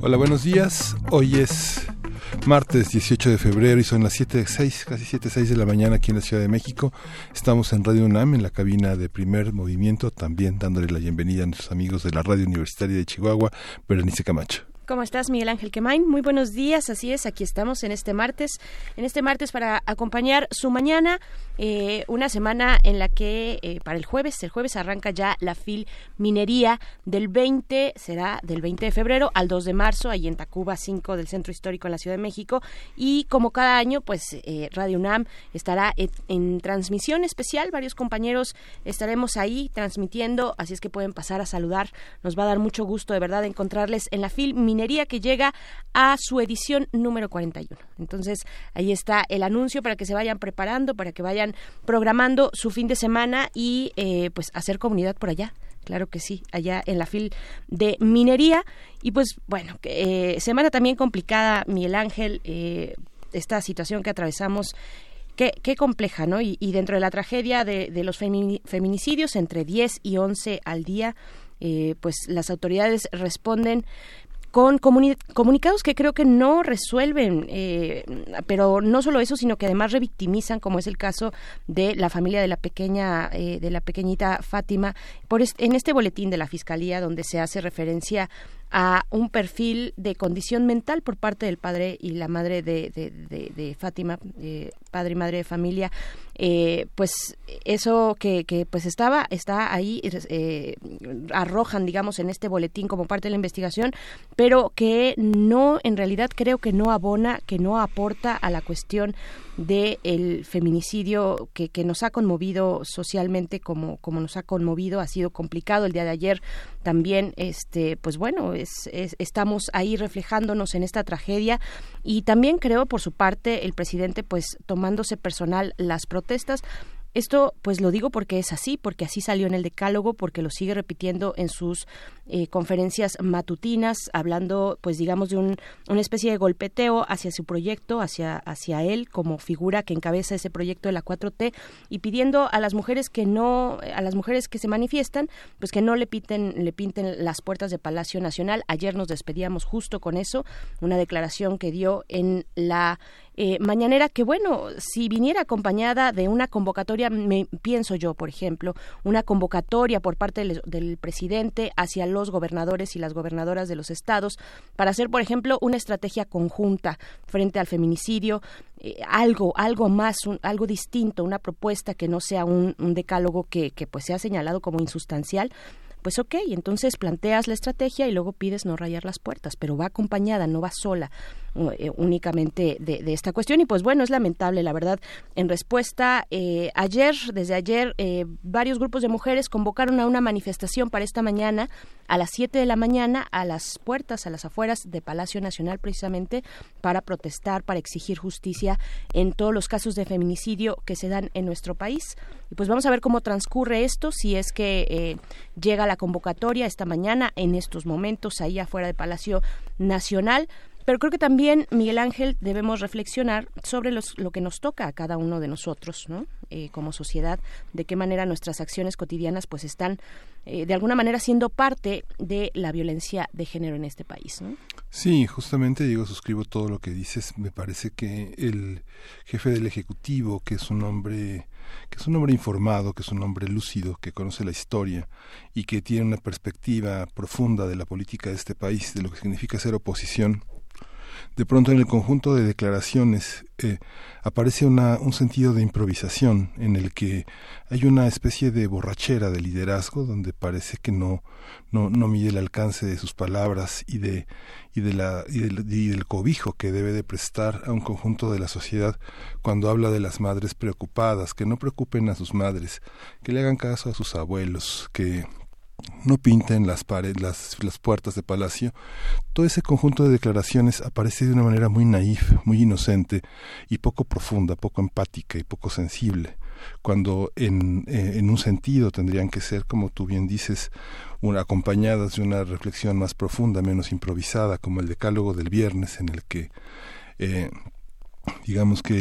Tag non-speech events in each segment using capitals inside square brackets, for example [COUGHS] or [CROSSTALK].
Hola, buenos días. Hoy es martes 18 de febrero y son las 7.06, casi 7.06 de la mañana aquí en la Ciudad de México. Estamos en Radio UNAM, en la cabina de primer movimiento, también dándole la bienvenida a nuestros amigos de la Radio Universitaria de Chihuahua, Berenice Camacho. ¿Cómo estás, Miguel Ángel Quemain? Muy buenos días, así es, aquí estamos en este martes, en este martes para acompañar su mañana, eh, una semana en la que eh, para el jueves, el jueves arranca ya la FIL Minería del 20, será del 20 de febrero al 2 de marzo, ahí en Tacuba 5 del Centro Histórico en la Ciudad de México, y como cada año, pues eh, Radio UNAM estará en, transmisión especial, varios compañeros estaremos ahí transmitiendo, así es que pueden pasar a saludar, nos va a dar mucho gusto de verdad encontrarles en la FIL Minería que llega a su edición número 41. Entonces, ahí está el anuncio para que se vayan preparando, para que vayan programando su fin de semana y eh, pues hacer comunidad por allá. Claro que sí, allá en la fil de minería. Y pues bueno, eh, semana también complicada, Miguel Ángel, eh, esta situación que atravesamos Qué, qué, compleja, ¿no? Y, dentro de la tragedia de, de los feminicidios, entre 10 y 11 al día, pues las autoridades responden con comunicados que creo que no resuelven, eh, pero no solo eso, sino que además revictimizan, como es el caso de la familia de la pequeña, eh, de la pequeñita Fátima, por en este boletín de la Fiscalía donde se hace referencia a un perfil de condición mental por parte del padre y la madre de, de, Fátima, eh, padre y madre de familia, eh, pues eso que, que, pues estaba está ahí eh, arrojan digamos en este boletín como parte de la investigación pero que no en realidad creo que no abona que no aporta a la cuestión del el feminicidio que, que nos ha conmovido socialmente como como nos ha conmovido. Ha sido complicado el día de ayer también este pues bueno es, estamos ahí reflejándonos en esta tragedia. Y también creo por su parte el presidente pues tomándose personal las protestas esto pues lo digo porque es así, porque así salió en el decálogo, porque lo sigue repitiendo en sus eh, conferencias matutinas, hablando pues digamos de un, una especie de golpeteo hacia su proyecto, hacia, hacia él como figura que encabeza ese proyecto de la 4T y pidiendo a las mujeres que no, a las mujeres que se manifiestan, pues que no le pinten, le pinten las puertas de Palacio Nacional. Ayer nos despedíamos justo con eso, una declaración que dio en la eh, mañanera que, bueno, si viniera acompañada de una convocatoria, me, pienso yo, por ejemplo, una convocatoria por parte del, presidente hacia los gobernadores y las gobernadoras de los estados para hacer, por ejemplo, una estrategia conjunta frente al feminicidio, eh, algo, algo más, algo distinto, una propuesta que no sea un, decálogo que, que pues sea señalado como insustancial pues ok, entonces planteas la estrategia y luego pides no rayar las puertas, pero va acompañada, no va sola. Eh, únicamente de, esta cuestión y pues bueno es lamentable la verdad en respuesta eh, ayer desde ayer eh, varios grupos de mujeres convocaron a una manifestación para esta mañana a las 7 de la mañana a las puertas a las afueras de Palacio Nacional precisamente para protestar para exigir justicia en todos los casos de feminicidio que se dan en nuestro país y pues vamos a ver cómo transcurre esto si es que llega la convocatoria esta mañana en estos momentos ahí afuera de Palacio Nacional pero creo que también, Miguel Ángel, debemos reflexionar sobre lo que nos toca a cada uno de nosotros, ¿no? Eh, como sociedad, de qué manera nuestras acciones cotidianas pues están eh, de alguna manera siendo parte de la violencia de género en este país. ¿no? Sí, justamente digo, suscribo todo lo que dices. Me parece que el jefe del Ejecutivo, que es un hombre que es un hombre informado, que es un hombre lúcido, que conoce la historia y que tiene una perspectiva profunda de la política de este país, de lo que significa ser oposición, de pronto en el conjunto de declaraciones eh, aparece una, un sentido de improvisación en el que hay una especie de borrachera de liderazgo donde parece que no, no, no mide el alcance de sus palabras y, de, y, de la, y, del, y del cobijo que debe de prestar a un conjunto de la sociedad cuando habla de las madres preocupadas, que no preocupen a sus madres, que le hagan caso a sus abuelos, que no pinten las, paredes, las, las puertas de palacio. Todo ese conjunto de declaraciones aparece de una manera muy naif, muy inocente y poco profunda, poco empática y poco sensible cuando en, eh, en, un sentido tendrían que ser, como tú bien dices, una, acompañadas de una reflexión más profunda, menos improvisada, como el decálogo del viernes, en el que eh, digamos que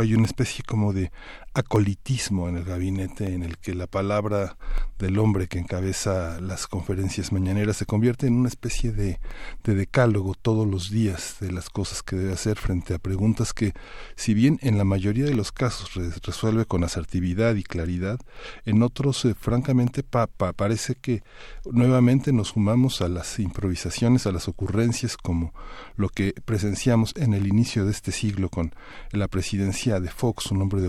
hay una especie como de acolitismo en el gabinete en el que la palabra del hombre que encabeza las conferencias mañaneras se convierte en una especie de, de, decálogo todos los días de las cosas que debe hacer frente a preguntas que, si bien en la mayoría de los casos resuelve con asertividad y claridad, en otros eh, francamente pa, parece que nuevamente nos sumamos a las improvisaciones, a las ocurrencias como lo que presenciamos en el inicio de este siglo con la presidencia de Fox, un hombre de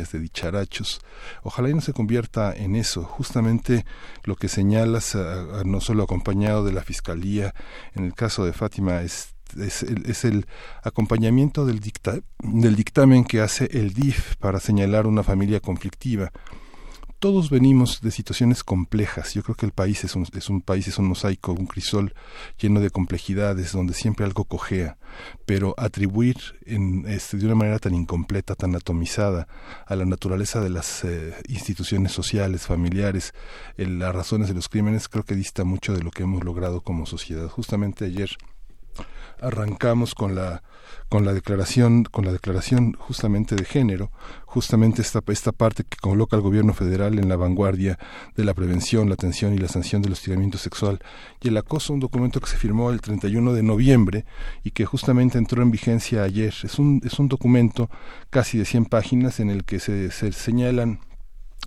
de dicharachos. Ojalá y no se convierta en eso. Justamente lo que señalas, no solo acompañado de la Fiscalía, en el caso de Fátima, es el, es el, acompañamiento del, del dictamen que hace el DIF para señalar una familia conflictiva todos venimos de situaciones complejas. Yo creo que el país es un, es un país, es un mosaico, un crisol lleno de complejidades, donde siempre algo cojea. Pero atribuir en, este, de una manera tan incompleta, tan atomizada, a la naturaleza de las eh, instituciones sociales, familiares, las razones de los crímenes, creo que dista mucho de lo que hemos logrado como sociedad. Justamente ayer arrancamos con la con la declaración con la declaración justamente de género justamente esta esta parte que coloca al gobierno federal en la vanguardia de la prevención la atención y la sanción del hostigamiento sexual. Y el acoso un documento que se firmó el 31 de noviembre y que justamente entró en vigencia ayer. Es un es un documento casi de 100 páginas en el que se, se señalan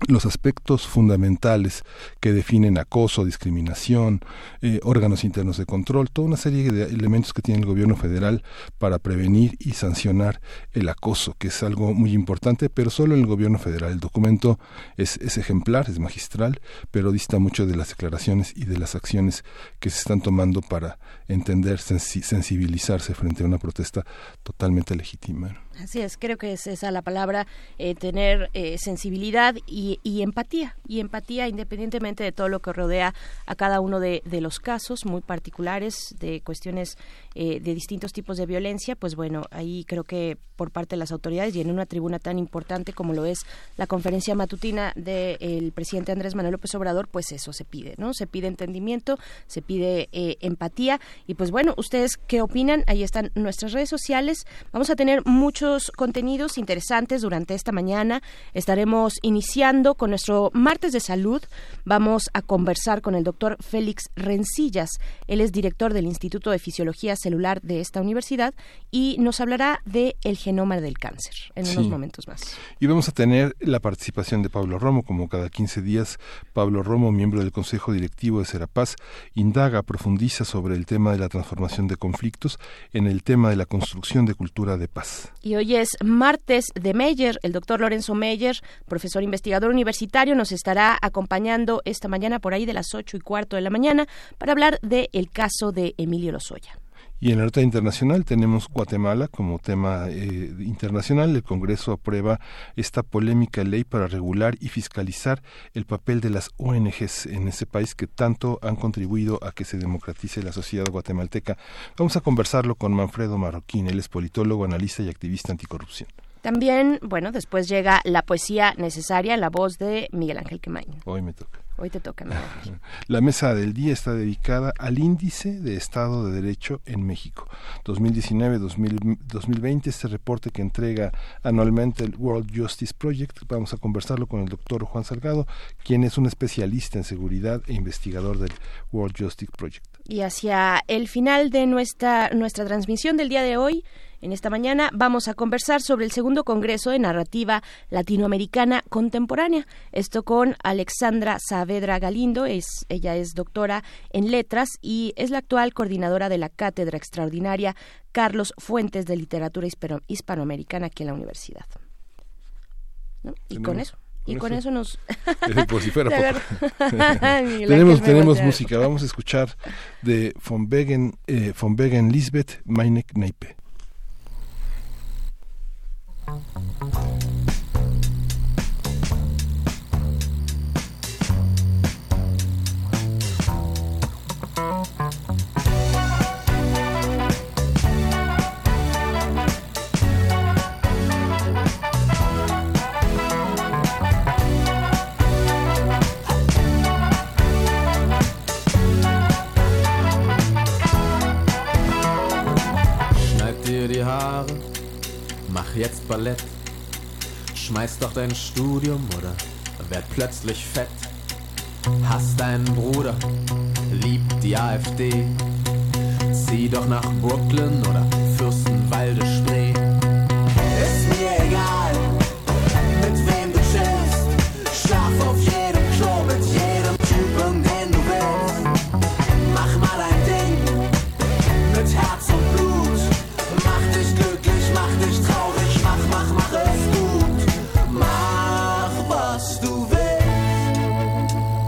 los aspectos fundamentales que definen acoso, discriminación, eh, órganos internos de control, toda una serie de elementos que tiene el gobierno federal para prevenir y sancionar el acoso, que es algo muy importante, pero solo en el gobierno federal. El documento es, es ejemplar, es magistral, pero dista mucho de las declaraciones y de las acciones que se están tomando para entender, sensibilizarse frente a una protesta totalmente legítima. Así es, creo que es esa la palabra, eh, tener eh, sensibilidad y, empatía, y empatía independientemente de todo lo que rodea a cada uno de, los casos muy particulares de cuestiones eh, de distintos tipos de violencia, pues bueno, ahí creo que por parte de las autoridades y en una tribuna tan importante como lo es la conferencia matutina del presidente Andrés Manuel López Obrador, pues eso se pide, ¿no? Se pide entendimiento, se pide empatía y pues bueno, ustedes qué opinan? Ahí están nuestras redes sociales. Vamos a tener contenidos interesantes durante esta mañana. Estaremos iniciando con nuestro martes de salud. Vamos a conversar con el doctor Félix Rencillas. Él es director del Instituto de Fisiología Celular de esta universidad y nos hablará de el genoma del cáncer en unos momentos más. Y vamos a tener la participación de Pablo Romo, como cada 15 días. Pablo Romo, miembro del Consejo Directivo de Serapaz, indaga, profundiza sobre el tema de la transformación de conflictos en el tema de la construcción de cultura de paz hoy es martes de Meyer. El doctor Lorenzo Meyer, profesor investigador universitario, nos estará acompañando esta mañana por ahí de las ocho y cuarto de la mañana para hablar del el caso de Emilio Lozoya. Y en la nota internacional tenemos Guatemala como tema eh, internacional. El Congreso aprueba esta polémica ley para regular y fiscalizar el papel de las ONGs en ese país que tanto han contribuido a que se democratice la sociedad guatemalteca. Vamos a conversarlo con Manfredo Marroquín. Él es politólogo, analista y activista anticorrupción. También, bueno, después llega la poesía necesaria en la voz de Miguel Ángel Quemain. Hoy me toca. Hoy te toca. [LAUGHS] La mesa del día está dedicada al índice de Estado de Derecho en México. 2019-2020, este reporte que entrega anualmente el World Justice Project. Vamos a conversarlo con el doctor Juan Salgado, quien es un especialista en seguridad e investigador del World Justice Project. Y hacia el final de nuestra, nuestra transmisión del día de hoy, en esta mañana vamos a conversar sobre el segundo Congreso de Narrativa Latinoamericana Contemporánea. Esto con Alexandra Saavedra Galindo, es, ella es doctora en letras y es la actual coordinadora de la Cátedra Extraordinaria Carlos Fuentes de Literatura Hispanoamericana aquí en la universidad. Y con eso. Y con eso, nos... [LAUGHS] Por si fuera [LAUGHS] [LAUGHS] tenemos tenemos música. Vamos a escuchar de von Wegen, eh, von Wegen Lisbeth Meinek Neipe. Thank you. Jetzt Ballett. Schmeiß doch dein Studium oder werd plötzlich fett. Hast deinen Bruder, liebt die AfD. Zieh doch nach Brooklyn oder Fürstenwalde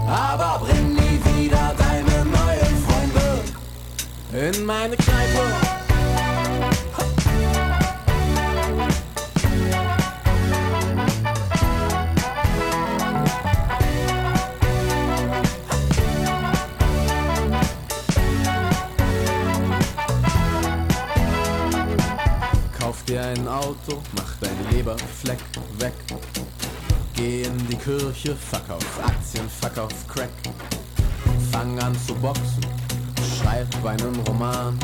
Aber bring nie wieder deine neuen Freunde in meine Kneipe. Kauf dir ein Auto, mach dein Leberfleck weg. Geh in die Kirche, fuck auf Aktien, fuck auf Crack. Fang an zu boxen, schreib einen Roman.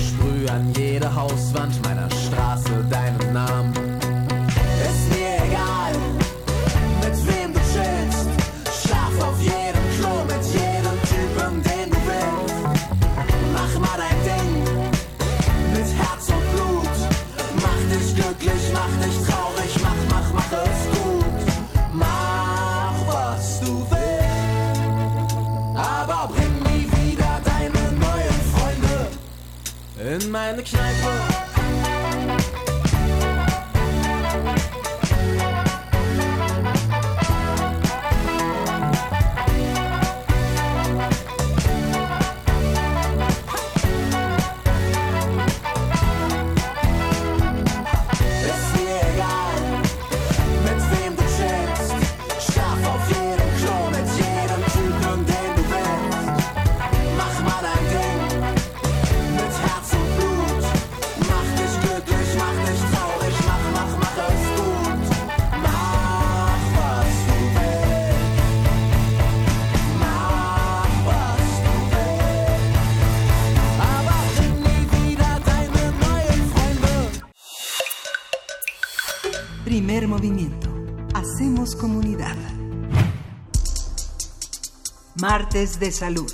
Sprüh an jede Hauswand meiner Straße deinen Namen. Ist mir egal, mit wem du chillst. Schlaf auf jedem Klo mit jedem Typen, den du willst. Mach mal dein Ding mit Herz und Blut. Mach dich glücklich, mach dich traurig, in the knijper. Martes de salud.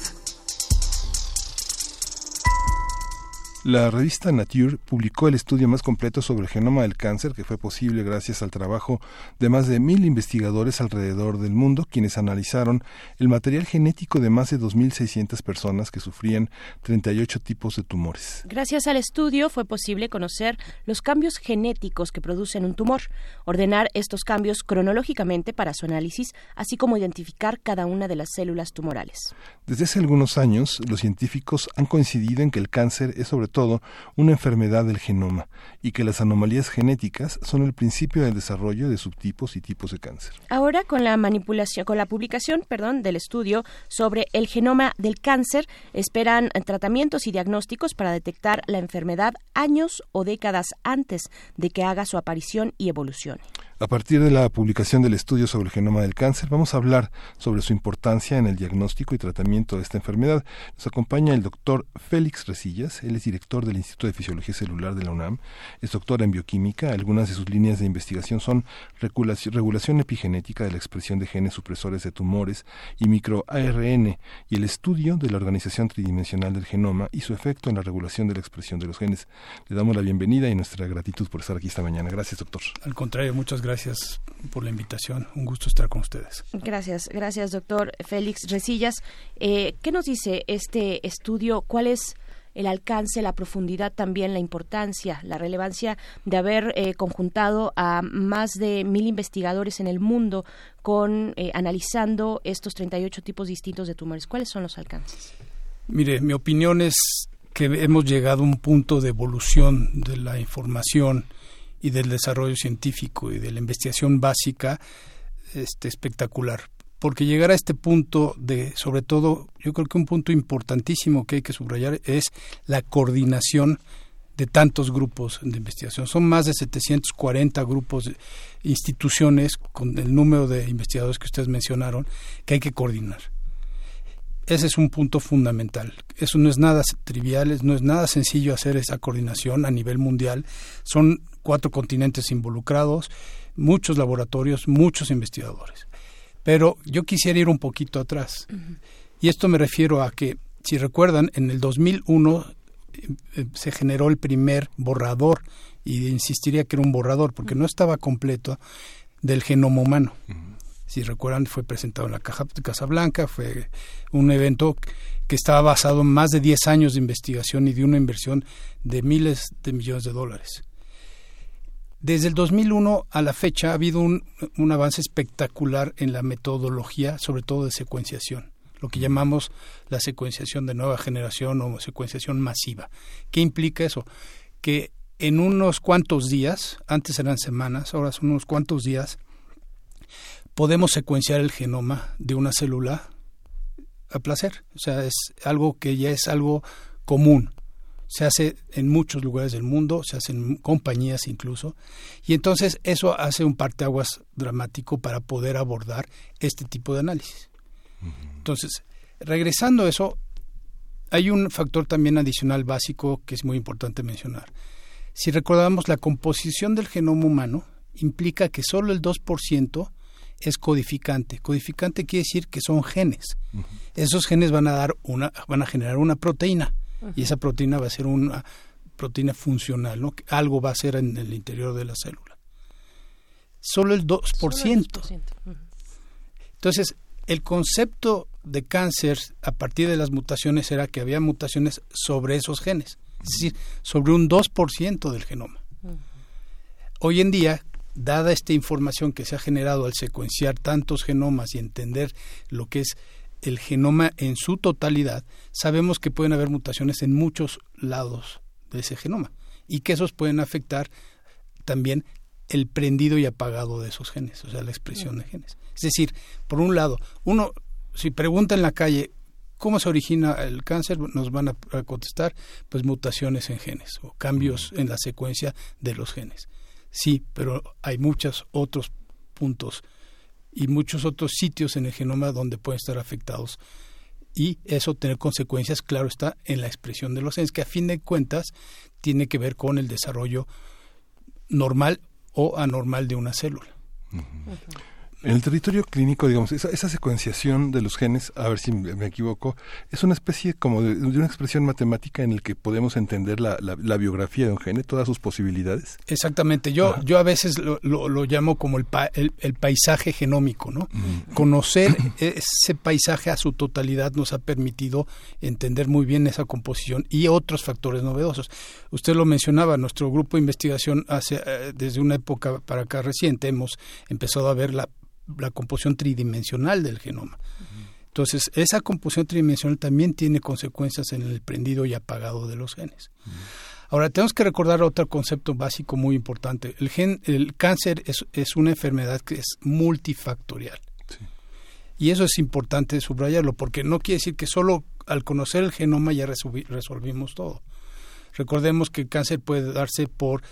La revista Nature publicó el estudio más completo sobre el genoma del cáncer que fue posible gracias al trabajo de más de mil investigadores alrededor del mundo quienes analizaron el material genético de más de 2.600 personas que sufrían 38 tipos de tumores. Gracias al estudio fue posible conocer los cambios genéticos que producen un tumor, ordenar estos cambios cronológicamente para su análisis, así como identificar cada una de las células tumorales. Desde hace algunos años, los científicos han coincidido en que el cáncer es sobre todo una enfermedad del genoma y que las anomalías genéticas son el principio del desarrollo de subtipos y tipos de cáncer. Ahora con la manipulación, con la publicación, perdón, del estudio sobre el genoma del cáncer, esperan tratamientos y diagnósticos para detectar la enfermedad años o décadas antes de que haga su aparición y evolucione. A partir de la publicación del estudio sobre el genoma del cáncer, vamos a hablar sobre su importancia en el diagnóstico y tratamiento de esta enfermedad. Nos acompaña el doctor Félix Resillas, él es director del Instituto de Fisiología Celular de la UNAM, es doctor en bioquímica, algunas de sus líneas de investigación son regulación, epigenética de la expresión de genes supresores de tumores y microARN y el estudio de la organización tridimensional del genoma y su efecto en la regulación de la expresión de los genes. Le damos la bienvenida y nuestra gratitud por estar aquí esta mañana. Gracias, doctor. Al contrario, muchas gracias por la invitación. Un gusto estar con ustedes. Gracias, gracias, doctor Félix Resillas. Eh, ¿Qué nos dice este estudio? ¿Cuál es el alcance, la profundidad, también la importancia, la relevancia de haber eh, conjuntado a más de mil investigadores en el mundo con eh, analizando estos 38 tipos distintos de tumores. ¿Cuáles son los alcances? Mire, mi opinión es que hemos llegado a un punto de evolución de la información y del desarrollo científico y de la investigación básica este, espectacular. Porque llegar a este punto de, sobre todo, yo creo que un punto importantísimo que hay que subrayar es la coordinación de tantos grupos de investigación. Son más de 740 grupos, instituciones, con el número de investigadores que ustedes mencionaron, que hay que coordinar. Ese es un punto fundamental. Eso no es nada trivial, no es nada sencillo hacer esa coordinación a nivel mundial. Son cuatro continentes involucrados, muchos laboratorios, muchos investigadores. Pero yo quisiera ir un poquito atrás. Y esto me refiero a que, si recuerdan, en el 2001 eh, se generó el primer borrador, y insistiría que era un borrador, porque no estaba completo, del genoma humano. Si recuerdan, fue presentado en la Caja, Casa Blanca, fue un evento que estaba basado en más de 10 años de investigación y de una inversión de miles de millones de dólares. Desde el 2001 a la fecha ha habido un, avance espectacular en la metodología, sobre todo de secuenciación lo que llamamos la secuenciación de nueva generación o secuenciación masiva. ¿Qué implica eso? Que en unos cuantos días, antes eran semanas, ahora son unos cuantos días, podemos secuenciar el genoma de una célula a placer. O sea, es algo que ya es algo común. Se hace en muchos lugares del mundo, se hace en compañías incluso, y entonces eso hace un parteaguas dramático para poder abordar este tipo de análisis. Entonces, regresando a eso, hay un factor también adicional básico que es muy importante mencionar. Si recordamos, la composición del genoma humano implica que solo el 2% es codificante. Codificante quiere decir que son genes. Esos genes van a dar una, van a generar una proteína y esa proteína va a ser una proteína funcional, ¿no? Algo va a ser en el interior de la célula. Solo el 2%. Solo el 2%. Entonces, el concepto de cáncer a partir de las mutaciones era que había mutaciones sobre esos genes, es decir, sobre un 2% del genoma. Hoy en día, dada esta información que se ha generado al secuenciar tantos genomas y entender lo que es el genoma en su totalidad, sabemos que pueden haber mutaciones en muchos lados de ese genoma y que esos pueden afectar también el prendido y apagado de esos genes, o sea, la expresión de genes. Es decir, por un lado, uno, si pregunta en la calle cómo se origina el cáncer, nos van a contestar, pues mutaciones en genes o cambios en la secuencia de los genes. Sí, pero hay muchos otros puntos y muchos otros sitios en el genoma donde pueden estar afectados. Y eso tener consecuencias, claro está, en la expresión de los genes, que a fin de cuentas tiene que ver con el desarrollo normal o anormal de una célula. En el territorio clínico, digamos, esa, secuenciación de los genes, a ver si me equivoco, es una especie como de, una expresión matemática en el que podemos entender la, la, biografía de un gene, todas sus posibilidades. Exactamente. Yo, yo a veces lo, lo, llamo como el, el, paisaje genómico, ¿no? Conocer ese paisaje a su totalidad nos ha permitido entender muy bien esa composición y otros factores novedosos. Usted lo mencionaba, nuestro grupo de investigación hace, eh, desde una época para acá reciente hemos empezado a ver la la composición tridimensional del genoma. Entonces, esa composición tridimensional también tiene consecuencias en el prendido y apagado de los genes. Ahora, tenemos que recordar otro concepto básico muy importante. El, gen, el cáncer es, es una enfermedad que es multifactorial. Y eso es importante subrayarlo, porque no quiere decir que solo al conocer el genoma ya resolvimos todo. Recordemos que el cáncer puede darse por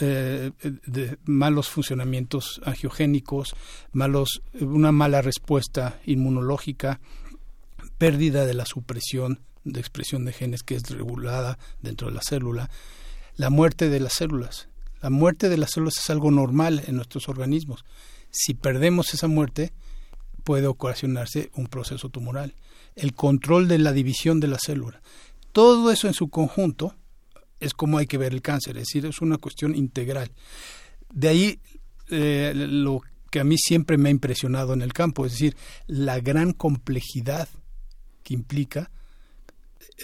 eh, malos funcionamientos angiogénicos, malos, una mala respuesta inmunológica, pérdida de la supresión de expresión de genes que es regulada dentro de la célula, la muerte de las células. La muerte de las células es algo normal en nuestros organismos. Si perdemos esa muerte, puede ocasionarse un proceso tumoral. El control de la división de la célula. Todo eso en su conjunto es como hay que ver el cáncer, es decir, es una cuestión integral. De ahí eh, lo que a mí siempre me ha impresionado en el campo, es decir, la gran complejidad que implica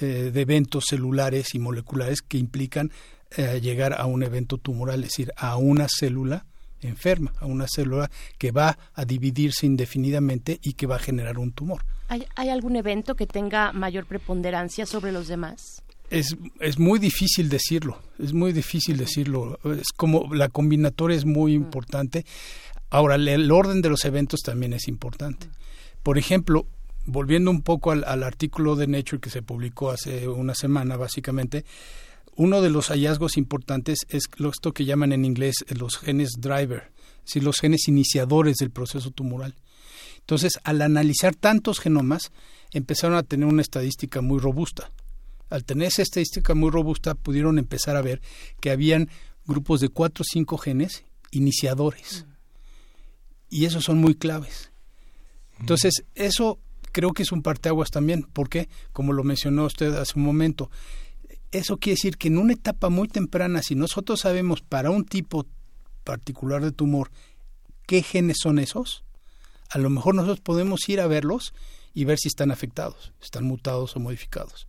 eh, de eventos celulares y moleculares que implican eh, llegar a un evento tumoral, es decir, a una célula enferma, a una célula que va a dividirse indefinidamente y que va a generar un tumor. ¿Hay algún evento que tenga mayor preponderancia sobre los demás? Es, es muy difícil decirlo, es muy difícil decirlo. Es como la combinatoria es muy importante. Ahora, el orden de los eventos también es importante. Por ejemplo, volviendo un poco al, artículo de Nature que se publicó hace una semana, básicamente, uno de los hallazgos importantes es esto que llaman en inglés los genes driver, es decir, los genes iniciadores del proceso tumoral. Entonces, al analizar tantos genomas, empezaron a tener una estadística muy robusta al tener esa estadística muy robusta, pudieron empezar a ver que habían grupos de cuatro o cinco genes iniciadores. Y esos son muy claves. Entonces, eso creo que es un parteaguas también, porque, como lo mencionó usted hace un momento, eso quiere decir que en una etapa muy temprana, si nosotros sabemos para un tipo particular de tumor qué genes son esos, a lo mejor nosotros podemos ir a verlos y ver si están afectados, están mutados o modificados.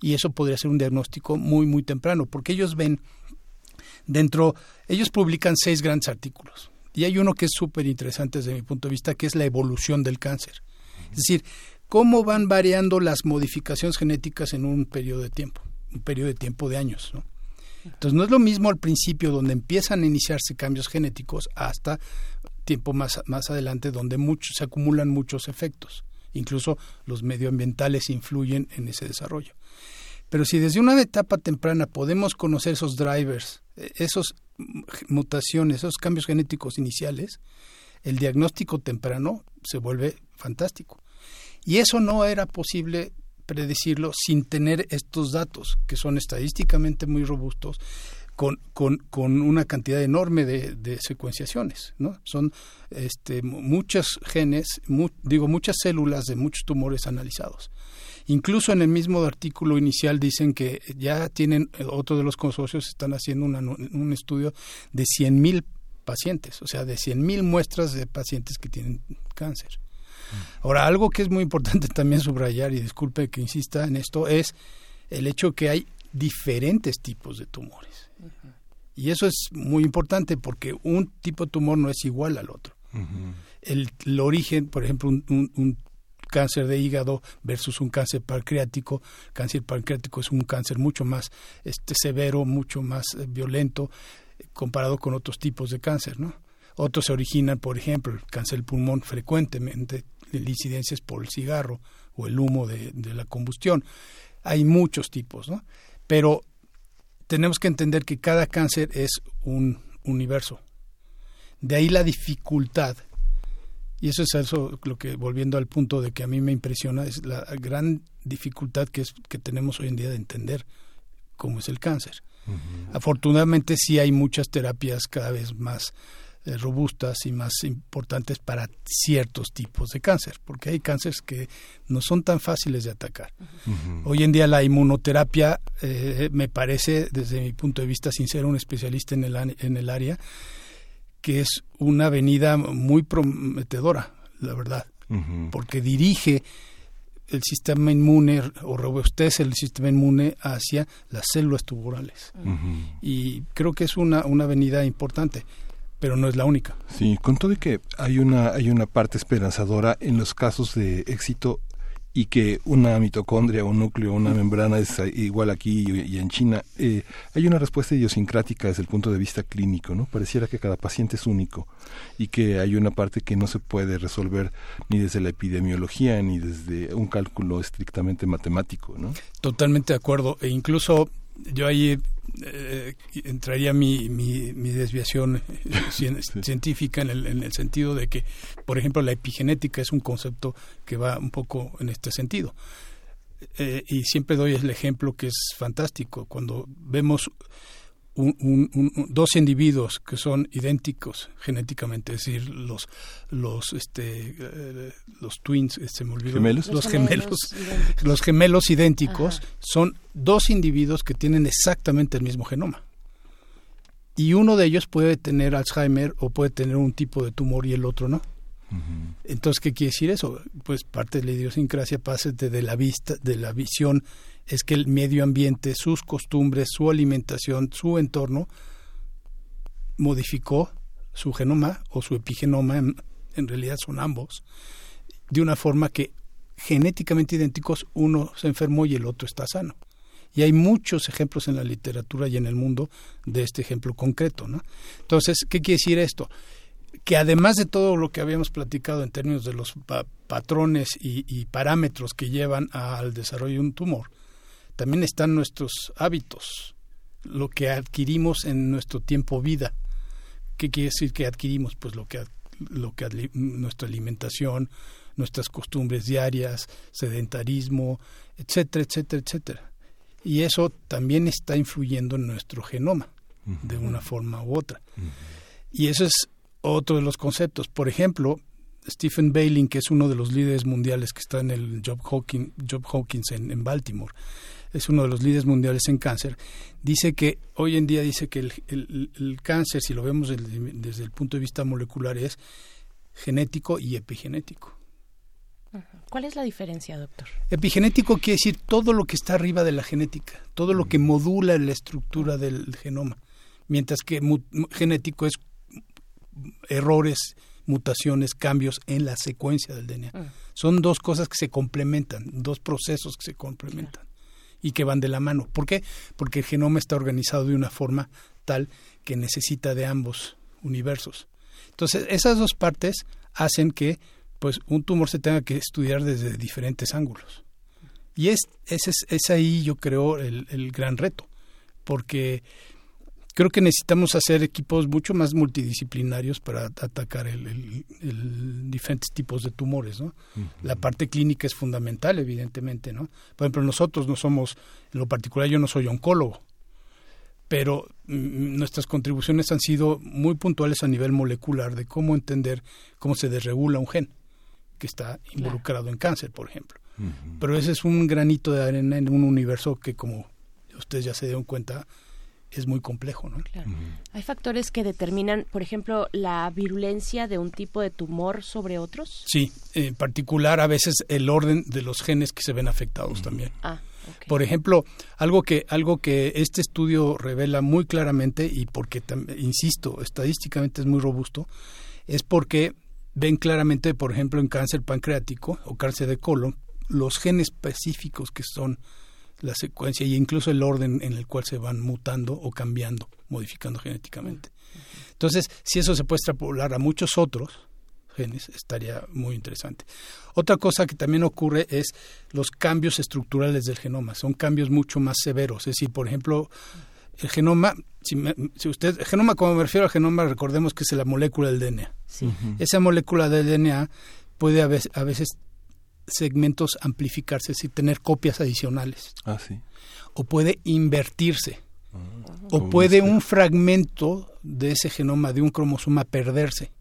Y eso podría ser un diagnóstico muy, muy temprano, porque ellos ven dentro, ellos publican seis grandes artículos. Y hay uno que es súper interesante desde mi punto de vista, que es la evolución del cáncer. Es decir, cómo van variando las modificaciones genéticas en un periodo de tiempo, un periodo de tiempo de años. ¿no? Entonces no es lo mismo al principio donde empiezan a iniciarse cambios genéticos hasta tiempo más, más adelante donde se acumulan muchos efectos. Incluso los medioambientales influyen en ese desarrollo. Pero si desde una etapa temprana podemos conocer esos drivers, e, esas mutaciones, esos cambios genéticos iniciales, el diagnóstico temprano se vuelve fantástico. Y eso no era posible predecirlo sin tener estos datos, que son estadísticamente muy robustos, con, con, con una cantidad enorme de, de, secuenciaciones, ¿no? Son este, muchos genes, digo, muchas células de muchos tumores analizados. Incluso en el mismo artículo inicial dicen que ya tienen, otro de los consorcios están haciendo un estudio de 100.000 pacientes, o sea, de 100.000 muestras de pacientes que tienen cáncer. Ahora, algo que es muy importante [LAUGHS] también subrayar, y disculpe que insista en esto, es el hecho que hay diferentes tipos de tumores. Y eso es muy importante porque un tipo de tumor no es igual al otro. el, origen, por ejemplo, un, cáncer de hígado versus un cáncer pancreático. Cáncer pancreático es un cáncer mucho más este, severo, mucho más eh, violento comparado con otros tipos de cáncer, ¿no? Otros se originan, por ejemplo, el cáncer del pulmón frecuentemente, la incidencia es por el cigarro o el humo de, de la combustión. Hay muchos tipos, ¿no? Pero tenemos que entender que cada cáncer es un universo. De ahí la dificultad. Y eso es eso lo que volviendo al punto de que a mí me impresiona es la gran dificultad que es que tenemos hoy en día de entender cómo es el cáncer. Afortunadamente sí hay muchas terapias cada vez más robustas y más importantes para ciertos tipos de cáncer, porque hay cánceres que no son tan fáciles de atacar. Hoy en día la inmunoterapia eh, me parece, desde mi punto de vista, sin ser un especialista en el, en el área, que es una avenida muy prometedora, la verdad, porque dirige el sistema inmune o robustece el sistema inmune hacia las células tumorales. Y creo que es una, una avenida importante pero no es la única. Sí, con todo y que hay una, hay una parte esperanzadora en los casos de éxito y que una mitocondria, un núcleo, una membrana es igual aquí y, en China, eh, hay una respuesta idiosincrática desde el punto de vista clínico, ¿no? Pareciera que cada paciente es único y que hay una parte que no se puede resolver ni desde la epidemiología ni desde un cálculo estrictamente matemático, ¿no? Totalmente de acuerdo. E incluso yo ahí eh, entraría mi, mi, desviación eh, [LAUGHS] científica en el, en el sentido de que, por ejemplo, la epigenética es un concepto que va un poco en este sentido. Eh, y siempre doy el ejemplo que es fantástico. Cuando vemos dos individuos que son idénticos genéticamente, es decir, los los este eh, los twins, se me olvidó, ¿Gemelos? los gemelos, los gemelos idénticos son dos individuos que tienen exactamente el mismo genoma. Y uno de ellos puede tener Alzheimer o puede tener un tipo de tumor y el otro no. Entonces, ¿qué quiere decir eso? Pues parte de la idiosincrasia pasa de la vista, de la visión es que el medio ambiente, sus costumbres, su alimentación, su entorno, modificó su genoma o su epigenoma, en, realidad son ambos, de una forma que genéticamente idénticos, uno se enfermó y el otro está sano. Y hay muchos ejemplos en la literatura y en el mundo de este ejemplo concreto. ¿no? Entonces, ¿qué quiere decir esto? Que además de todo lo que habíamos platicado en términos de los patrones y, parámetros que llevan al desarrollo de un tumor, también están nuestros hábitos, lo que adquirimos en nuestro tiempo vida. ¿Qué quiere decir que adquirimos? Pues lo que, lo que nuestra alimentación, nuestras costumbres diarias, sedentarismo, etcétera, etcétera, etcétera. Y eso también está influyendo en nuestro genoma. de una forma u otra. Y eso es otro de los conceptos. Por ejemplo, Stephen Bailing, que es uno de los líderes mundiales que está en el Job Hawkins, Job Hawkins en, Baltimore, es uno de los líderes mundiales en cáncer, dice que hoy en día dice que el, cáncer, si lo vemos desde el punto de vista molecular, es genético y epigenético. ¿Cuál es la diferencia, doctor? Epigenético quiere decir todo lo que está arriba de la genética, todo lo que modula la estructura del genoma, mientras que genético es errores, mutaciones, cambios en la secuencia del DNA. Ah. Son dos cosas que se complementan, dos procesos que se complementan y que van de la mano. ¿Por qué? Porque el genoma está organizado de una forma tal que necesita de ambos universos. Entonces, esas dos partes hacen que pues un tumor se tenga que estudiar desde diferentes ángulos. Y es, es, es ahí, yo creo, el, el gran reto, porque creo que necesitamos hacer equipos mucho más multidisciplinarios para atacar el, diferentes tipos de tumores, ¿no? La parte clínica es fundamental, evidentemente, ¿no? Por ejemplo, nosotros no somos, en lo particular yo no soy oncólogo, pero mm, nuestras contribuciones han sido muy puntuales a nivel molecular de cómo entender cómo se desregula un gen que está involucrado en cáncer, por ejemplo. Pero ese es un granito de arena en un universo que, como ustedes ya se dieron cuenta, es muy complejo, ¿no? Hay factores que determinan, por ejemplo, la virulencia de un tipo de tumor sobre otros. Sí, en particular a veces el orden de los genes que se ven afectados también. Ah, Por ejemplo, algo que algo que este estudio revela muy claramente y porque insisto, estadísticamente es muy robusto, es porque ven claramente, por ejemplo, en cáncer pancreático o cáncer de colon, los genes específicos que son la secuencia y incluso el orden en el cual se van mutando o cambiando, modificando genéticamente. Entonces, si eso se puede extrapolar a muchos otros genes, estaría muy interesante. Otra cosa que también ocurre es los cambios estructurales del genoma. Son cambios mucho más severos. Es decir, por ejemplo, el genoma, si, usted, el genoma, como me refiero al genoma, recordemos que es la molécula del DNA. Esa molécula del DNA puede a veces, a veces segmentos amplificarse, es decir, tener copias adicionales. Ah, sí. O puede invertirse. Ah, o puede un fragmento de ese genoma, de un cromosoma, perderse.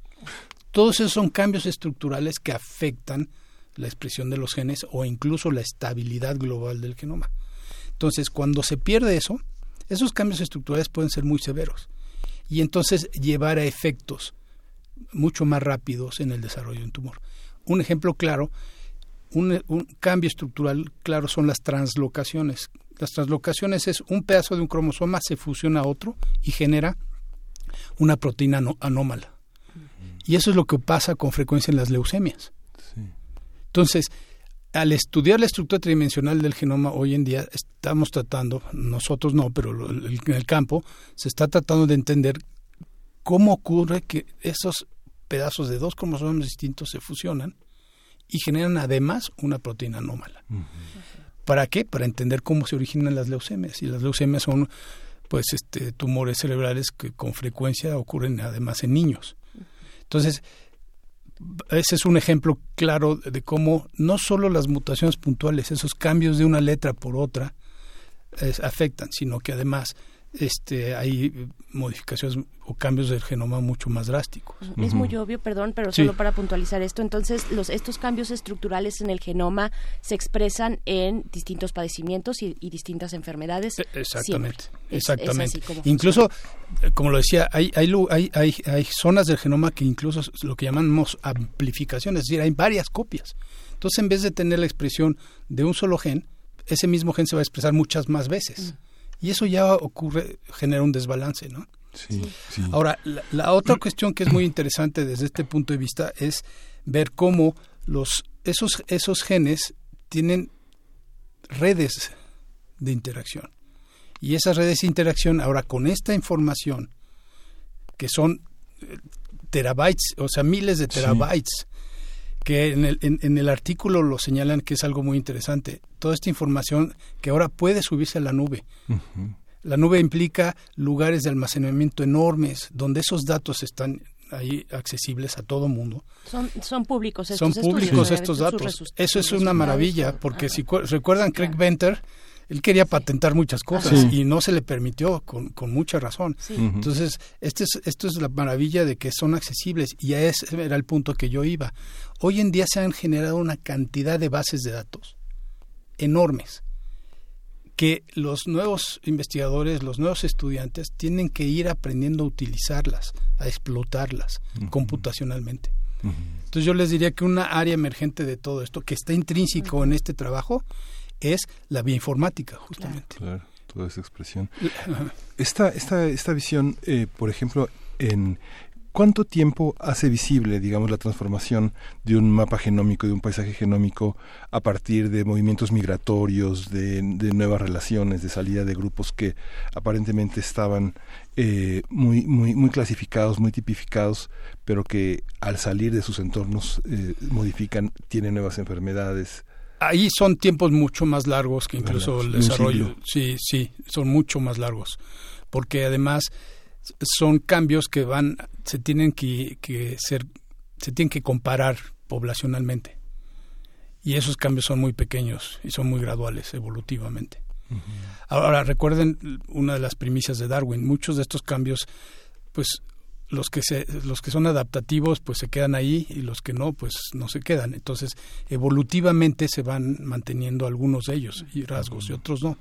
Todos esos son cambios estructurales que afectan la expresión de los genes o incluso la estabilidad global del genoma. Entonces, cuando se pierde eso, esos cambios estructurales pueden ser muy severos y entonces llevar a efectos mucho más rápidos en el desarrollo de un tumor. Un ejemplo claro un, cambio estructural claro son las translocaciones. Las translocaciones es un pedazo de un cromosoma se fusiona a otro y genera una proteína anómala. Y eso es lo que pasa con frecuencia en las leucemias. Entonces, al estudiar la estructura tridimensional del genoma hoy en día estamos tratando, nosotros no, pero en el campo se está tratando de entender cómo ocurre que esos pedazos de dos cromosomas distintos se fusionan y generan además una proteína anómala. ¿Para qué? Para entender cómo se originan las leucemias. Y las leucemias son pues este tumores cerebrales que con frecuencia ocurren además en niños. Entonces, ese es un ejemplo claro de cómo no solo las mutaciones puntuales, esos cambios de una letra por otra afectan, sino que además este, hay modificaciones o cambios del genoma mucho más drásticos. Es muy obvio, perdón, pero solo para puntualizar esto, entonces los, estos cambios estructurales en el genoma se expresan en distintos padecimientos y, distintas enfermedades. E, exactamente, exactamente. incluso, eh, como lo decía, hay, hay, hay, hay, zonas del genoma que incluso lo que llamamos amplificación, es decir, hay varias copias. Entonces, en vez de tener la expresión de un solo gen, ese mismo gen se va a expresar muchas más veces. Mm. Y eso ya ocurre, genera un desbalance, ¿no? Sí, Ahora, la, otra [CLEARS THROAT] cuestión que es muy interesante desde este punto de vista es ver cómo los, esos, esos genes tienen redes de interacción. Y esas redes de interacción, ahora con esta información, que son eh, terabytes, o sea, miles de terabytes, que en el, en, el artículo lo señalan que es algo muy interesante. Toda esta información que ahora puede subirse a la nube. La nube implica lugares de almacenamiento enormes donde esos datos están ahí accesibles a todo mundo. Son, son públicos estos Son públicos estos datos. Eso es una maravilla, porque si recuerdan Craig Venter, él quería patentar muchas cosas y no se le permitió con, con mucha razón. Entonces, este es, esto es la maravilla de que son accesibles y a ese era el punto que yo iba. Hoy en día se han generado una cantidad de bases de datos enormes que los nuevos investigadores, los nuevos estudiantes tienen que ir aprendiendo a utilizarlas, a explotarlas computacionalmente. Entonces yo les diría que una área emergente de todo esto, que está intrínseco en este trabajo, es la bioinformática, justamente. Claro, toda esa expresión. [LAUGHS] Esta, esta, esta visión, eh, por ejemplo, en ¿Cuánto tiempo hace visible, digamos, la transformación de un mapa genómico, de un paisaje genómico, a partir de movimientos migratorios, de, nuevas relaciones, de salida de grupos que aparentemente estaban eh, muy, muy, muy clasificados, muy tipificados, pero que al salir de sus entornos eh, modifican, tienen nuevas enfermedades, ahí son tiempos mucho más largos que incluso el desarrollo. Sí, sí, son mucho más largos. Porque además son cambios que van, se tienen que, ser, se tienen que comparar poblacionalmente. Y esos cambios son muy pequeños y son muy graduales evolutivamente. Ahora recuerden una de las primicias de Darwin, muchos de estos cambios pues los que se, los que son adaptativos pues se quedan ahí y los que no pues no se quedan. Entonces evolutivamente se van manteniendo algunos de ellos y rasgos y otros no.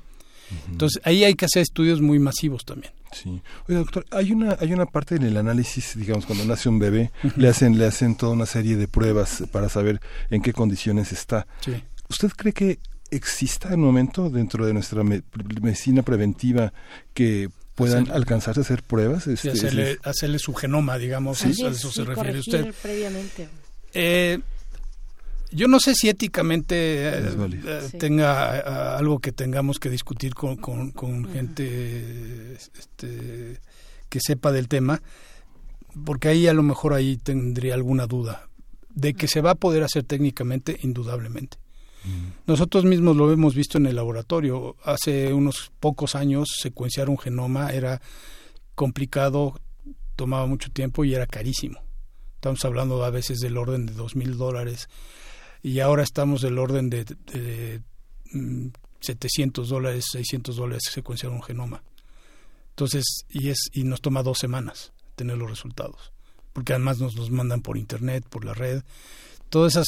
Entonces ahí hay que hacer estudios muy masivos también. Sí. Oye doctor hay una hay una parte en el análisis digamos cuando nace un bebé le hacen le hacen toda una serie de pruebas para saber en qué condiciones está. Usted cree que exista un momento dentro de nuestra medicina preventiva que puedan alcanzarse a hacer pruebas. Este, hacerle, su genoma, digamos, a eso se refiere usted. Eh, yo no sé si éticamente eh, eh, tenga algo que tengamos que discutir con, con, gente este, que sepa del tema, porque ahí a lo mejor ahí tendría alguna duda. De que se va a poder hacer técnicamente, indudablemente. Nosotros mismos lo hemos visto en el laboratorio. Hace unos pocos años secuenciar un genoma era complicado, tomaba mucho tiempo y era carísimo. Estamos hablando a veces del orden de dos mil dólares y ahora estamos del orden de, de, 700 mm, dólares, 600 dólares secuenciar un genoma. Entonces, y, es, y nos toma dos semanas tener los resultados, porque además nos los mandan por internet, por la red. Todas esas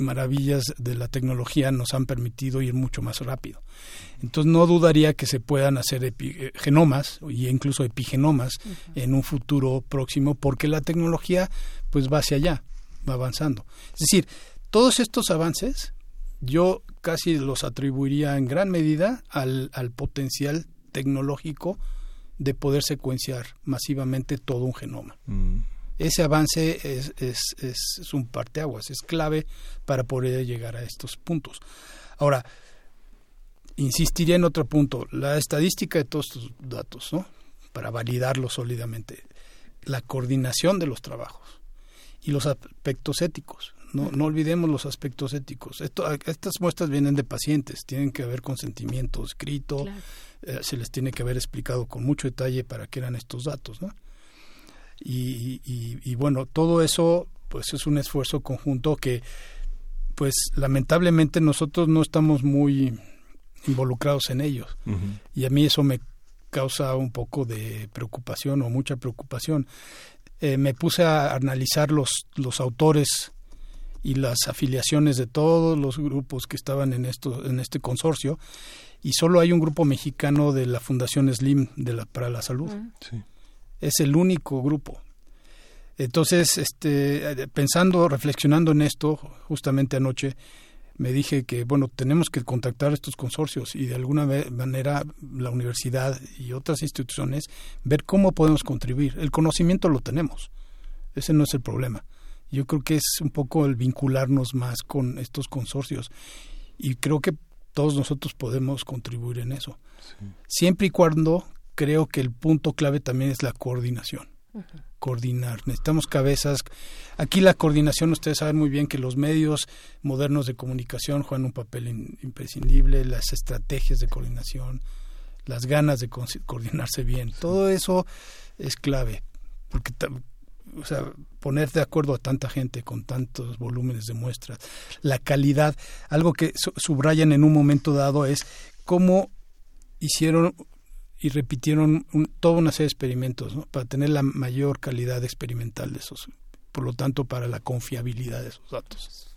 maravillas de la tecnología nos han permitido ir mucho más rápido. Entonces no dudaría que se puedan hacer eh, genomas e incluso epigenomas en un futuro próximo porque la tecnología pues va hacia allá, va avanzando. Es decir, todos estos avances yo casi los atribuiría en gran medida al, al potencial tecnológico de poder secuenciar masivamente todo un genoma. Mm ese avance es, es, es, un parteaguas, es clave para poder llegar a estos puntos. Ahora, insistiría en otro punto, la estadística de todos estos datos, ¿no? Para validarlos sólidamente, la coordinación de los trabajos y los aspectos éticos. No, no olvidemos los aspectos éticos. Esto, estas muestras vienen de pacientes, tienen que haber consentimiento escrito, eh, se les tiene que haber explicado con mucho detalle para qué eran estos datos, ¿no? Y, y, bueno, todo eso pues es un esfuerzo conjunto que pues lamentablemente nosotros no estamos muy involucrados en ellos. Y a mí eso me causa un poco de preocupación o mucha preocupación. Eh, me puse a analizar los, los autores y las afiliaciones de todos los grupos que estaban en esto en este consorcio y solo hay un grupo mexicano de la Fundación Slim de la, para la salud. Sí es el único grupo. Entonces, este, pensando, reflexionando en esto, justamente anoche, me dije que, bueno, tenemos que contactar a estos consorcios y de alguna manera la universidad y otras instituciones ver cómo podemos contribuir. El conocimiento lo tenemos, ese no es el problema. Yo creo que es un poco el vincularnos más con estos consorcios y creo que todos nosotros podemos contribuir en eso. Siempre y cuando creo que el punto clave también es la coordinación. Coordinar. Necesitamos cabezas. Aquí la coordinación, ustedes saben muy bien que los medios modernos de comunicación juegan un papel imprescindible, las estrategias de coordinación, las ganas de coordinarse bien. Todo eso es clave, porque o sea, poner de acuerdo a tanta gente con tantos volúmenes de muestras, la calidad, algo que subrayan en un momento dado es cómo hicieron y repitieron toda una serie de experimentos para tener la mayor calidad experimental de esos, por lo tanto para la confiabilidad de esos datos.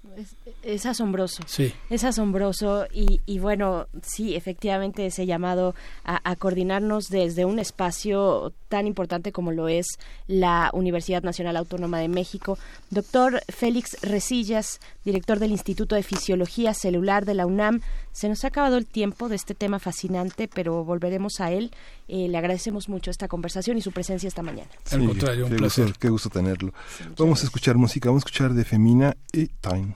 Es, asombroso. Sí. Es asombroso y, y, bueno, sí, efectivamente ese llamado a, coordinarnos desde un espacio tan importante como lo es la Universidad Nacional Autónoma de México. Doctor Félix Resillas, director del Instituto de Fisiología Celular de la UNAM, se nos ha acabado el tiempo de este tema fascinante, pero volveremos a él. Eh, le agradecemos mucho esta conversación y su presencia esta mañana. Al contrario, un qué placer. Gusto, qué gusto tenerlo. vamos a escuchar música, vamos a escuchar de Femina y Time.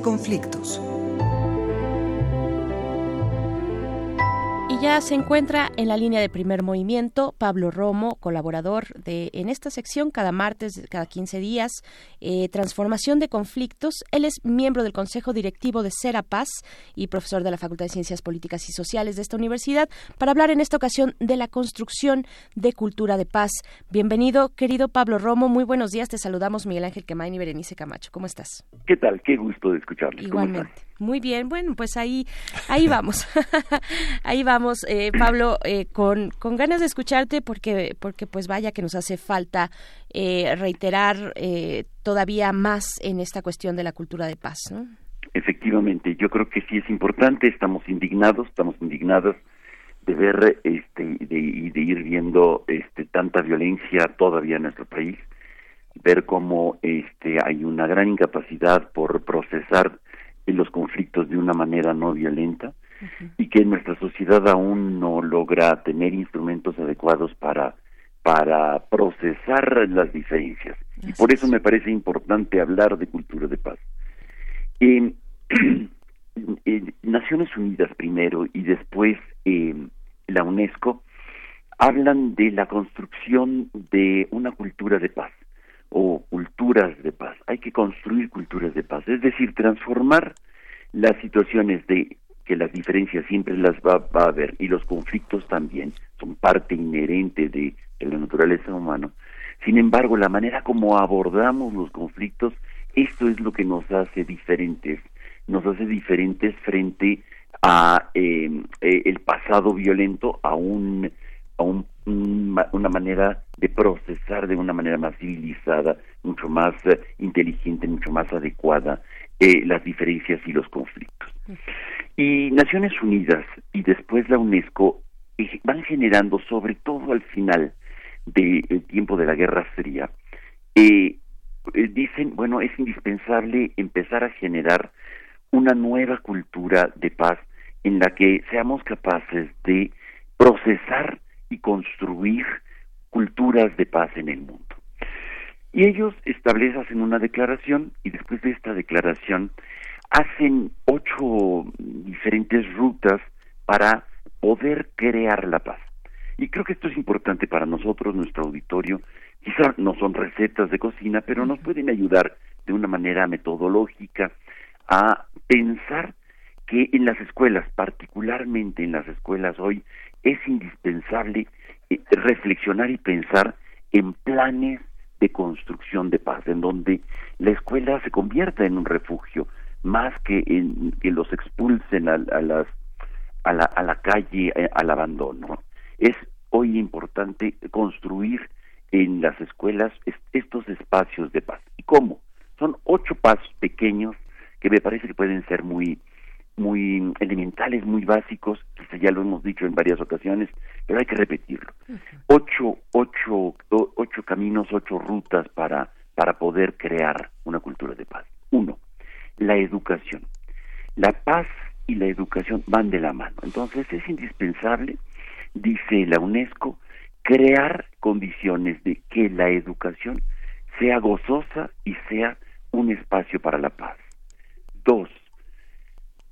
conflictos. Se encuentra en la línea de primer movimiento Pablo Romo, colaborador de en esta sección cada martes, cada 15 días, eh, Transformación de Conflictos. Él es miembro del Consejo Directivo de Serapaz y profesor de la Facultad de Ciencias Políticas y Sociales de esta universidad para hablar en esta ocasión de la construcción de cultura de paz. Bienvenido, querido Pablo Romo. Muy buenos días. Te saludamos Miguel Ángel Quemain y Berenice Camacho. ¿Cómo estás? ¿Qué tal? Qué gusto de escucharles. Igualmente. Muy bien. Bueno, pues ahí, ahí vamos. [LAUGHS] ahí vamos, eh, Pablo, eh, con, con ganas de escucharte porque, porque pues vaya que nos hace falta eh, reiterar todavía más en esta cuestión de la cultura de paz, ¿no? Efectivamente, yo creo que sí es importante, estamos indignados, estamos indignadas de ver este de, de ir viendo este tanta violencia todavía en nuestro país, ver cómo este hay una gran incapacidad por procesar los conflictos de una manera no violenta y que nuestra sociedad aún no logra tener instrumentos adecuados para para procesar las diferencias. Y por eso me parece importante hablar de cultura de paz. Eh, [CLEARS THROAT] Naciones Unidas primero y después eh, la UNESCO hablan de la construcción de una cultura de paz o culturas de paz. Hay que construir culturas de paz, es decir, transformar las situaciones de que las diferencias siempre las va, a haber y los conflictos también son parte inherente de, la naturaleza humana. Sin embargo, la manera como abordamos los conflictos, esto es lo que nos hace diferentes, nos hace diferentes frente a em, eh, el pasado violento, a un a un, una manera de procesar de una manera más civilizada, mucho más eh, inteligente, mucho más adecuada eh, las diferencias y los conflictos. Y Naciones Unidas y después la UNESCO eh, van generando, sobre todo al final del tiempo de la Guerra Fría, dicen, bueno, es indispensable empezar a generar una nueva cultura de paz en la que seamos capaces de procesar y construir culturas de paz en el mundo. Y ellos establecen una declaración y después de esta declaración hacen ocho diferentes rutas para poder crear la paz. Y creo que esto es importante para nosotros, nuestro auditorio. Quizá no son recetas de cocina, pero nos pueden ayudar de una manera metodológica a pensar que en las escuelas, particularmente en las escuelas hoy, es indispensable eh, reflexionar y pensar en planes de construcción de paz, en donde la escuela se convierta en un refugio, más que en que los expulsen a, las a la, a la calle, eh, al abandono. Es hoy importante construir en las escuelas estos espacios de paz. ¿Y cómo? Son ocho pasos pequeños que me parece que pueden ser muy muy elementales, muy básicos, quizá ya lo hemos dicho en varias ocasiones, pero hay que repetirlo. Ocho, ocho, ocho caminos, ocho rutas para, para poder crear una cultura de paz. Uno, la educación. La paz y la educación van de la mano. Entonces es indispensable, dice la UNESCO, crear condiciones de que la educación sea gozosa y sea un espacio para la paz. Dos,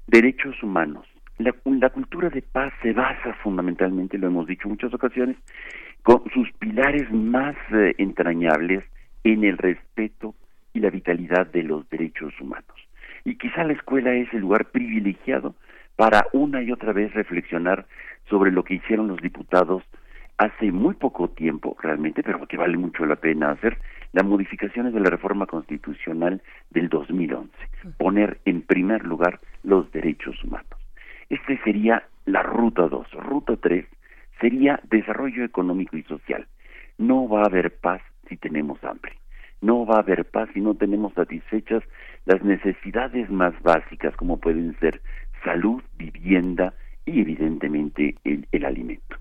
derechos humanos. La, la, cultura de paz se basa fundamentalmente, lo hemos dicho en muchas ocasiones, con sus pilares más eh, entrañables en el respeto y la vitalidad de los derechos humanos y quizá la escuela es el lugar privilegiado para una y otra vez reflexionar sobre lo que hicieron los diputados hace muy poco tiempo realmente, pero que vale mucho la pena hacer, las modificaciones de la reforma constitucional del 2011, poner en primer lugar los derechos humanos. Este sería la ruta 2. Ruta 3 sería desarrollo económico y social. No va a haber paz si tenemos hambre. No va a haber paz si no tenemos satisfechas las necesidades más básicas como pueden ser salud, vivienda y evidentemente el, el alimento.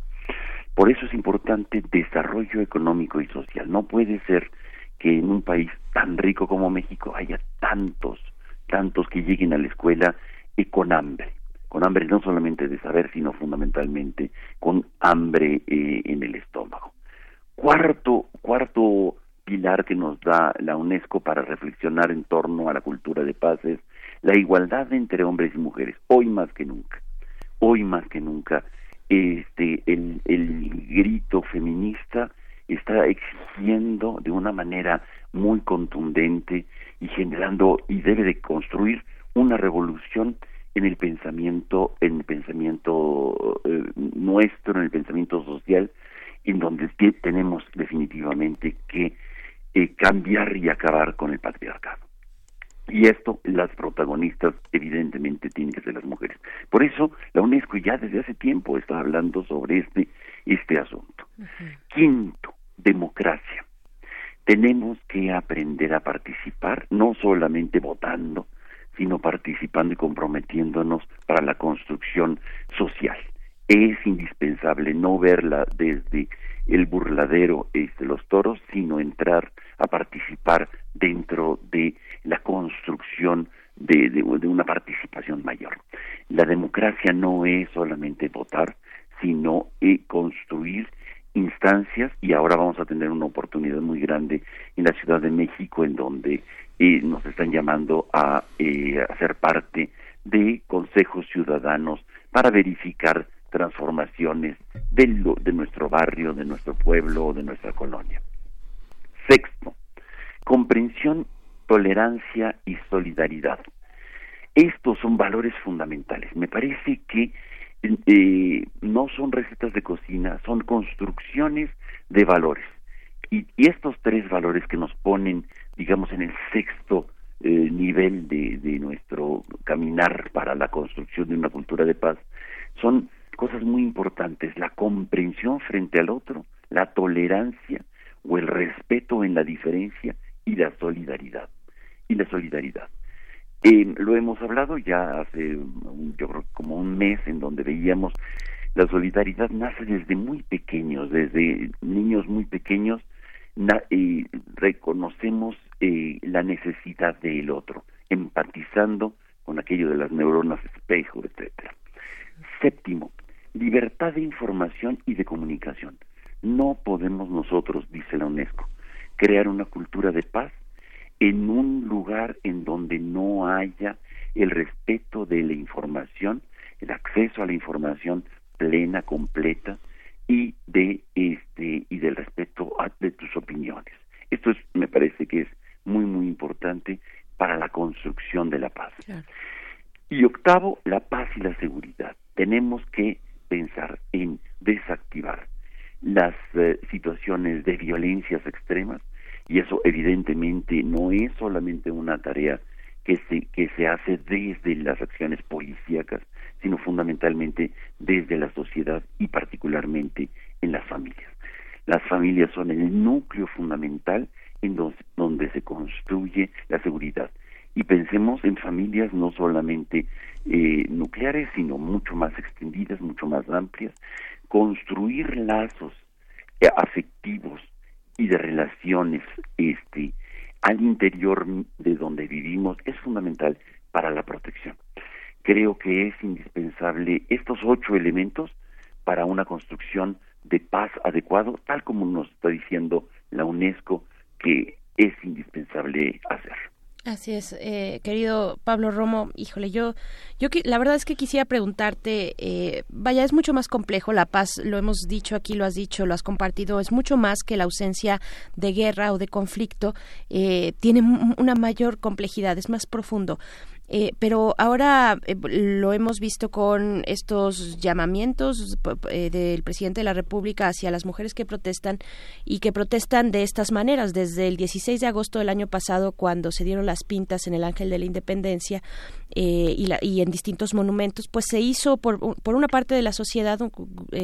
Por eso es importante desarrollo económico y social. No puede ser que en un país tan rico como México haya tantos, tantos que lleguen a la escuela y con hambre, con hambre no solamente de saber, sino fundamentalmente con hambre eh, en el estómago. Cuarto, cuarto pilar que nos da la UNESCO para reflexionar en torno a la cultura de paz es la igualdad entre hombres y mujeres, hoy más que nunca. Hoy más que nunca este el, el grito feminista está exigiendo de una manera muy contundente y generando y debe de construir una revolución en el pensamiento en el pensamiento eh, nuestro en el pensamiento social en donde tenemos definitivamente que eh, cambiar y acabar con el patriarcado. Y esto las protagonistas evidentemente tienen que ser las mujeres. Por eso la UNESCO ya desde hace tiempo está hablando sobre este este asunto. Quinto democracia tenemos que aprender a participar no solamente votando sino participando y comprometiéndonos para la construcción social es indispensable no verla desde el burladero de los toros, sino entrar a participar dentro de la construcción de, de, una participación mayor. La democracia no es solamente votar, sino eh, construir instancias y ahora vamos a tener una oportunidad muy grande en la Ciudad de México en donde eh, nos están llamando a, eh, ser parte de consejos ciudadanos para verificar transformaciones de, de nuestro barrio, de nuestro pueblo de nuestra colonia. Sexto, comprensión, tolerancia y solidaridad. Estos son valores fundamentales. Me parece que eh, no son recetas de cocina, son construcciones de valores. Y, estos tres valores que nos ponen, digamos, en el sexto eh, nivel de, de nuestro caminar para la construcción de una cultura de paz, son cosas muy importantes, la comprensión frente al otro, la tolerancia o el respeto en la diferencia y la solidaridad. Y la solidaridad. Eh, lo hemos hablado ya hace, yo creo, como un mes en donde veíamos la solidaridad nace desde muy pequeños, desde niños muy pequeños, eh, reconocemos eh, la necesidad del otro, empatizando con aquello de las neuronas espejo, etcétera. Séptimo, libertad de información y de comunicación. No podemos nosotros, dice la UNESCO, crear una cultura de paz en un lugar en donde no haya el respeto de la información, el acceso a la información plena, completa y de este y del respeto de tus opiniones. Esto es, me parece que es muy muy importante para la construcción de la paz. Y octavo, la paz y la seguridad. Tenemos que pensar en desactivar las eh, situaciones de violencias extremas y eso evidentemente no es solamente una tarea que se, que se hace desde las acciones policíacas, sino fundamentalmente desde la sociedad y particularmente en las familias. Las familias son el núcleo fundamental en donde se construye la seguridad. Y pensemos en familias no solamente eh, nucleares, sino mucho más extendidas, mucho más amplias, construir lazos eh, afectivos y de relaciones este al interior de donde vivimos es fundamental para la protección. Creo que es indispensable estos ocho elementos para una construcción de paz adecuado, tal como nos está diciendo la UNESCO que es indispensable hacer. Así es, eh, querido Pablo Romo, híjole, yo, yo la verdad es que quisiera preguntarte, eh, vaya, es mucho más complejo la paz, lo hemos dicho aquí, lo has dicho, lo has compartido, es mucho más que la ausencia de guerra o de conflicto, eh, tiene una mayor complejidad, es más profundo. Eh, pero ahora eh, lo hemos visto con estos llamamientos eh, del presidente de la República hacia las mujeres que protestan y que protestan de estas maneras. Desde el 16 de agosto del año pasado, cuando se dieron las pintas en el Ángel de la Independencia y, y, en distintos monumentos, pues se hizo por, por una parte de la sociedad,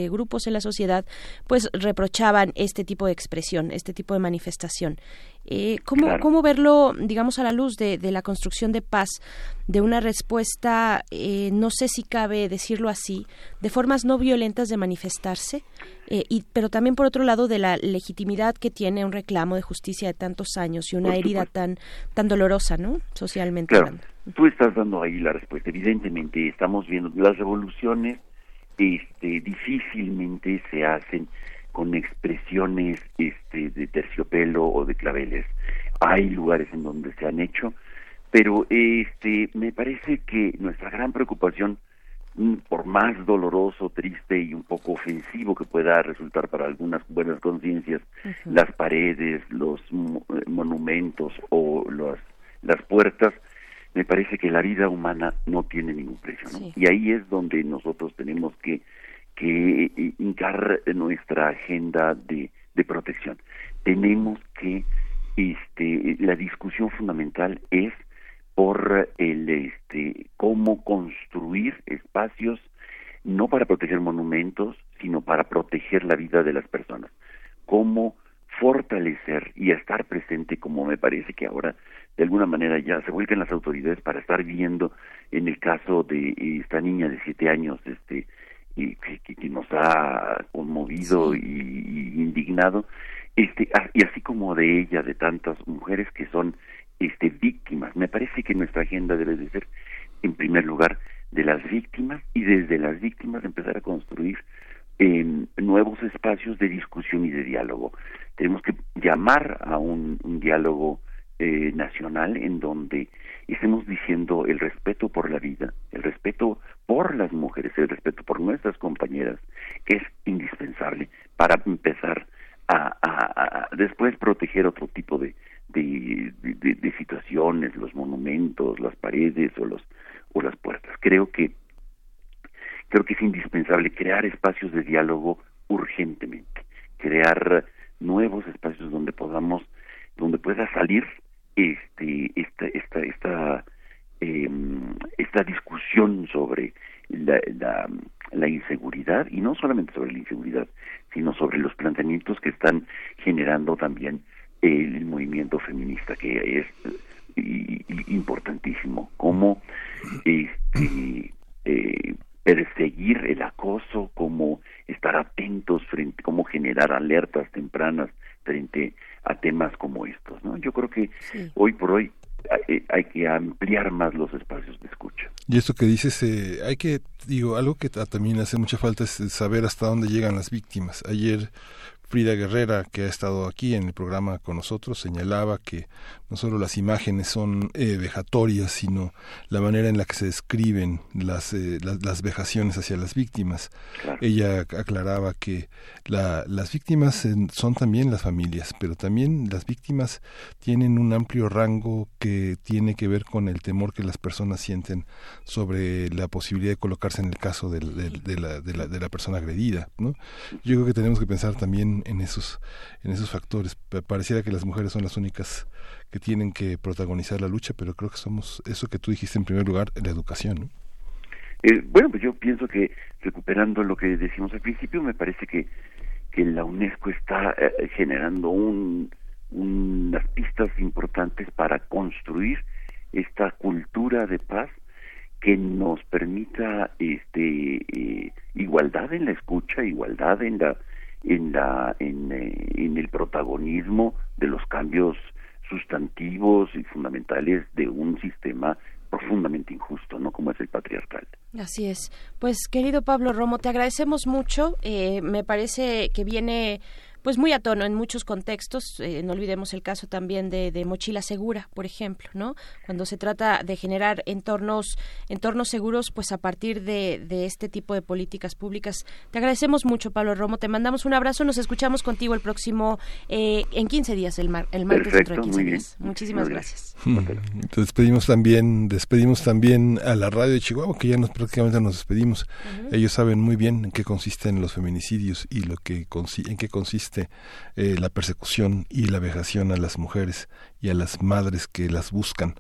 grupos en la sociedad, pues reprochaban este tipo de expresión, este tipo de manifestación. Eh, ¿cómo, ¿Cómo verlo, digamos, a la luz de, de, la construcción de paz, de una respuesta, eh, no sé si cabe decirlo así, de formas no violentas de manifestarse, eh, y, pero también por otro lado de la legitimidad que tiene un reclamo de justicia de tantos años y una herida tan, tan dolorosa, ¿no? Socialmente claro. Tú estás dando ahí la respuesta. Evidentemente, estamos viendo las revoluciones, este, difícilmente se hacen con expresiones este, de terciopelo o de claveles. Hay lugares en donde se han hecho, pero este, me parece que nuestra gran preocupación mm, por más doloroso, triste y un poco ofensivo que pueda resultar para algunas buenas conciencias, las paredes, los monumentos o las, las puertas, me parece que la vida humana no tiene ningún precio. ¿no? Y ahí es donde nosotros tenemos que, que eh, hincar nuestra agenda de, de protección. Tenemos que, este, la discusión fundamental es por el este cómo construir espacios no para proteger monumentos, sino para proteger la vida de las personas. Cómo fortalecer y estar presente como me parece que ahora de alguna manera ya se vuelven las autoridades para estar viendo en el caso de esta niña de siete años este y que, que, nos ha conmovido y, y, indignado este y así como de ella de tantas mujeres que son este, víctimas. Me parece que nuestra agenda debe de ser, en primer lugar, de las víctimas y desde las víctimas empezar a construir em, nuevos espacios de discusión y de diálogo. Tenemos que llamar a un, diálogo eh, nacional en donde estemos diciendo el respeto por la vida, el respeto por las mujeres, el respeto por nuestras compañeras, es indispensable para empezar a después proteger otro tipo de, de, de, situaciones, los monumentos, las paredes o los o las puertas. Creo que creo que es indispensable crear espacios de diálogo urgentemente, crear nuevos espacios donde podamos, donde pueda salir este esta esta esta em, esta discusión sobre la, la, la, inseguridad y no solamente sobre la inseguridad, sino sobre los planteamientos que están generando también el movimiento feminista que es importantísimo. Cómo este, eh, perseguir el acoso cómo estar atentos frente cómo generar alertas tempranas frente a temas como estos no yo creo que hoy por hoy hay, hay, que ampliar más los espacios de escucha. Y esto que dices eh, hay que digo algo que también hace mucha falta es saber hasta dónde llegan las víctimas. Ayer Frida Guerrera, que ha estado aquí en el programa con nosotros, señalaba que no solo las imágenes son eh, vejatorias, sino la manera en la que se describen las, eh, las, vejaciones hacia las víctimas. Ella aclaraba que la, las víctimas son también las familias, pero también las víctimas tienen un amplio rango que tiene que ver con el temor que las personas sienten sobre la posibilidad de colocarse en el caso de, de, la, de, la, de la persona agredida. ¿no? Yo creo que tenemos que pensar también en, esos, en esos factores. Pareciera que las mujeres son las únicas que tienen que protagonizar la lucha, pero creo que somos eso que tú dijiste en primer lugar, la educación. Eh, bueno, pues yo pienso que recuperando lo que decimos al principio, me parece que, que la UNESCO está eh, generando un, unas pistas importantes para construir esta cultura de paz que nos permita este eh, igualdad en la escucha, igualdad en la en, la, en, eh, en el protagonismo de los cambios sustantivos y fundamentales de un sistema profundamente injusto, ¿no? Como es el patriarcal. Así es. Pues, querido Pablo Romo, te agradecemos mucho. Eh, me parece que viene pues muy a tono en muchos contextos. Eh, no olvidemos el caso también de, de, mochila segura, por ejemplo, ¿no? Cuando se trata de generar entornos, entornos seguros, pues a partir de, de este tipo de políticas públicas. Te agradecemos mucho, Pablo Romo. Te mandamos un abrazo. Nos escuchamos contigo el próximo, eh, en 15 días, el, mar, el martes dentro de 15 días. Muchísimas gracias. despedimos también, despedimos también a la radio de Chihuahua, que ya nos prácticamente nos despedimos. Ellos saben muy bien en qué consisten los feminicidios y lo que en qué consiste eh, la persecución y la vejación a las mujeres y a las madres que las buscan.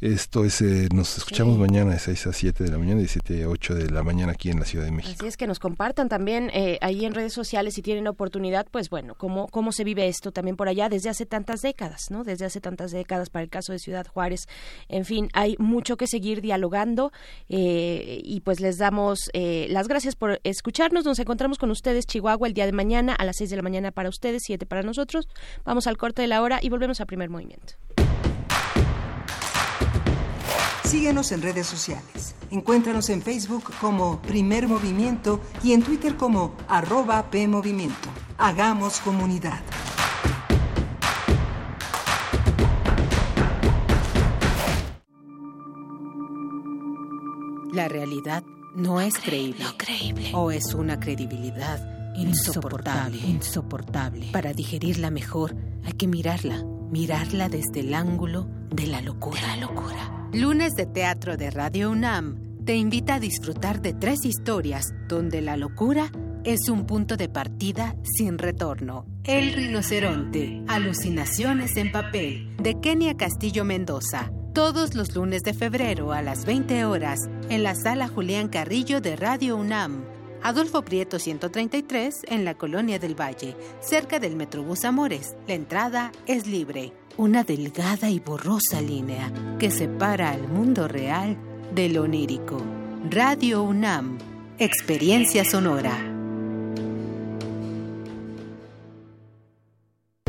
Esto es, eh, nos escuchamos mañana de 6 a 7 de la mañana de 7 a 8 de la mañana aquí en la Ciudad de México. Así es que nos compartan también eh, ahí en redes sociales si tienen oportunidad, pues bueno, cómo, cómo se vive esto también por allá desde hace tantas décadas, ¿no? Desde hace tantas décadas para el caso de Ciudad Juárez. En fin, hay mucho que seguir dialogando eh, y pues les damos las gracias por escucharnos. Nos encontramos con ustedes, Chihuahua, el día de mañana a las 6 de la mañana para ustedes, 7 para nosotros. Vamos al corte de la hora y volvemos a primer movimiento. Síguenos en redes sociales. Encuéntranos en Facebook como Primer Movimiento y en Twitter como arroba PMovimiento. Hagamos comunidad. La realidad no es creíble. No creíble. O es una credibilidad insoportable. Insoportable. Para digerirla mejor, hay que mirarla. Mirarla desde el ángulo de la locura. De la locura. Lunes de Teatro de Radio UNAM te invita a disfrutar de tres historias donde la locura es un punto de partida sin retorno. El rinoceronte, alucinaciones en papel, de Kenia Castillo Mendoza. Todos los lunes de febrero a las 20 horas en la sala Julián Carrillo de Radio UNAM. Adolfo Prieto 133 en la Colonia del Valle, cerca del Metrobús Amores. La entrada es libre. Una delgada y borrosa línea que separa al mundo real de lo onírico. Radio UNAM. Experiencia sonora.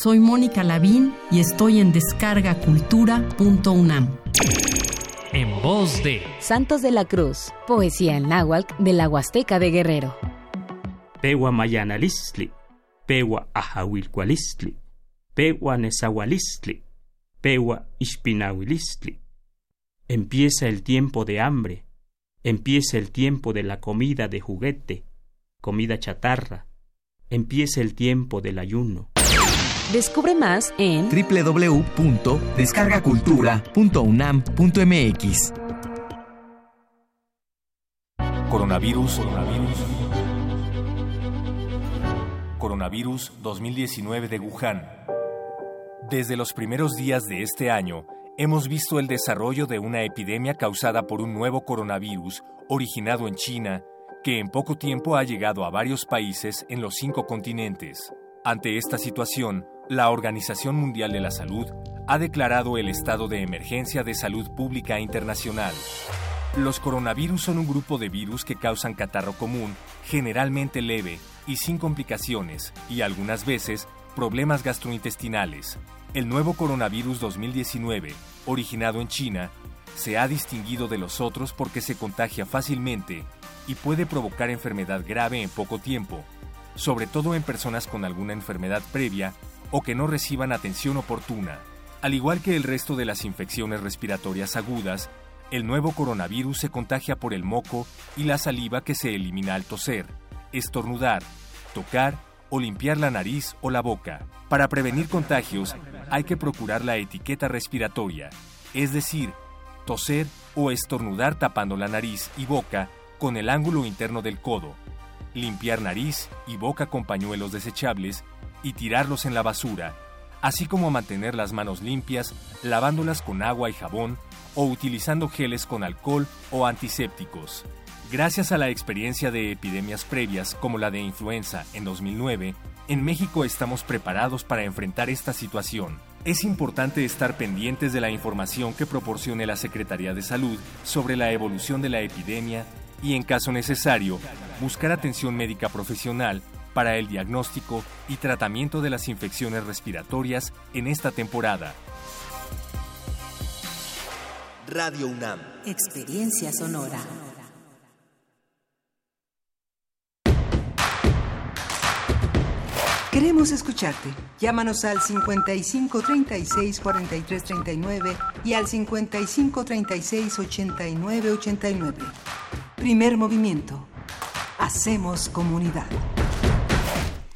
Soy Mónica Lavín y estoy en descargacultura.unam. En voz de Santos de la Cruz, poesía en náhuatl de la Huasteca de Guerrero. Pewa mayanalistli, pewa ahahuilcualistli, pewa nezahualistli, pewa ispinahuilistli. Empieza el tiempo de hambre, empieza el tiempo de la comida de juguete, comida chatarra, empieza el tiempo del ayuno. Descubre más en www.descargacultura.unam.mx. Coronavirus, coronavirus. Coronavirus 2019 de Wuhan. Desde los primeros días de este año, hemos visto el desarrollo de una epidemia causada por un nuevo coronavirus originado en China, que en poco tiempo ha llegado a varios países en los cinco continentes. Ante esta situación, la Organización Mundial de la Salud ha declarado el estado de emergencia de salud pública internacional. Los coronavirus son un grupo de virus que causan catarro común, generalmente leve y sin complicaciones, y algunas veces problemas gastrointestinales. El nuevo coronavirus 2019, originado en China, se ha distinguido de los otros porque se contagia fácilmente y puede provocar enfermedad grave en poco tiempo, sobre todo en personas con alguna enfermedad previa o que no reciban atención oportuna. Al igual que el resto de las infecciones respiratorias agudas, el nuevo coronavirus se contagia por el moco y la saliva que se elimina al toser, estornudar, tocar o limpiar la nariz o la boca. Para prevenir contagios hay que procurar la etiqueta respiratoria, es decir, toser o estornudar tapando la nariz y boca con el ángulo interno del codo, limpiar nariz y boca con pañuelos desechables y tirarlos en la basura, así como mantener las manos limpias, lavándolas con agua y jabón o utilizando geles con alcohol o antisépticos. Gracias a la experiencia de epidemias previas como la de influenza en 2009, en México estamos preparados para enfrentar esta situación. Es importante estar pendientes de la información que proporcione la Secretaría de Salud sobre la evolución de la epidemia y, en caso necesario, buscar atención médica profesional para el diagnóstico y tratamiento de las infecciones respiratorias en esta temporada. Radio UNAM. Experiencia sonora. Queremos escucharte. Llámanos al 55 36 43 39 y al 55 36 89 89. Primer movimiento. Hacemos comunidad.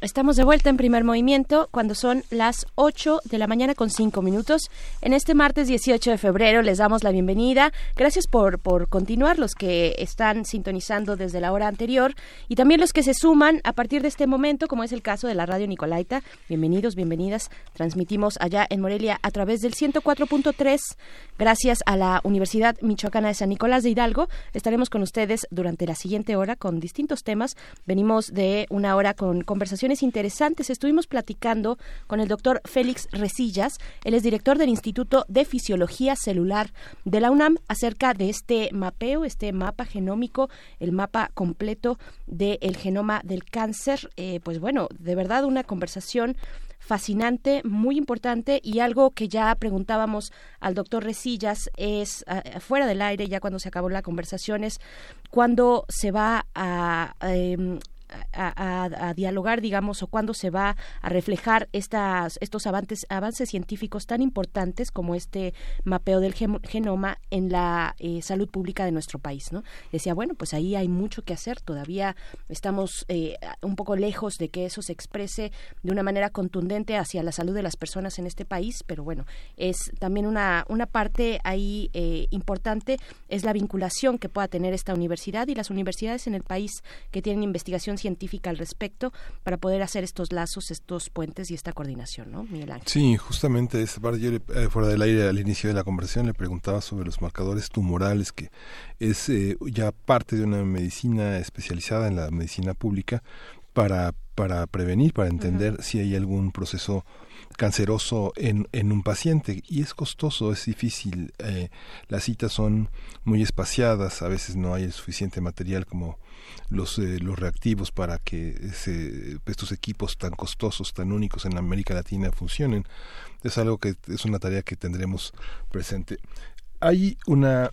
Estamos de vuelta en primer movimiento cuando son las 8 de la mañana con 5 minutos. En este martes 18 de febrero les damos la bienvenida. Gracias por, por continuar los que están sintonizando desde la hora anterior y también los que se suman a partir de este momento, como es el caso de la radio Nicolaita. Bienvenidos, bienvenidas. Transmitimos allá en Morelia a través del 104.3. Gracias a la Universidad Michoacana de San Nicolás de Hidalgo. Estaremos con ustedes durante la siguiente hora con distintos temas. Venimos de una hora con conversaciones interesantes. Estuvimos platicando con el doctor Félix Resillas, él es director del Instituto de Fisiología Celular de la UNAM, acerca de este mapeo, este mapa genómico, el mapa completo del genoma del cáncer. Eh, pues bueno, de verdad una conversación fascinante, muy importante y algo que ya preguntábamos al doctor Resillas es fuera del aire, ya cuando se acabó la conversación, es cuándo se va a, em, a, dialogar, digamos, o cuándo se va a reflejar estas, estos avances, avances científicos tan importantes como este mapeo del genoma en la eh, salud pública de nuestro país, ¿no? Decía, bueno, pues ahí hay mucho que hacer, todavía estamos eh, un poco lejos de que eso se exprese de una manera contundente hacia la salud de las personas en este país, pero bueno, es también una, una parte ahí eh, importante, es la vinculación que pueda tener esta universidad y las universidades en el país que tienen investigación científica al respecto para poder hacer estos lazos, estos puentes y esta coordinación, ¿no, Miguel Ángel? Sí, justamente esa parte, yo eh, fuera del aire al inicio de la conversación le preguntaba sobre los marcadores tumorales, que es eh, ya parte de una medicina especializada en la medicina pública para, para prevenir, para entender si hay algún proceso canceroso en, en un paciente y es costoso, es difícil. Eh, las citas son muy espaciadas, a veces no hay el suficiente material como los, eh, los reactivos para que estos equipos tan costosos, tan únicos en América Latina funcionen. Es algo que es una tarea que tendremos presente. Hay una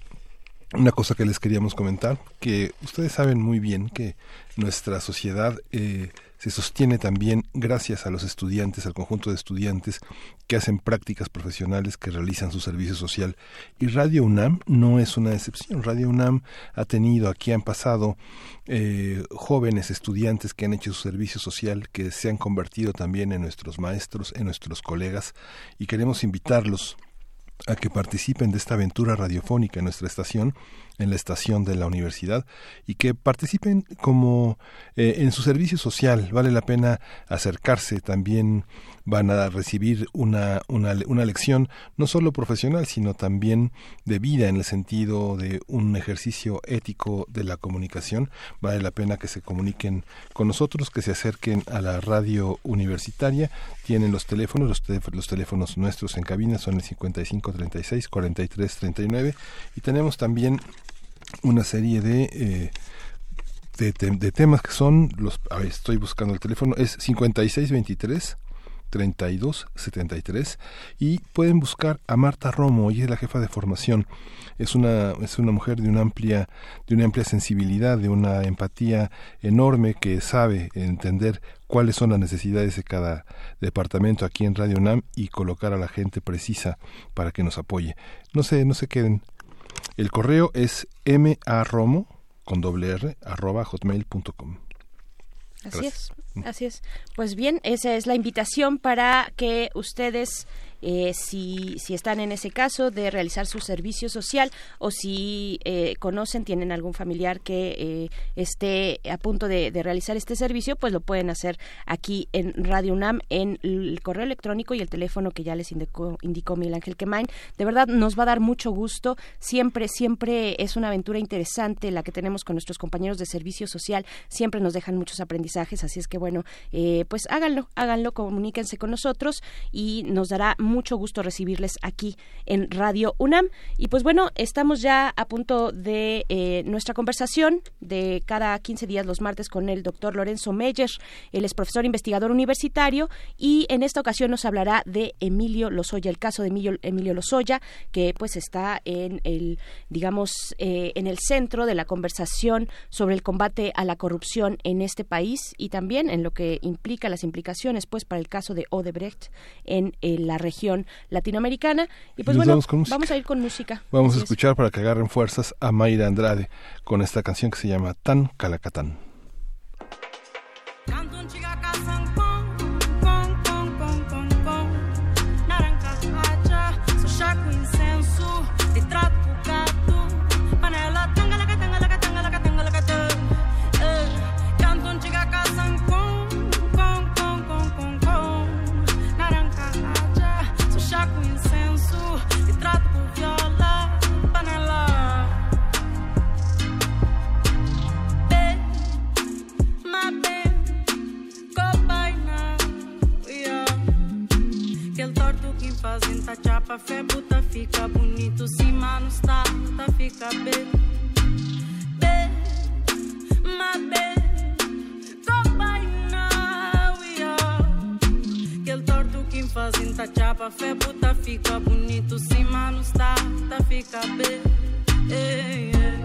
una cosa que les queríamos comentar, que ustedes saben muy bien que nuestra sociedad eh, se sostiene también gracias a los estudiantes, al conjunto de estudiantes que hacen prácticas profesionales, que realizan su servicio social. Y Radio UNAM no es una excepción. Radio UNAM ha tenido, aquí han pasado eh, jóvenes estudiantes que han hecho su servicio social, que se han convertido también en nuestros maestros, en nuestros colegas, y queremos invitarlos a que participen de esta aventura radiofónica en nuestra estación en la estación de la universidad y que participen como eh, en su servicio social. Vale la pena acercarse. También van a recibir una, una, una lección no solo profesional, sino también de vida en el sentido de un ejercicio ético de la comunicación. Vale la pena que se comuniquen con nosotros, que se acerquen a la radio universitaria. Tienen los teléfonos, los, los teléfonos nuestros en cabina son el 55 36 43 39 y tenemos también una serie de, eh, de, temas que son los a estoy buscando el teléfono es 5623 3273 y pueden buscar a Marta Romo, ella es la jefa de formación. Es una es una mujer de una amplia de una amplia sensibilidad, de una empatía enorme que sabe entender cuáles son las necesidades de cada departamento aquí en Radio UNAM y colocar a la gente precisa para que nos apoye. No se no se queden el correo es maromo con doble r arroba hotmail.com. Así es, así es. Pues bien, esa es la invitación para que ustedes eh, si, si están en ese caso de realizar su servicio social o si eh, conocen, tienen algún familiar que eh, esté a punto de, realizar este servicio, pues lo pueden hacer aquí en Radio UNAM en el correo electrónico y el teléfono que ya les indicó, indicó Miguel Ángel Quemain. De verdad, nos va a dar mucho gusto. Siempre, siempre es una aventura interesante la que tenemos con nuestros compañeros de servicio social. Siempre nos dejan muchos aprendizajes, así es que bueno, pues háganlo, háganlo, comuníquense con nosotros y nos dará gusto recibirles aquí en Radio UNAM. Y pues bueno, estamos ya a punto de eh, nuestra conversación de cada 15 días los martes con el doctor Lorenzo Meyer. Él es profesor investigador universitario y en esta ocasión nos hablará de Emilio Lozoya, el caso de Emilio, Emilio Lozoya, que pues está en el, digamos, eh, en el centro de la conversación sobre el combate a la corrupción en este país y también en lo que implica las implicaciones pues para el caso de Odebrecht en la región latinoamericana. Y pues bueno, vamos, a ir con música. Vamos a escuchar para que agarren fuerzas a Mayra Andrade con esta canción que se llama Tan Calacatán. Aquele torto que fazem tá chapa, fé buta, fica bonito. Se mano está, tá fica bem. Bem, mas bem, combina, Aquele torto que fazem tá chapa, fé buta, fica bonito. Se mano está, tá fica bem. Ei, ei.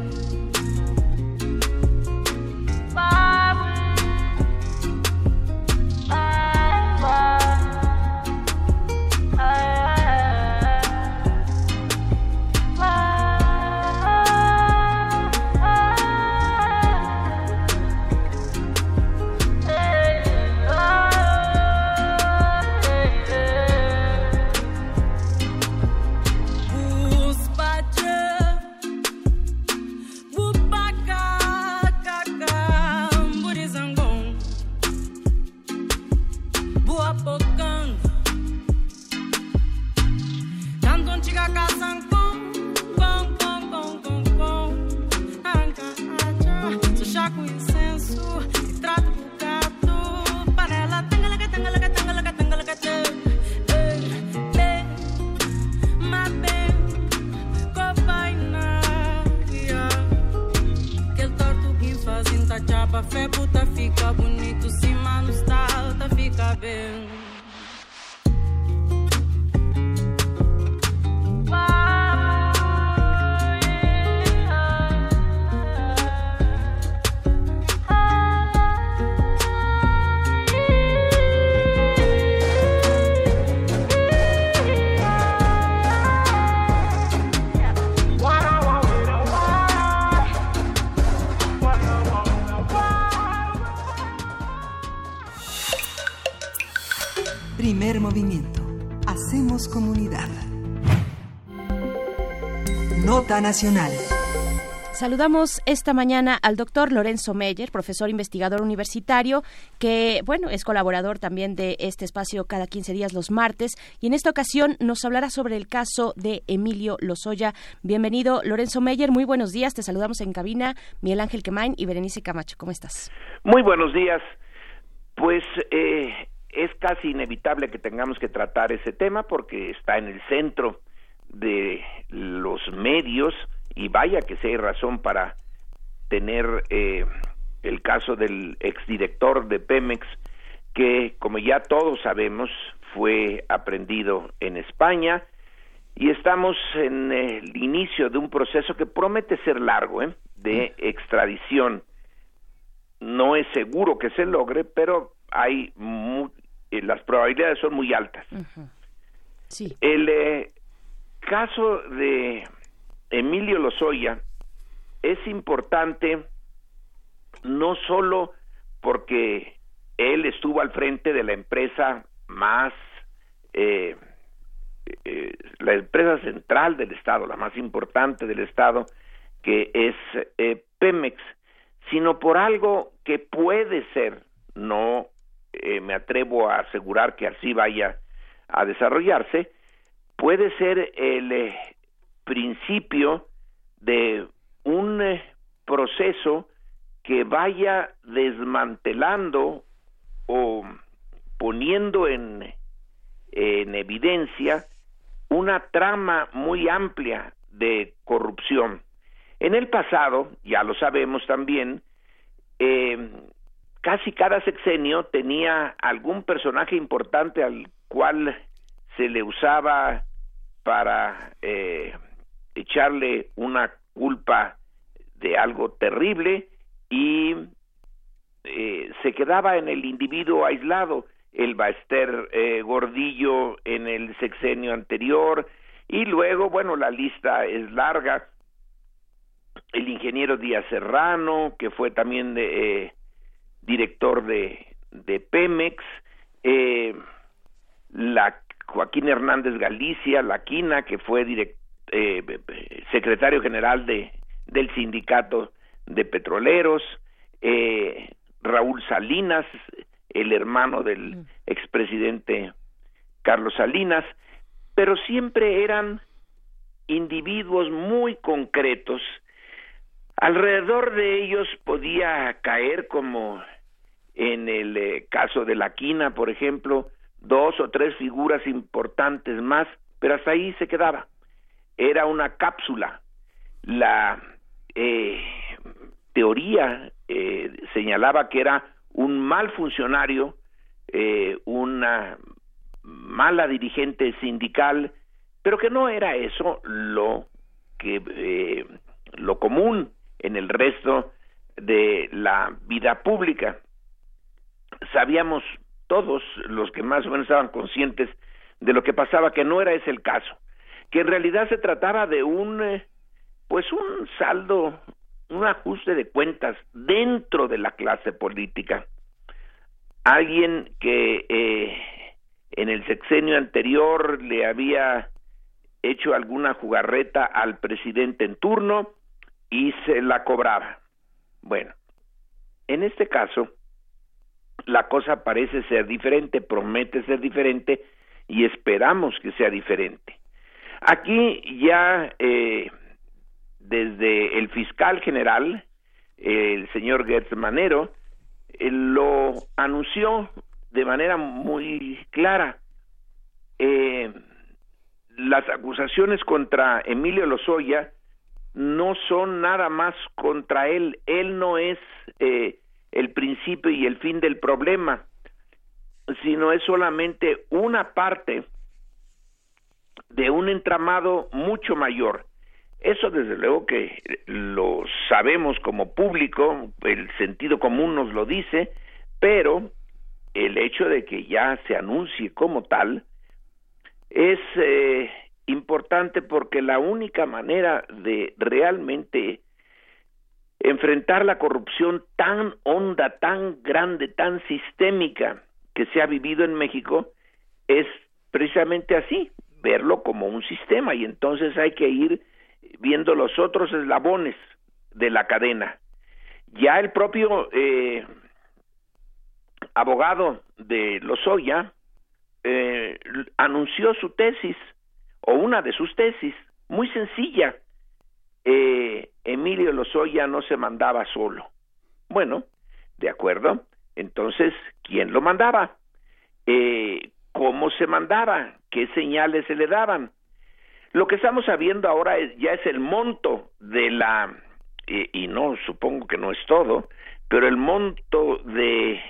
Nacional. Saludamos esta mañana al doctor Lorenzo Meyer, profesor investigador universitario, que, bueno, es colaborador también de este espacio cada 15 días los martes, y en esta ocasión nos hablará sobre el caso de Emilio Lozoya. Bienvenido, Lorenzo Meyer, muy buenos días, te saludamos en cabina, Miguel Ángel Quemain y Berenice Camacho, ¿cómo estás? Muy buenos días, pues eh, es casi inevitable que tengamos que tratar ese tema porque está en el centro de los medios y vaya que si hay razón para tener eh, el caso del exdirector de Pemex que como ya todos sabemos fue aprendido en España y estamos en el inicio de un proceso que promete ser largo ¿eh? de extradición no es seguro que se logre pero hay eh, las probabilidades son muy altas sí. el caso de Emilio Lozoya es importante no solo porque él estuvo al frente de la empresa más eh, eh, la empresa central del estado la más importante del estado que es eh, Pemex sino por algo que puede ser no me atrevo a asegurar que así vaya a desarrollarse puede ser el eh, principio de un eh, proceso que vaya desmantelando o poniendo en, en evidencia una trama muy amplia de corrupción. En el pasado, ya lo sabemos también, eh, casi cada sexenio tenía algún personaje importante al cual se le usaba para eh, echarle una culpa de algo terrible y eh, se quedaba en el individuo aislado. El Baester eh, Gordillo en el sexenio anterior y luego bueno la lista es larga. El ingeniero Díaz Serrano que fue también de, director de, de Pemex. La Joaquín Hernández Galicia, Laquina, que fue eh, secretario general de, del sindicato de petroleros, eh, Raúl Salinas, el hermano del mm. expresidente Carlos Salinas, pero siempre eran individuos muy concretos. Alrededor de ellos podía caer como en el eh, caso de la quina, por ejemplo, dos o tres figuras importantes más, pero hasta ahí se quedaba. Era una cápsula la eh, teoría eh, señalaba que era un mal funcionario, eh, una mala dirigente sindical, pero que no era eso lo que eh, lo común en el resto de la vida pública. Sabíamos todos los que más o menos estaban conscientes de lo que pasaba que no era ese el caso, que en realidad se trataba de un eh, pues un saldo, un ajuste de cuentas dentro de la clase política. Alguien que eh, en el sexenio anterior le había hecho alguna jugarreta al presidente en turno y se la cobraba. Bueno, en este caso, la cosa parece ser diferente, promete ser diferente y esperamos que sea diferente. Aquí ya eh, desde el fiscal general, el señor Gertz Manero, eh, lo anunció de manera muy clara. Eh, las acusaciones contra Emilio Lozoya no son nada más contra él. Él no es eh, el principio y el fin del problema, sino es solamente una parte de un entramado mucho mayor. Eso desde luego que lo sabemos como público, el sentido común nos lo dice, pero el hecho de que ya se anuncie como tal es eh, importante porque la única manera de realmente enfrentar la corrupción tan honda, tan grande, tan sistémica que se ha vivido en México es precisamente así, verlo como un sistema y entonces hay que ir viendo los otros eslabones de la cadena. Ya el propio eh, abogado de Lozoya eh, anunció su tesis o una de sus tesis, muy sencilla. Eh, Emilio Lozoya no se mandaba solo. Bueno, de acuerdo. Entonces, ¿quién lo mandaba? Eh, ¿Cómo se mandaba? ¿Qué señales se le daban? Lo que estamos sabiendo ahora es, ya es el monto de la, y no, supongo que no es todo, pero el monto de,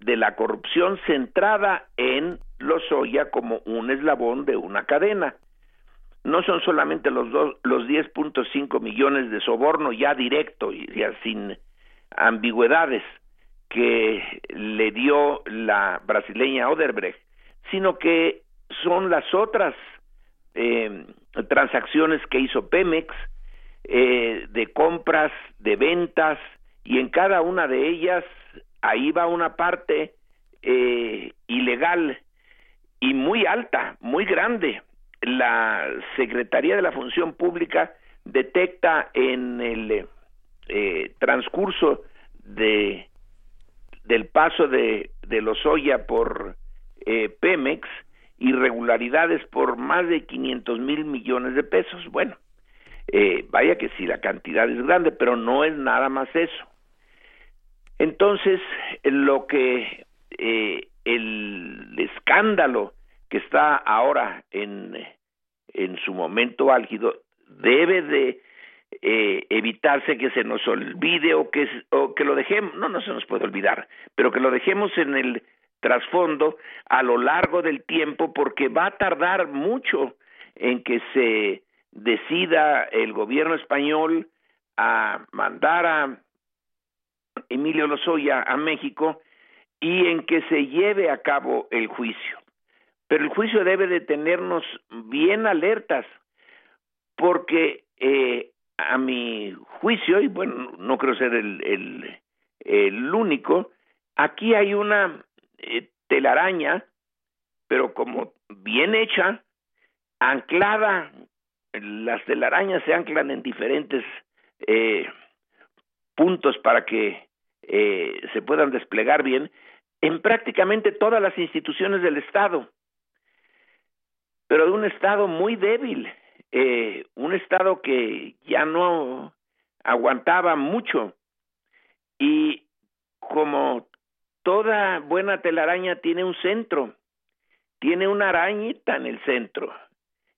de la corrupción centrada en Lozoya como un eslabón de una cadena. No son solamente los, dos, los 10.5 millones de soborno ya directo y ya sin ambigüedades que le dio la brasileña Oderbrecht, sino que son las otras eh, transacciones que hizo Pemex eh, de compras, de ventas, y en cada una de ellas ahí va una parte eh, ilegal y muy alta, muy grande. La Secretaría de la Función Pública detecta en el eh, transcurso de del paso de, de Lozoya por eh, Pemex irregularidades por más de 500 mil millones de pesos. Bueno, eh, vaya que sí, la cantidad es grande, pero no es nada más eso. Entonces, lo que eh, el escándalo que está ahora en, en su momento álgido debe de eh, evitarse que se nos olvide o que, o que lo dejemos, no, no se nos puede olvidar, pero que lo dejemos en el trasfondo a lo largo del tiempo porque va a tardar mucho en que se decida el gobierno español a mandar a Emilio Lozoya a México y en que se lleve a cabo el juicio. Pero el juicio debe de tenernos bien alertas, porque eh, a mi juicio, y bueno, no creo ser el, el, único, aquí hay una eh, telaraña, pero como bien hecha, anclada, las telarañas se anclan en diferentes eh, puntos para que eh, se puedan desplegar bien en prácticamente todas las instituciones del Estado, pero de un Estado muy débil, eh, un Estado que ya no aguantaba mucho y como toda buena telaraña tiene un centro, tiene una arañita en el centro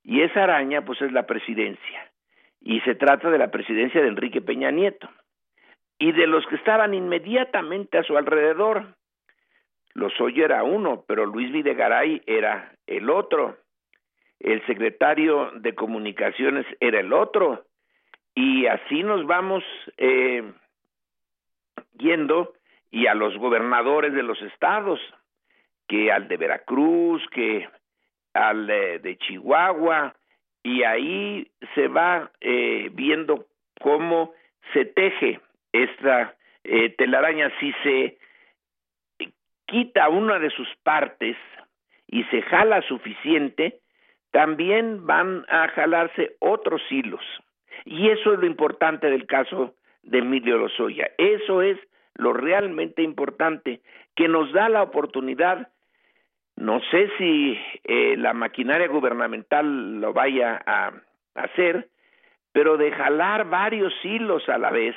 y esa araña pues es la presidencia y se trata de la presidencia de Enrique Peña Nieto y de los que estaban inmediatamente a su alrededor. Lozoya era uno, pero Luis Videgaray era el otro. El secretario de Comunicaciones era el otro. Y así nos vamos eh, yendo y a los gobernadores de los estados, que al de Veracruz, que al de, Chihuahua, y ahí se va eh, viendo cómo se teje esta eh, telaraña. Si se quita una de sus partes y se jala suficiente, también van a jalarse otros hilos. Y eso es lo importante del caso de Emilio Lozoya. Eso es lo realmente importante, que nos da la oportunidad, no sé si eh, la maquinaria gubernamental lo vaya a hacer, pero de jalar varios hilos a la vez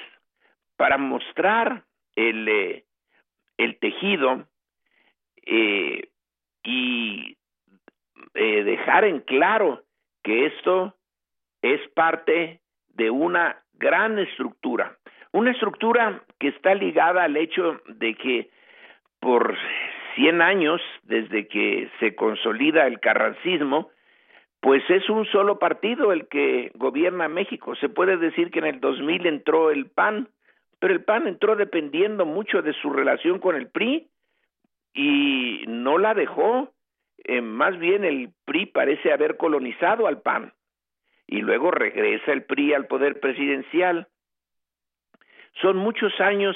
para mostrar el, eh, el tejido eh, y eh, dejar en claro que esto es parte de una gran estructura, una estructura que está ligada al hecho de que por 100 años, desde que se consolida el carrancismo, pues es un solo partido el que gobierna México. Se puede decir que en el 2000 entró el PAN, pero el PAN entró dependiendo mucho de su relación con el PRI y no la dejó. Eh, más bien el PRI parece haber colonizado al PAN y luego regresa el PRI al poder presidencial. Son muchos años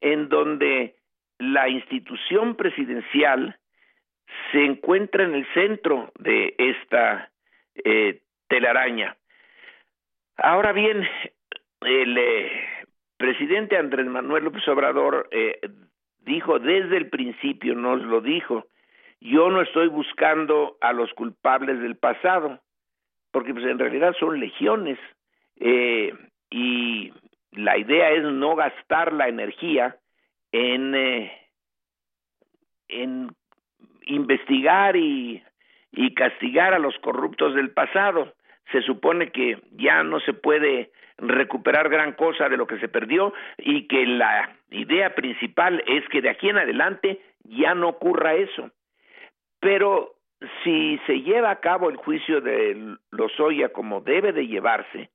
en donde la institución presidencial se encuentra en el centro de esta eh, telaraña. Ahora bien, el eh, presidente Andrés Manuel López Obrador eh, dijo desde el principio, nos lo dijo, yo no estoy buscando a los culpables del pasado, porque pues en realidad son legiones eh, y la idea es no gastar la energía en, eh, investigar y castigar a los corruptos del pasado. Se supone que ya no se puede recuperar gran cosa de lo que se perdió y que la idea principal es que de aquí en adelante ya no ocurra eso. Pero si se lleva a cabo el juicio de Lozoya como debe de llevarse,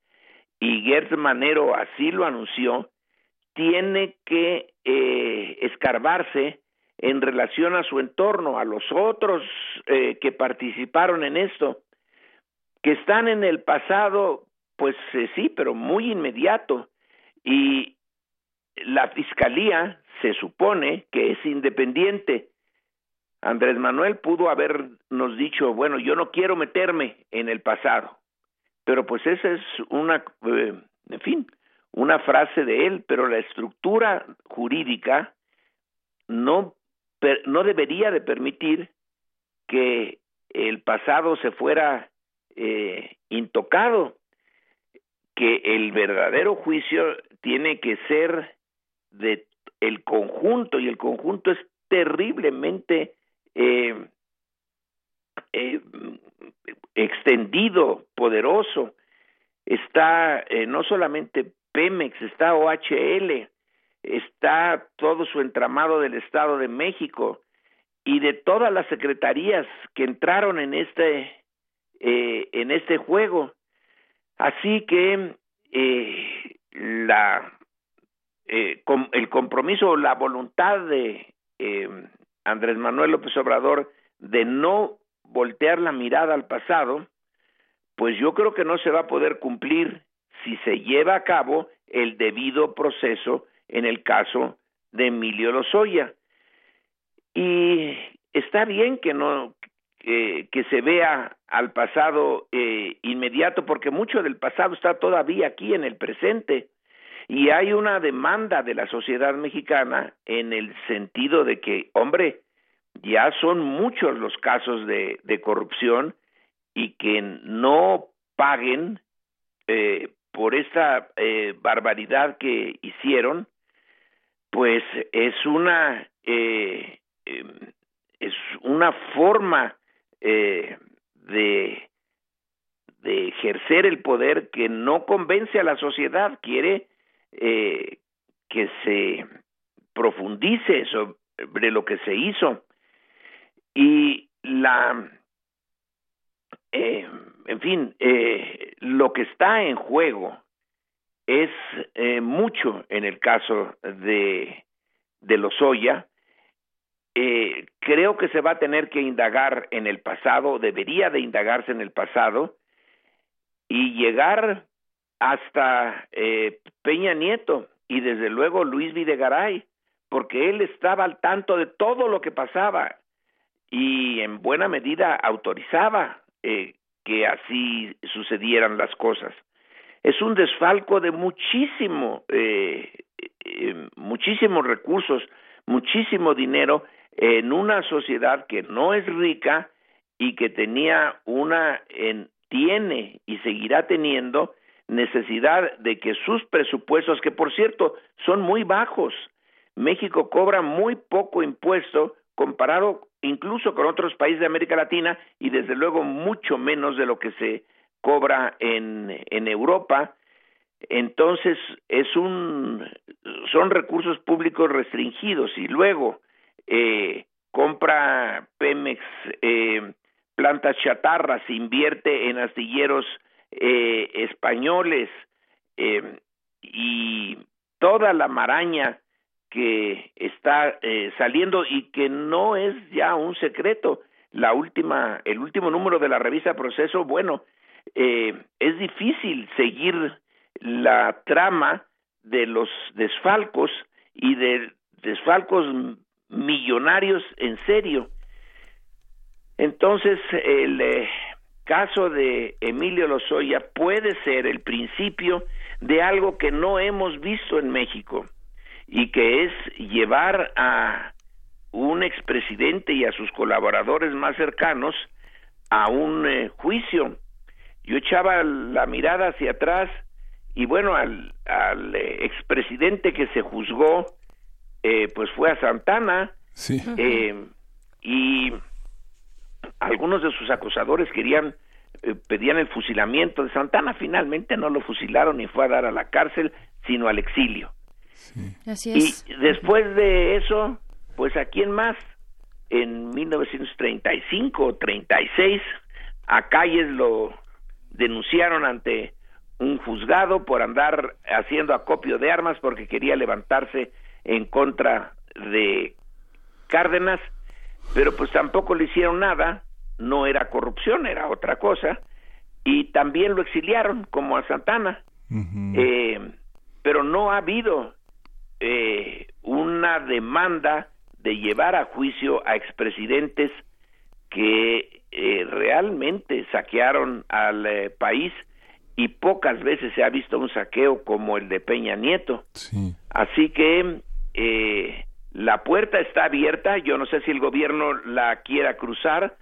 y Gertz Manero así lo anunció, tiene que eh, escarbarse en relación a su entorno, a los otros eh, que participaron en esto, que están en el pasado pues eh, sí, pero muy inmediato. Y la fiscalía se supone que es independiente. Andrés Manuel pudo habernos dicho, bueno, yo no quiero meterme en el pasado, pero pues esa es una, eh, en fin, una frase de él, pero la estructura jurídica no, no debería de permitir que el pasado se fuera eh, intocado que el verdadero juicio tiene que ser de el conjunto y el conjunto es terriblemente eh, eh, extendido, poderoso. Está eh, no solamente Pemex, está OHL, está todo su entramado del Estado de México y de todas las secretarías que entraron en este en este juego Así que eh, la, eh, el compromiso, la voluntad de eh, Andrés Manuel López Obrador de no voltear la mirada al pasado, pues yo creo que no se va a poder cumplir si se lleva a cabo el debido proceso en el caso de Emilio Lozoya. Y está bien que no que se vea al pasado eh, inmediato, porque mucho del pasado está todavía aquí en el presente. Y hay una demanda de la sociedad mexicana en el sentido de que, hombre, ya son muchos los casos de, de corrupción y que no paguen eh, por esta eh, barbaridad que hicieron, pues es una eh, em, es una forma eh, de, de ejercer el poder que no convence a la sociedad, quiere eh, que se profundice sobre lo que se hizo. Y la, eh, en fin, eh, lo que está en juego es eh, mucho en el caso de, de Lozoya. Eh, creo que se va a tener que indagar en el pasado, debería de indagarse en el pasado y llegar hasta eh, Peña Nieto y desde luego Luis Videgaray, porque él estaba al tanto de todo lo que pasaba y en buena medida autorizaba eh, que así sucedieran las cosas. Es un desfalco de muchísimo, eh, eh, muchísimos recursos, muchísimo dinero en una sociedad que no es rica y que tenía una, en, tiene y seguirá teniendo necesidad de que sus presupuestos, que por cierto son muy bajos, México cobra muy poco impuesto comparado incluso con otros países de América Latina y desde luego mucho menos de lo que se cobra en, en Europa. Entonces es un son recursos públicos restringidos y luego eh, compra Pemex eh, plantas chatarras, invierte en astilleros eh, españoles eh, y toda la maraña que está eh, saliendo y que no es ya un secreto. La última, el último número de la revista Proceso, bueno, eh, es difícil seguir la trama de los desfalcos y de desfalcos millonarios en serio. Entonces, el eh, caso de Emilio Lozoya puede ser el principio de algo que no hemos visto en México y que es llevar a un expresidente y a sus colaboradores más cercanos a un eh, juicio. Yo echaba la mirada hacia atrás y bueno, al, al eh, expresidente que se juzgó, eh, pues fue a Santana Sí. eh, y algunos de sus acusadores querían eh, pedían el fusilamiento de Santana finalmente no lo fusilaron ni fue a dar a la cárcel sino al exilio. Así y es. después de eso pues a quién más en 1935 o 36 a Calles lo denunciaron ante un juzgado por andar haciendo acopio de armas porque quería levantarse en contra de Cárdenas, pero pues tampoco le hicieron nada, no era corrupción, era otra cosa, y también lo exiliaron como a Santana, eh, pero no ha habido eh, una demanda de llevar a juicio a expresidentes que eh, realmente saquearon al eh, país y pocas veces se ha visto un saqueo como el de Peña Nieto. Así que eh, la puerta está abierta, yo no sé si el gobierno la quiera cruzar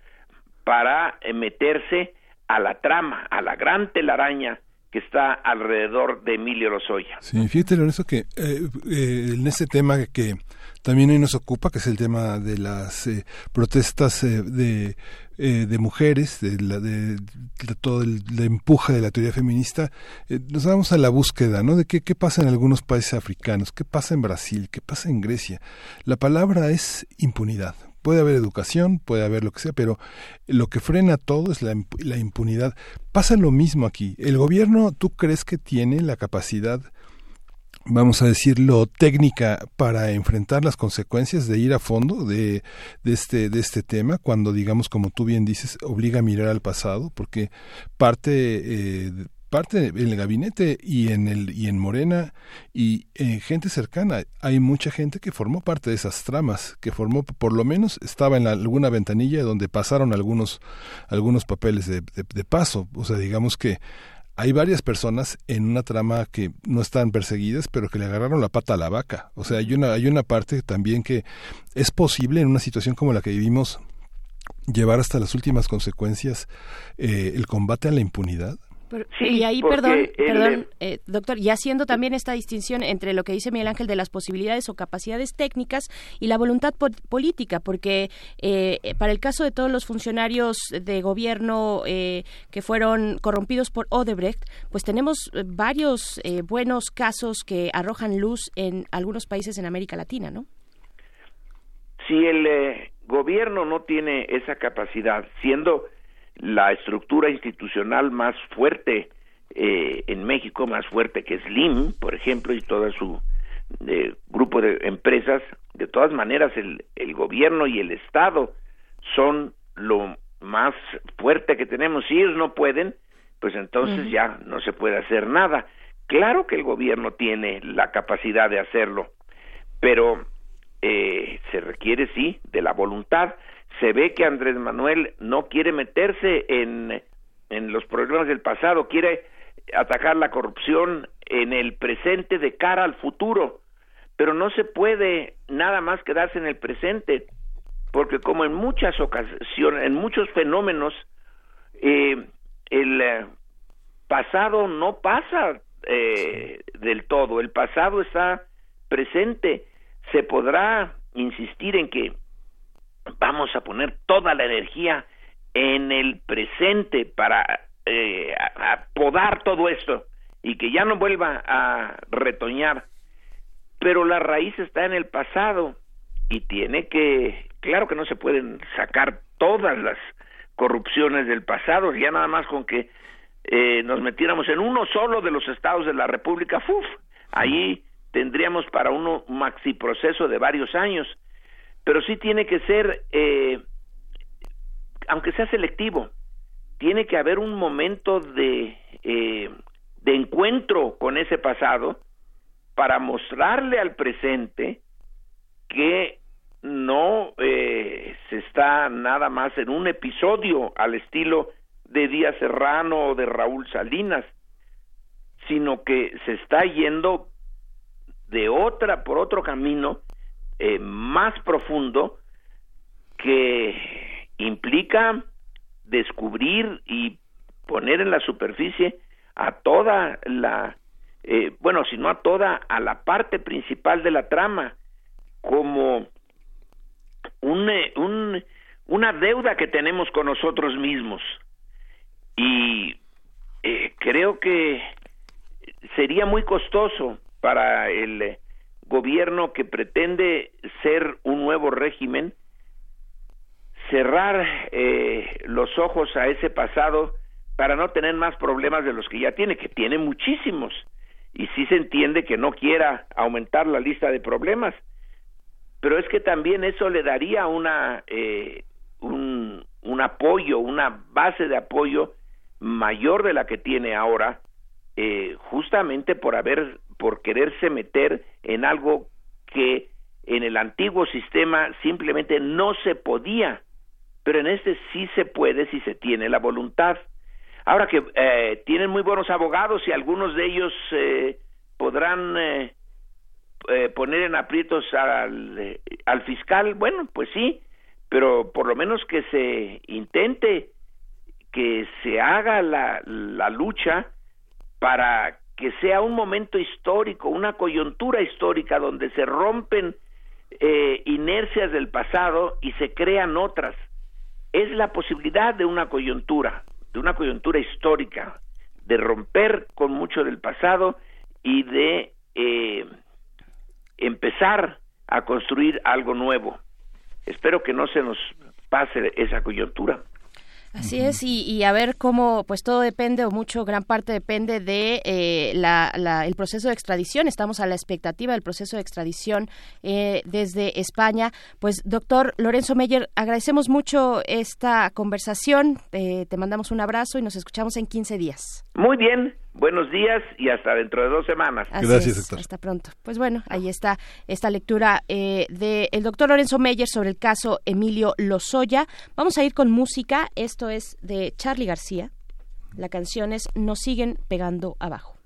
para eh, meterse a la trama, a la gran telaraña que está alrededor de Emilio Lozoya. Sí, fíjate, Lorenzo, que eh, eh, en este tema que también hoy nos ocupa, que es el tema de las eh, protestas eh, de, eh, de mujeres, de, la, de, todo el empuje de la teoría feminista, nos vamos a la búsqueda, ¿no? De qué pasa en algunos países africanos, qué pasa en Brasil, qué pasa en Grecia. La palabra es impunidad. Puede haber educación, puede haber lo que sea, pero lo que frena todo es la, la impunidad. Pasa lo mismo aquí. El gobierno, ¿tú crees que tiene la capacidad vamos a decirlo, técnica para enfrentar las consecuencias de ir a fondo de, de, este, de este tema, cuando, digamos, como tú bien dices, obliga a mirar al pasado, porque parte, eh, parte en el gabinete y en, el, y en Morena y eh, gente cercana, hay mucha gente que formó parte de esas tramas, que formó, por lo menos, estaba en alguna ventanilla donde pasaron algunos, algunos papeles de, de, de paso, o sea, digamos que hay varias personas en una trama que no están perseguidas, pero que le agarraron la pata a la vaca. O sea, hay una, hay una parte también que es posible en una situación como la que vivimos llevar hasta las últimas consecuencias eh, el combate a la impunidad. Y ahí, perdón, perdón eh, doctor, y haciendo también esta distinción entre lo que dice Miguel Ángel de las posibilidades o capacidades técnicas y la voluntad política, porque eh, para el caso de todos los funcionarios de gobierno eh, que fueron corrompidos por Odebrecht, pues tenemos varios buenos casos que arrojan luz en algunos países en América Latina, ¿no? Si el gobierno no tiene esa capacidad, siendo la estructura institucional más fuerte eh, en México, más fuerte que Slim, por ejemplo, y todo su eh, grupo de empresas, de todas maneras el, el gobierno y el Estado son lo más fuerte que tenemos. Si ellos no pueden, pues entonces ya no se puede hacer nada. Claro que el gobierno tiene la capacidad de hacerlo, pero eh, se requiere sí de la voluntad se ve que Andrés Manuel no quiere meterse en, en los problemas del pasado, quiere atacar la corrupción en el presente de cara al futuro, pero no se puede nada más quedarse en el presente, porque como en muchas ocasiones, en muchos fenómenos, eh, el eh, pasado no pasa eh, del todo, el pasado está presente, se podrá insistir en que vamos a poner toda la energía en el presente para eh, podar todo esto y que ya no vuelva a retoñar. Pero la raíz está en el pasado y tiene que, claro que no se pueden sacar todas las corrupciones del pasado, ya nada más con que eh, nos metiéramos en uno solo de los estados de la República, ¡fuf! ahí tendríamos para uno maxi proceso de varios años pero sí tiene que ser, eh, aunque sea selectivo, tiene que haber un momento de, eh, de encuentro con ese pasado para mostrarle al presente que no eh, se está nada más en un episodio al estilo de Díaz Serrano o de Raúl Salinas, sino que se está yendo de otra por otro camino eh, más profundo que implica descubrir y poner en la superficie a toda la, eh, bueno, si no a toda, a la parte principal de la trama, como un, eh, un, una deuda que tenemos con nosotros mismos. Y creo que sería muy costoso para el gobierno que pretende ser un nuevo régimen, cerrar eh, los ojos a ese pasado para no tener más problemas de los que ya tiene, que tiene muchísimos. Y sí se entiende que no quiera aumentar la lista de problemas, pero es que también eso le daría una, eh, un, un apoyo, una base de apoyo mayor de la que tiene ahora, eh, justamente por haber por quererse meter en algo que en el antiguo sistema simplemente no se podía, pero en este sí se puede si se tiene la voluntad. Ahora que eh, tienen muy buenos abogados y algunos de ellos eh, podrán eh, poner en aprietos al, al fiscal, bueno, pues sí, pero por lo menos que se intente, que se haga la, la lucha para que sea un momento histórico, una coyuntura histórica donde se rompen eh, inercias del pasado y se crean otras. Es la posibilidad de una coyuntura, de una coyuntura histórica, de romper con mucho del pasado y de eh, empezar a construir algo nuevo. Espero que no se nos pase esa coyuntura. Así es, y, a ver cómo, pues todo depende, o mucho, gran parte depende de eh, la, el proceso de extradición. Estamos a la expectativa del proceso de extradición eh, desde España. Pues, doctor Lorenzo Meyer, agradecemos mucho esta conversación. Eh, te mandamos un abrazo y nos escuchamos en 15 días. Muy bien, buenos días y hasta dentro de dos semanas. Gracias, doctor. Hasta pronto. Pues bueno, ahí está esta lectura eh, del doctor Lorenzo Meyer sobre el caso Emilio Lozoya. Vamos a ir con música. Esto es de Charlie García. La canción es Nos siguen pegando abajo.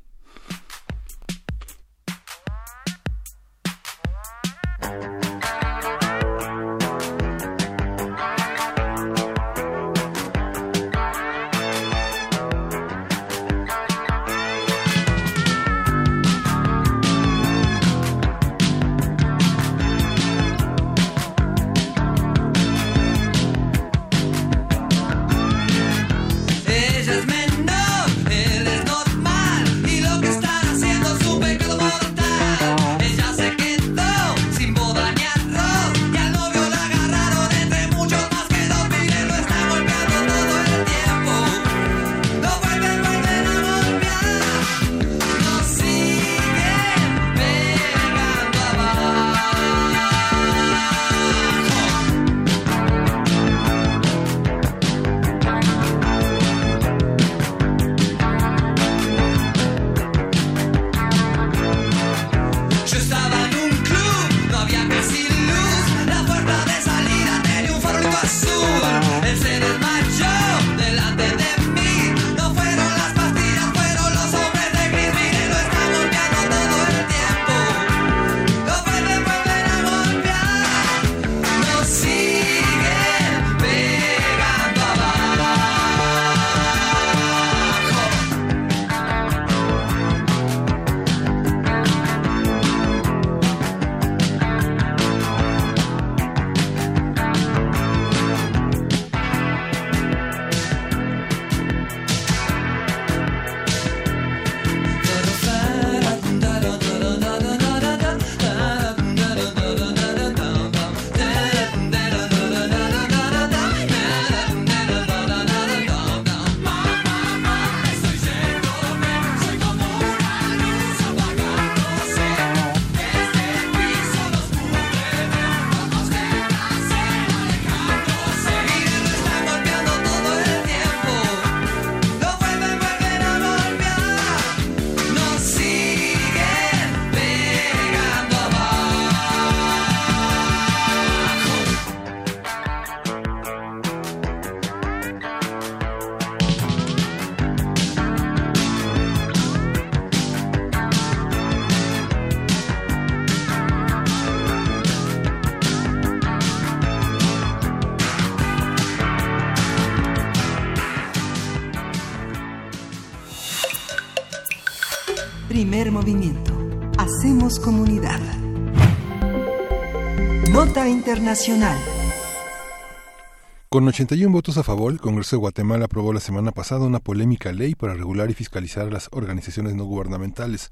Primer movimiento. Hacemos comunidad. Nota Internacional. Con 81 votos a favor, el Congreso de Guatemala aprobó la semana pasada una polémica ley para regular y fiscalizar a las organizaciones no gubernamentales.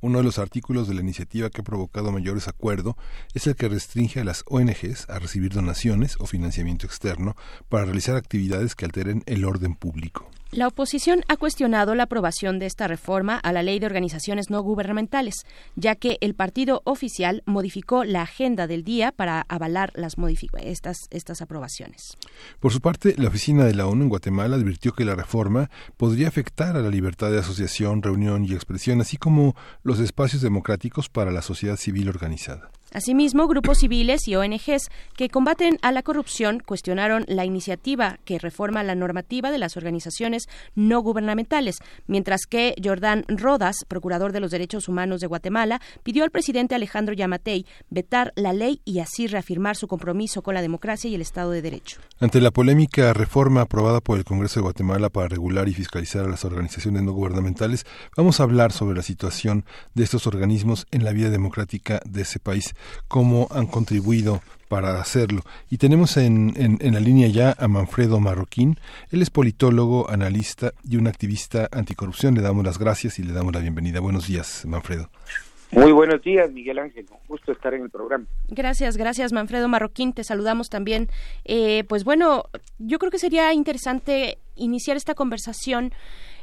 Uno de los artículos de la iniciativa que ha provocado mayores acuerdo es el que restringe a las ONGs a recibir donaciones o financiamiento externo para realizar actividades que alteren el orden público. La oposición ha cuestionado la aprobación de esta reforma a la Ley de Organizaciones No Gubernamentales, ya que el partido oficial modificó la agenda del día para avalar las estas, estas aprobaciones. Por su parte, la oficina de la ONU en Guatemala advirtió que la reforma podría afectar a la libertad de asociación, reunión y expresión, así como los espacios democráticos para la sociedad civil organizada. Asimismo, grupos civiles y ONGs que combaten a la corrupción cuestionaron la iniciativa que reforma la normativa de las organizaciones no gubernamentales, mientras que Jordán Rodas, procurador de los derechos humanos de Guatemala, pidió al presidente Alejandro Yamatei vetar la ley y así reafirmar su compromiso con la democracia y el Estado de Derecho. Ante la polémica reforma aprobada por el Congreso de Guatemala para regular y fiscalizar a las organizaciones no gubernamentales, vamos a hablar sobre la situación de estos organismos en la vida democrática de ese país cómo han contribuido para hacerlo. Y tenemos en, en, la línea ya a Manfredo Marroquín. Él es politólogo, analista y un activista anticorrupción. Le damos las gracias y le damos la bienvenida. Buenos días, Manfredo. Muy buenos días, Miguel Ángel. Un gusto estar en el programa. Gracias, gracias, Manfredo Marroquín. Te saludamos también. Eh, pues bueno, yo creo que sería interesante iniciar esta conversación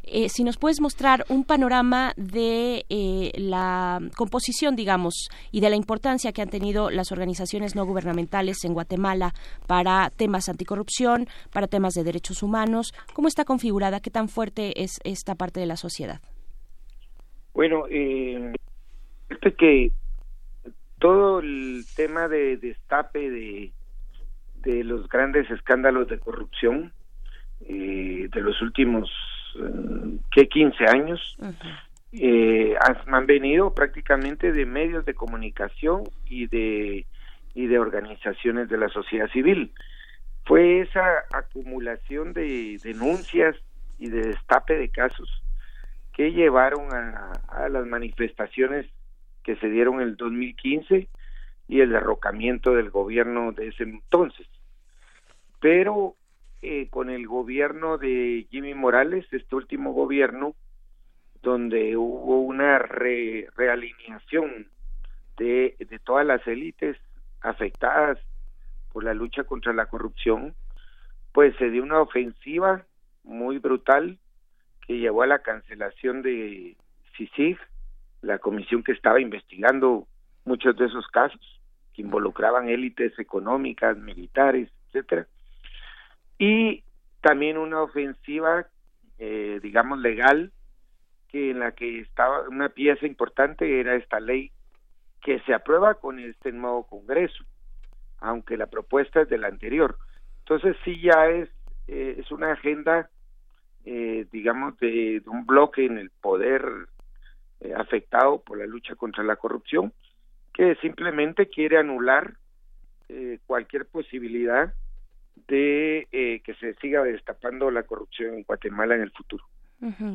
eh, si nos puedes mostrar un panorama de eh, la composición, digamos, y de la importancia que han tenido las organizaciones no gubernamentales en Guatemala para temas anticorrupción, para temas de derechos humanos, ¿cómo está configurada? ¿Qué tan fuerte es esta parte de la sociedad? Bueno, eh, que todo el tema de destape de, de los grandes escándalos de corrupción eh, de los últimos que 15 años. Eh, han venido prácticamente de medios de comunicación y de y de organizaciones de la sociedad civil. Fue esa acumulación de denuncias y de destape de casos que llevaron a, a las manifestaciones que se dieron en el 2015 y el derrocamiento del gobierno de ese entonces. Pero eh, con el gobierno de Jimmy Morales, este último gobierno, donde hubo una realineación de, de todas las élites afectadas por la lucha contra la corrupción, pues se dio una ofensiva muy brutal que llevó a la cancelación de CICIG, la comisión que estaba investigando muchos de esos casos que involucraban élites económicas, militares, etcétera y también una ofensiva, eh, digamos, legal, que en la que estaba una pieza importante era esta ley que se aprueba con este nuevo Congreso, aunque la propuesta es de la anterior. Entonces sí ya es, eh, es una agenda, eh, digamos, de, un bloque en el poder afectado por la lucha contra la corrupción, que simplemente quiere anular cualquier posibilidad de eh, que se siga destapando la corrupción en Guatemala en el futuro.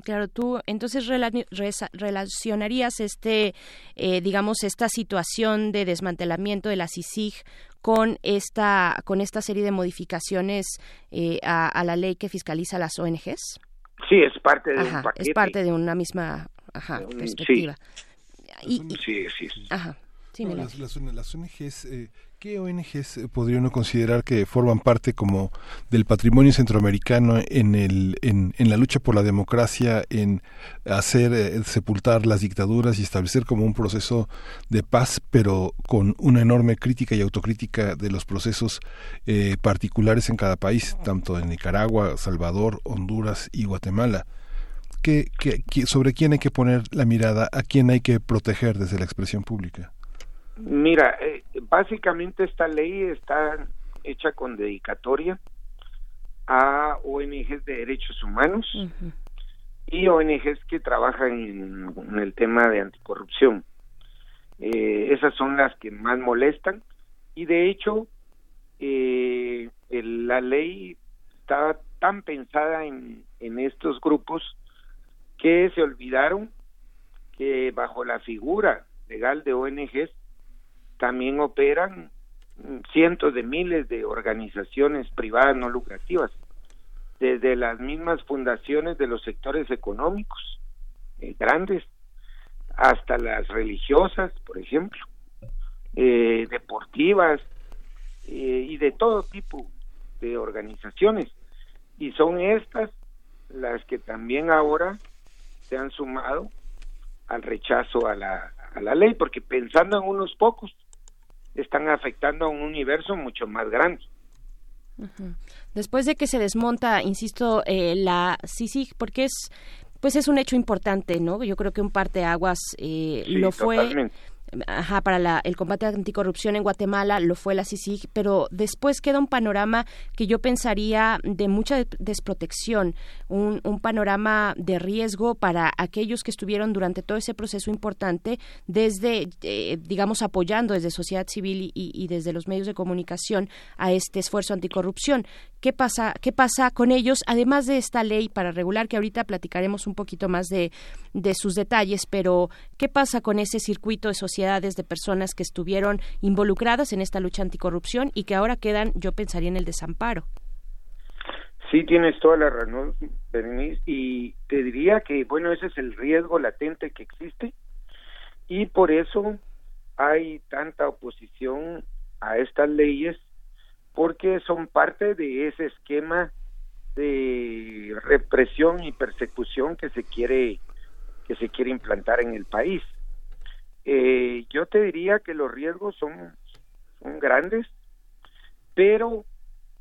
claro, tú entonces relacionarías este, eh, digamos, esta situación de desmantelamiento de la CICIG con esta, con esta serie de modificaciones eh, a, la ley que fiscaliza las ONGs. Sí, es parte de un paquete. Es parte de una misma ajá, perspectiva. Sí, sí, sí. Ajá. Sí, las, las, las, ONGs ¿Qué ONGs podrían considerar que forman parte como del patrimonio centroamericano en, el, en, en la lucha por la democracia, en hacer eh, sepultar las dictaduras y establecer como un proceso de paz, pero con una enorme crítica y autocrítica de los procesos eh, particulares en cada país, tanto en Nicaragua, Salvador, Honduras y Guatemala? ¿Qué, qué, sobre quién hay que poner la mirada? ¿A quién hay que proteger desde la expresión pública? Mira, eh, básicamente esta ley está hecha con dedicatoria a ONGs de derechos humanos y ONGs que trabajan en, el tema de anticorrupción. Eh, esas son las que más molestan y de hecho eh, la ley estaba tan pensada en, en estos grupos que se olvidaron que bajo la figura legal de ONGs también operan cientos de miles de organizaciones privadas no lucrativas, desde las mismas fundaciones de los sectores económicos eh, grandes hasta las religiosas, por ejemplo, eh, deportivas eh, y de todo tipo de organizaciones. Y son estas las que también ahora se han sumado al rechazo a la, a la ley, porque pensando en unos pocos, están afectando a un universo mucho más grande. Después de que se desmonta, insisto, eh, la CICIG, porque es pues es un hecho importante, ¿no? Yo creo que un parteaguas eh, lo fue Ajá, para el combate anticorrupción en Guatemala lo fue la CICIG, pero después queda un panorama que yo pensaría de mucha desprotección, un, panorama de riesgo para aquellos que estuvieron durante todo ese proceso importante, desde, eh, digamos, apoyando desde sociedad civil y, desde los medios de comunicación a este esfuerzo anticorrupción. ¿Qué pasa, ¿Qué pasa con ellos? Además de esta ley para regular, que ahorita platicaremos un poquito más de, de sus detalles, pero ¿qué pasa con ese circuito de sociedad de personas que estuvieron involucradas en esta lucha anticorrupción y que ahora quedan, yo pensaría, en el desamparo. Sí, tienes toda la razón, Berenice, y te diría que, bueno, ese es el riesgo latente que existe y por eso hay tanta oposición a estas leyes porque son parte de ese esquema de represión y persecución que se quiere que se quiere implantar en el país. Eh, yo te diría que los riesgos son, grandes, pero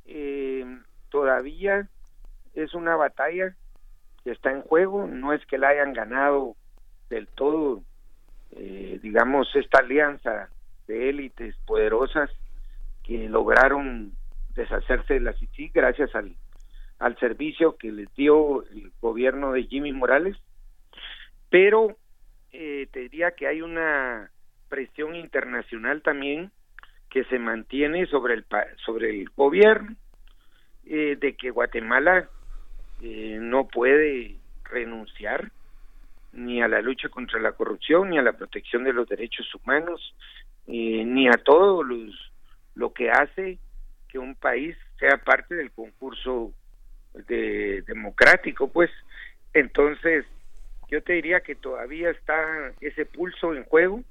eh, todavía es una batalla que está en juego, no es que la hayan ganado del todo, eh, digamos, esta alianza de élites poderosas lograron deshacerse de la CICI gracias al, al servicio que les dio el gobierno de Jimmy Morales, pero eh, te diría que hay una presión internacional también que se mantiene sobre el sobre el gobierno eh, de que Guatemala eh, no puede renunciar ni a la lucha contra la corrupción ni a la protección de los derechos humanos eh, ni a todo los, lo que hace que un país sea parte del concurso de, democrático pues. Entonces yo te diría que todavía está ese pulso en juego,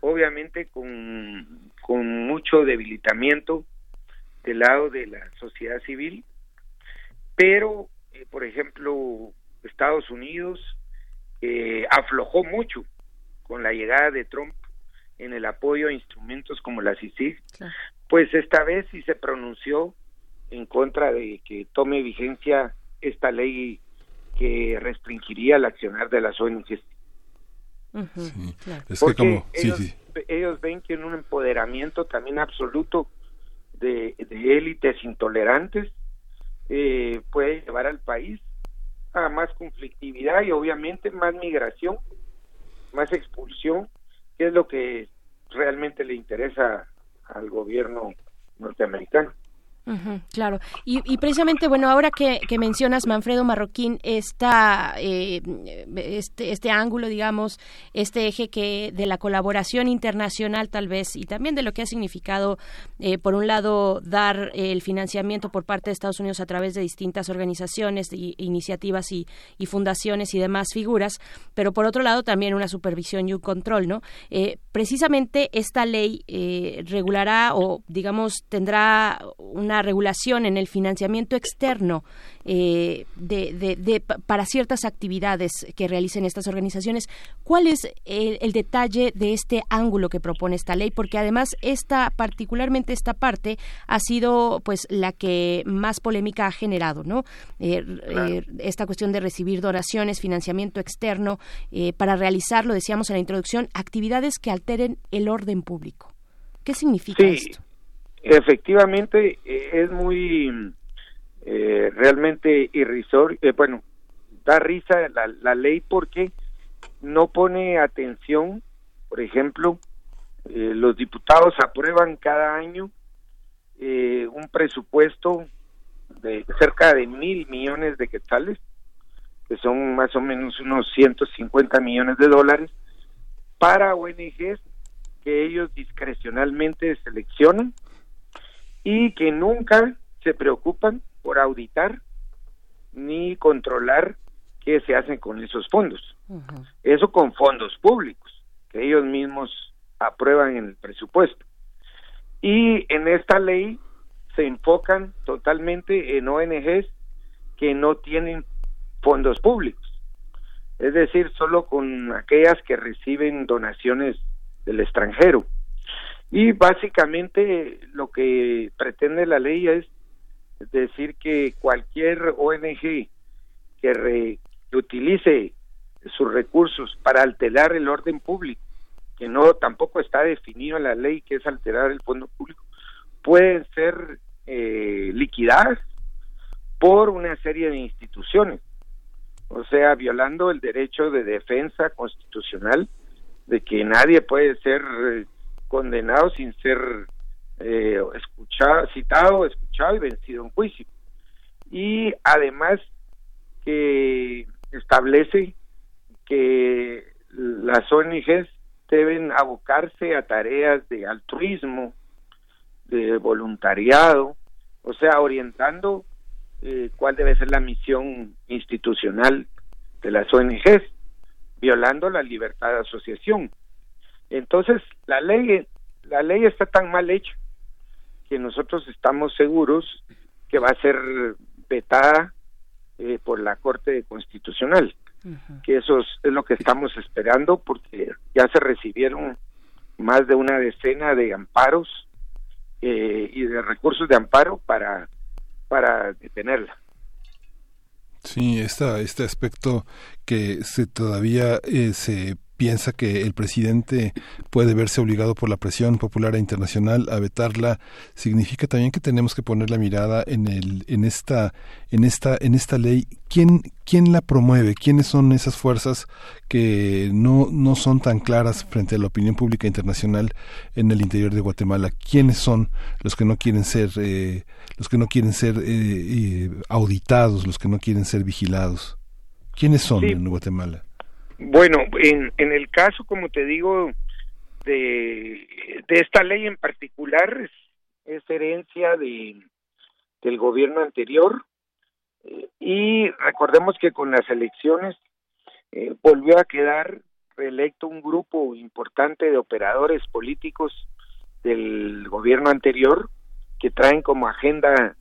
obviamente con, con mucho debilitamiento del lado de la sociedad civil, pero, eh, por ejemplo, Estados Unidos eh, aflojó mucho con la llegada de Trump en el apoyo a instrumentos como la CICIG, pues esta vez sí se pronunció en contra de que tome vigencia esta ley que restringiría el accionar de las ONGs. Porque ellos, ven que en un empoderamiento también absoluto de, élites intolerantes eh, puede llevar al país a más conflictividad y obviamente más migración, más expulsión, que es lo que realmente le interesa al gobierno norteamericano claro, y, precisamente, bueno, ahora que, mencionas Manfredo Marroquín, esta, eh, este, este ángulo, digamos, este eje que de la colaboración internacional tal vez y también de lo que ha significado, eh, por un lado, dar el financiamiento por parte de Estados Unidos a través de distintas organizaciones, iniciativas y, fundaciones y demás figuras, pero por otro lado también una supervisión y un control, ¿no? Eh, precisamente esta ley regulará o, digamos, tendrá una regulación en el financiamiento externo eh, de, para ciertas actividades que realicen estas organizaciones. ¿Cuál es el, detalle de este ángulo que propone esta ley? Porque además esta, particularmente esta parte, ha sido pues la que más polémica ha generado, ¿no? Eh, eh, esta cuestión de recibir donaciones, financiamiento externo para realizar, lo decíamos en la introducción, actividades que alteren el orden público. ¿Qué significa esto? Efectivamente, eh, es muy eh, realmente irrisorio, eh, bueno, da risa la, la, ley porque no pone atención, por ejemplo, los diputados aprueban cada año un presupuesto de cerca de mil millones de quetzales, que son más o menos unos 150 millones de dólares, para ONGs que ellos discrecionalmente seleccionan y que nunca se preocupan por auditar ni controlar qué se hacen con esos fondos. Eso con fondos públicos, que ellos mismos aprueban en el presupuesto. Y en esta ley se enfocan totalmente en ONGs que no tienen fondos públicos. Es decir, solo con aquellas que reciben donaciones del extranjero. Y básicamente lo que pretende la ley es decir que cualquier ONG que, utilice sus recursos para alterar el orden público, que no tampoco está definido en la ley que es alterar el fondo público, pueden ser eh, liquidadas por una serie de instituciones, o sea, violando el derecho de defensa constitucional de que nadie puede ser eh, condenado sin ser eh, escuchado, citado, escuchado y vencido en juicio. Y además que establece que las ONGs deben abocarse a tareas de altruismo, de voluntariado, o sea, orientando eh, cuál debe ser la misión institucional de las ONGs, violando la libertad de asociación. Entonces, la ley, la ley está tan mal hecha que nosotros estamos seguros que va a ser vetada eh, por la Corte Constitucional, que eso es, lo que estamos esperando porque ya se recibieron más de una decena de amparos eh, y de recursos de amparo para, para detenerla. Sí, esta, este aspecto que se todavía eh, se piensa que el presidente puede verse obligado por la presión popular e internacional a vetarla significa también que tenemos que poner la mirada en el en esta en esta en esta ley. Quién quién la promueve quiénes son esas fuerzas que no no son tan claras frente a la opinión pública internacional en el interior de Guatemala quiénes son los que no quieren ser eh, los que no quieren ser eh, eh, auditados los que no quieren ser vigilados quiénes son en Guatemala bueno, en, en el caso, como te digo, de, esta ley en particular, es, herencia de, del gobierno anterior. Eh, y recordemos que con las elecciones eh, volvió a quedar reelecto un grupo importante de operadores políticos del gobierno anterior que traen como agenda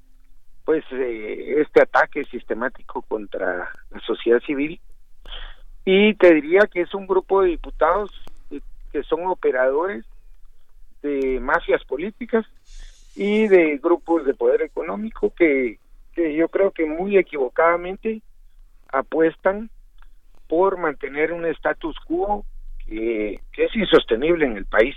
pues eh, este ataque sistemático contra la sociedad civil y te diría que es un grupo de diputados que son operadores de mafias políticas y de grupos de poder económico que, que yo creo que muy equivocadamente apuestan por mantener un status quo que, es insostenible en el país.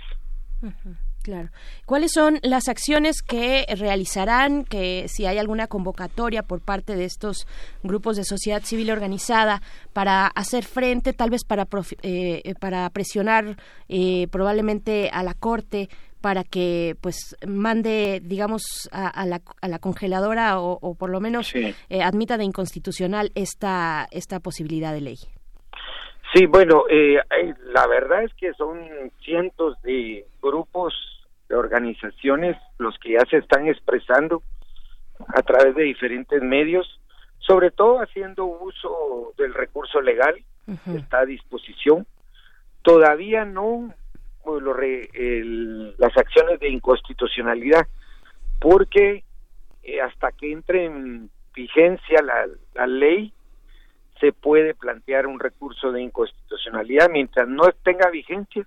Claro. ¿Cuáles son las acciones que realizarán? Que si hay alguna convocatoria por parte de estos grupos de sociedad civil organizada para hacer frente, tal vez para eh, para presionar eh, probablemente a la corte para que pues mande digamos a, la, a la, congeladora o, por lo menos eh, admita de inconstitucional esta esta posibilidad de ley. Sí, bueno, la verdad es que son cientos de grupos de organizaciones los que ya se están expresando a través de diferentes medios, sobre todo haciendo uso del recurso legal que está a disposición. Todavía no pues, las acciones de inconstitucionalidad, porque eh, hasta que entre en vigencia la, la ley, se puede plantear un recurso de inconstitucionalidad. Mientras no tenga vigencia,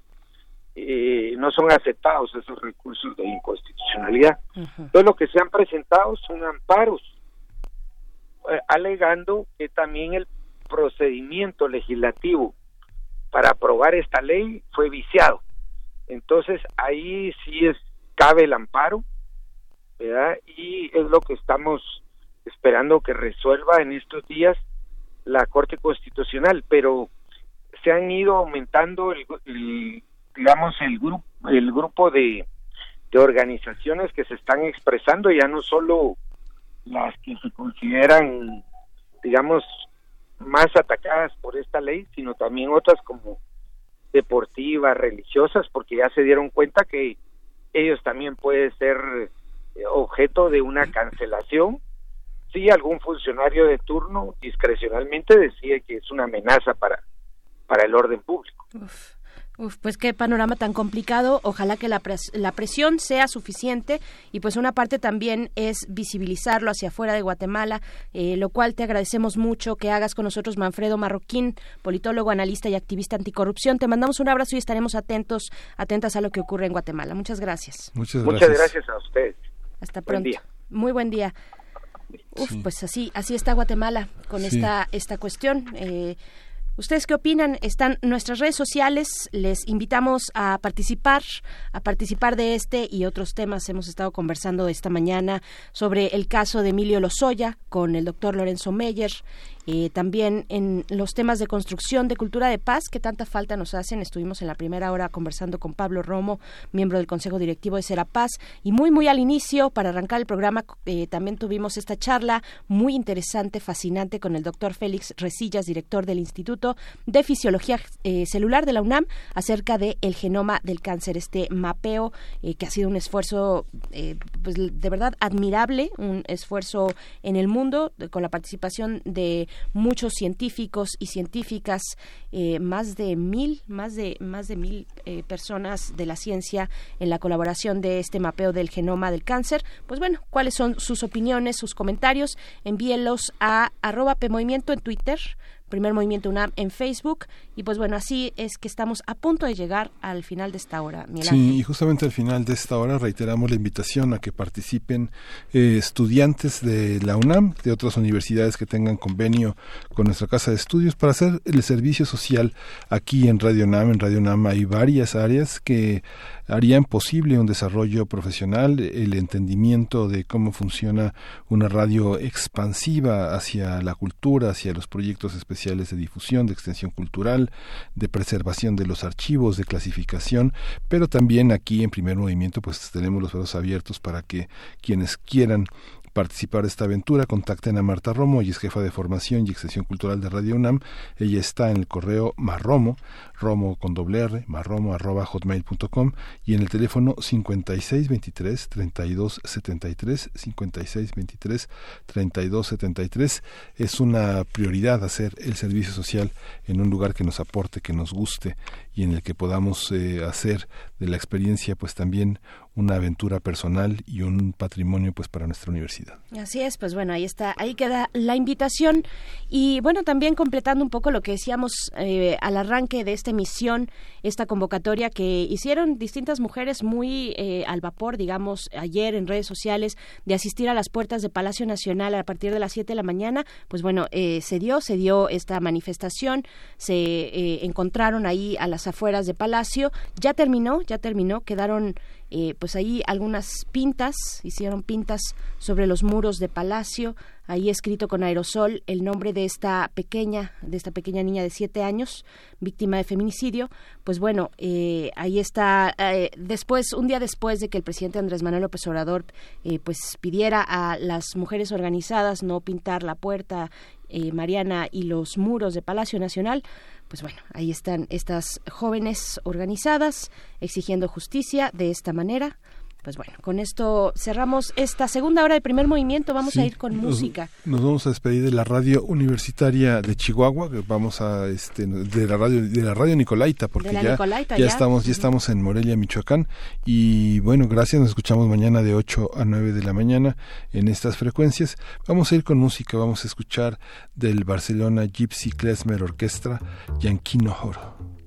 eh, no son aceptados esos recursos de inconstitucionalidad. Entonces lo que se han presentado son amparos, eh, alegando que también el procedimiento legislativo para aprobar esta ley fue viciado. Entonces ahí sí es cabe el amparo, ¿verdad? Y es lo que estamos esperando que resuelva en estos días la Corte Constitucional, pero se han ido aumentando el, digamos, el, grupo el grupo de, organizaciones que se están expresando, ya no solo las que se consideran, digamos, más atacadas por esta ley, sino también otras como deportivas, religiosas, porque ya se dieron cuenta que ellos también pueden ser eh, objeto de una cancelación si algún funcionario de turno discrecionalmente decide que es una amenaza para, para el orden público. Uf, pues qué panorama tan complicado. Ojalá que la, la, presión sea suficiente y pues una parte también es visibilizarlo hacia afuera de Guatemala, eh, lo cual te agradecemos mucho que hagas con nosotros Manfredo Marroquín, politólogo, analista y activista anticorrupción. Te mandamos un abrazo y estaremos atentos, atentas a lo que ocurre en Guatemala. Muchas gracias. Muchas gracias, Muchas gracias a ustedes. Hasta pronto. Muy buen día. Uf, pues así, así está Guatemala con esta, esta cuestión. Eh, ¿Ustedes qué opinan? Están nuestras redes sociales. Les invitamos a participar, a participar de este y otros temas. Hemos estado conversando esta mañana sobre el caso de Emilio Lozoya con el doctor Lorenzo Meyer eh, también en los temas de construcción de cultura de paz que tanta falta nos hacen. Estuvimos en la primera hora conversando con Pablo Romo, miembro del Consejo Directivo de Serapaz, y muy, muy al inicio, para arrancar el programa, eh, también tuvimos esta charla muy interesante, fascinante, con el doctor Félix Resillas, director del Instituto de Fisiología eh, Celular de la UNAM, acerca del el genoma del cáncer, este mapeo que ha sido un esfuerzo, pues de verdad admirable, un esfuerzo en el mundo, con la participación de muchos científicos y científicas, eh, más de mil, más de más de mil eh, personas de la ciencia en la colaboración de este mapeo del genoma del cáncer. Pues bueno, cuáles son sus opiniones, sus comentarios, envíenlos a arroba PMovimiento en Twitter, Primer Movimiento UNAM en Facebook. Y pues bueno, así es que estamos a punto de llegar al final de esta hora. sí, y justamente al final de esta hora reiteramos la invitación a que participen eh, estudiantes de la UNAM, de otras universidades que tengan convenio con nuestra casa de estudios para hacer el servicio social aquí en Radio UNAM. En Radio UNAM hay varias áreas que harían posible un desarrollo profesional, el entendimiento de cómo funciona una radio expansiva hacia la cultura, hacia los proyectos especiales de difusión, de extensión cultural, de preservación de los archivos, de clasificación, pero también aquí en primer movimiento pues tenemos los brazos abiertos para que quienes quieran participar de esta aventura, contacten a Marta Romo, ella es jefa de formación y extensión cultural de Radio UNAM. Ella está en el correo marromo, romo con doble R, marromo arroba hotmail.com y en el teléfono 5623 3273 5623 3273 es una prioridad hacer el servicio social en un lugar que nos aporte, que nos guste y en el que podamos eh, hacer de la experiencia pues también una aventura personal y un patrimonio pues para nuestra universidad. Así es, pues bueno, ahí está, ahí queda la invitación y bueno, también completando un poco lo que decíamos eh, al arranque de esta emisión, esta convocatoria que hicieron distintas mujeres muy eh, al vapor, digamos, ayer en redes sociales, de asistir a las puertas de Palacio Nacional a partir de las 7 de la mañana, pues bueno, eh, se dio, se dio esta manifestación, se encontraron ahí a las afueras de Palacio, ya terminó, ya terminó, quedaron eh, pues ahí algunas pintas, hicieron pintas sobre los muros de Palacio, ahí escrito con aerosol el nombre de esta pequeña, de esta pequeña niña de siete años, víctima de feminicidio. Pues bueno, eh, ahí está, eh, después, un día después de que el presidente Andrés Manuel López Obrador pues pidiera a las mujeres organizadas no pintar la puerta Mariana y los muros de Palacio Nacional, pues bueno, ahí están estas jóvenes organizadas exigiendo justicia de esta manera pues bueno, con esto cerramos esta segunda hora de primer movimiento. Vamos a ir con música. Nos vamos a despedir de la radio universitaria de Chihuahua, vamos a este de la radio de la radio Nicolaita, porque ya, ya, estamos ya estamos en Morelia, Michoacán y bueno, gracias. Nos escuchamos mañana de 8 a 9 de la mañana en estas frecuencias. Vamos a ir con música. Vamos a escuchar del Barcelona Gypsy Klezmer Orquestra Yanquino Horo.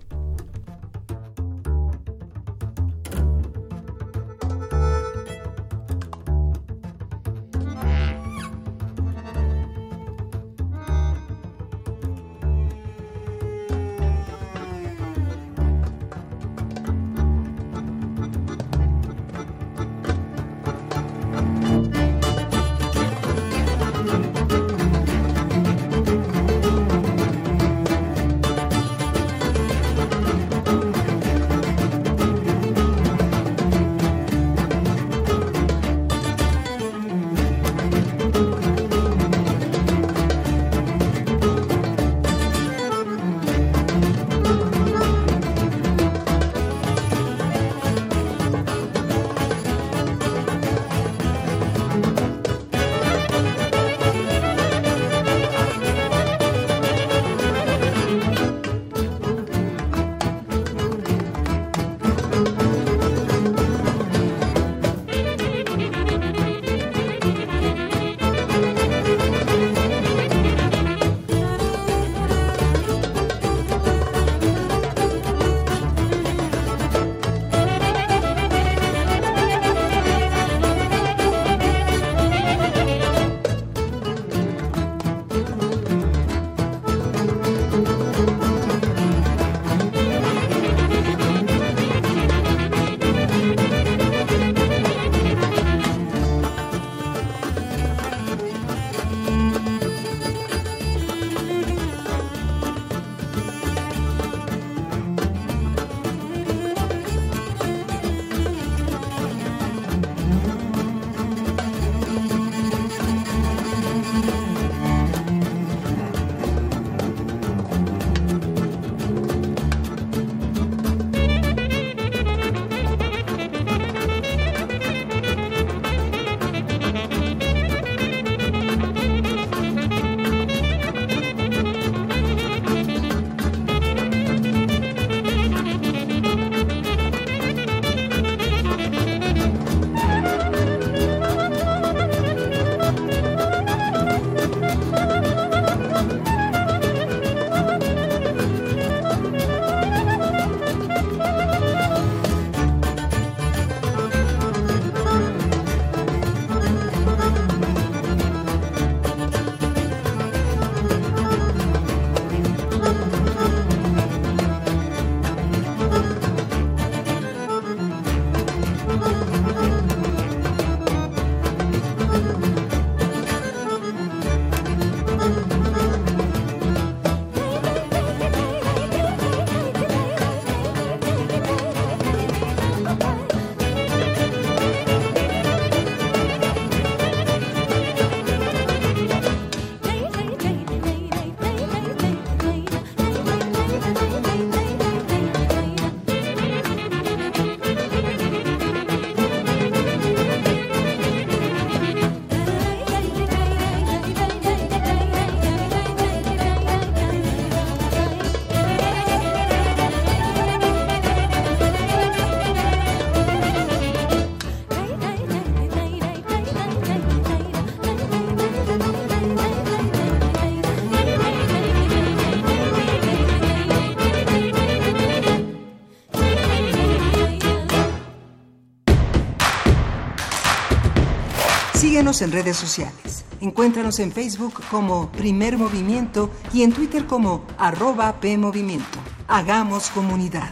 En redes sociales. Encuéntranos en Facebook como Primer Movimiento y en Twitter como arroba PMovimiento. Hagamos comunidad.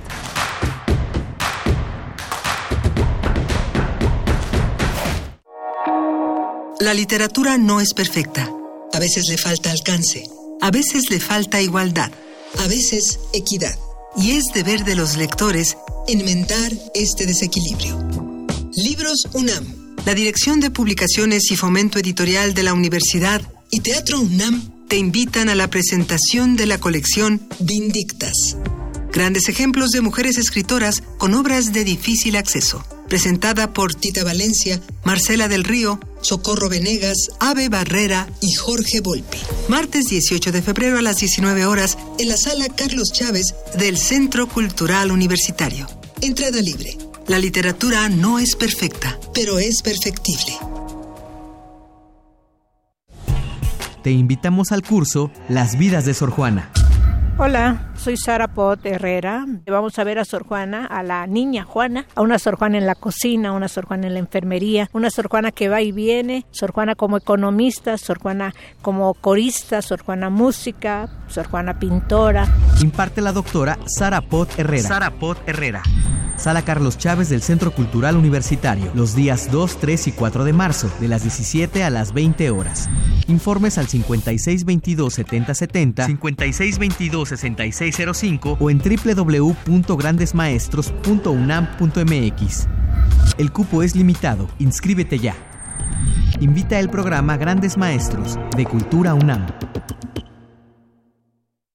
La literatura no es perfecta. A veces le falta alcance. A veces le falta igualdad. A veces equidad. Y es deber de los lectores enmendar este desequilibrio. Libros UNAM. La Dirección de Publicaciones y Fomento Editorial de la Universidad y Teatro UNAM te invitan a la presentación de la colección Vindictas. Grandes ejemplos de mujeres escritoras con obras de difícil acceso. Presentada por Tita Valencia, Marcela del Río, Socorro Venegas, Ave Barrera y Jorge Volpi. Martes 18 de febrero a las 19 horas en la sala Carlos Chávez del Centro Cultural Universitario. Entrada libre. La literatura no es perfecta, pero es perfectible. Te invitamos al curso Las vidas de Sor Juana. Hola, soy Sara Pot Herrera. Vamos a ver a Sor Juana, a la niña Juana, a una Sor Juana en la cocina, una Sor Juana en la enfermería, una Sor Juana que va y viene, Sor Juana como economista, Sor Juana como corista, Sor Juana música, Sor Juana pintora. Imparte la doctora Sara Pot Herrera. Sara Pot Herrera. Sala Carlos Chávez del Centro Cultural Universitario, los días 2, 3 y 4 de marzo, de las 17 a las 20 horas. Informes al 5622 7070, 5622 6605 o en www.grandesmaestros.unam.mx. El cupo es limitado, inscríbete ya. Invita el programa Grandes Maestros de Cultura UNAM.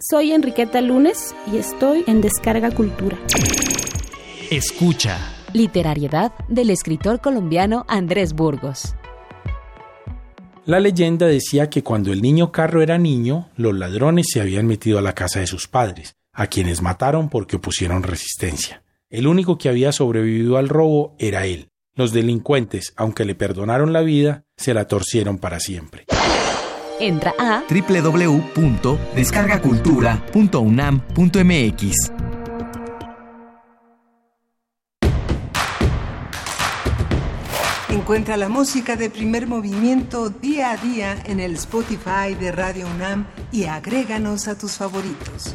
Soy Enriqueta Lunes y estoy en Descarga Cultura. Escucha. Literariedad del escritor colombiano Andrés Burgos. La leyenda decía que cuando el niño Carro era niño, los ladrones se habían metido a la casa de sus padres, a quienes mataron porque opusieron resistencia. El único que había sobrevivido al robo era él. Los delincuentes, aunque le perdonaron la vida, se la torcieron para siempre. Entra a www.descargacultura.unam.mx. Encuentra la música de primer movimiento día a día en el Spotify de Radio UNAM y agréganos a tus favoritos.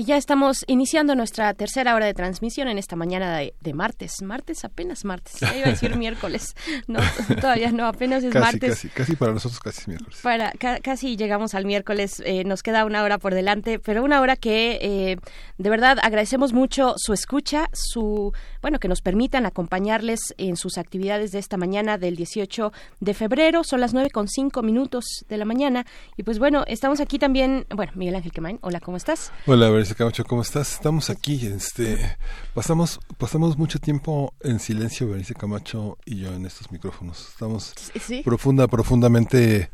Y ya estamos iniciando nuestra tercera hora de transmisión en esta mañana de, de martes. Martes, apenas martes. Ya iba a decir [LAUGHS] miércoles. No, todavía no, apenas es casi, martes. Casi, casi para nosotros casi es miércoles. Para, ca- casi llegamos al miércoles, eh, nos queda una hora por delante, pero una hora que eh, de verdad agradecemos mucho su escucha, su bueno que nos permitan acompañarles en sus actividades de esta mañana del 18 de febrero, son las nueve con cinco minutos de la mañana y pues bueno estamos aquí también, bueno Miguel Ángel Quemain, hola cómo estás? Hola, Berenice Camacho, ¿cómo estás? Estamos aquí, este, pasamos, pasamos mucho tiempo en silencio, Berenice Camacho y yo en estos micrófonos. Estamos sí. profunda, profundamente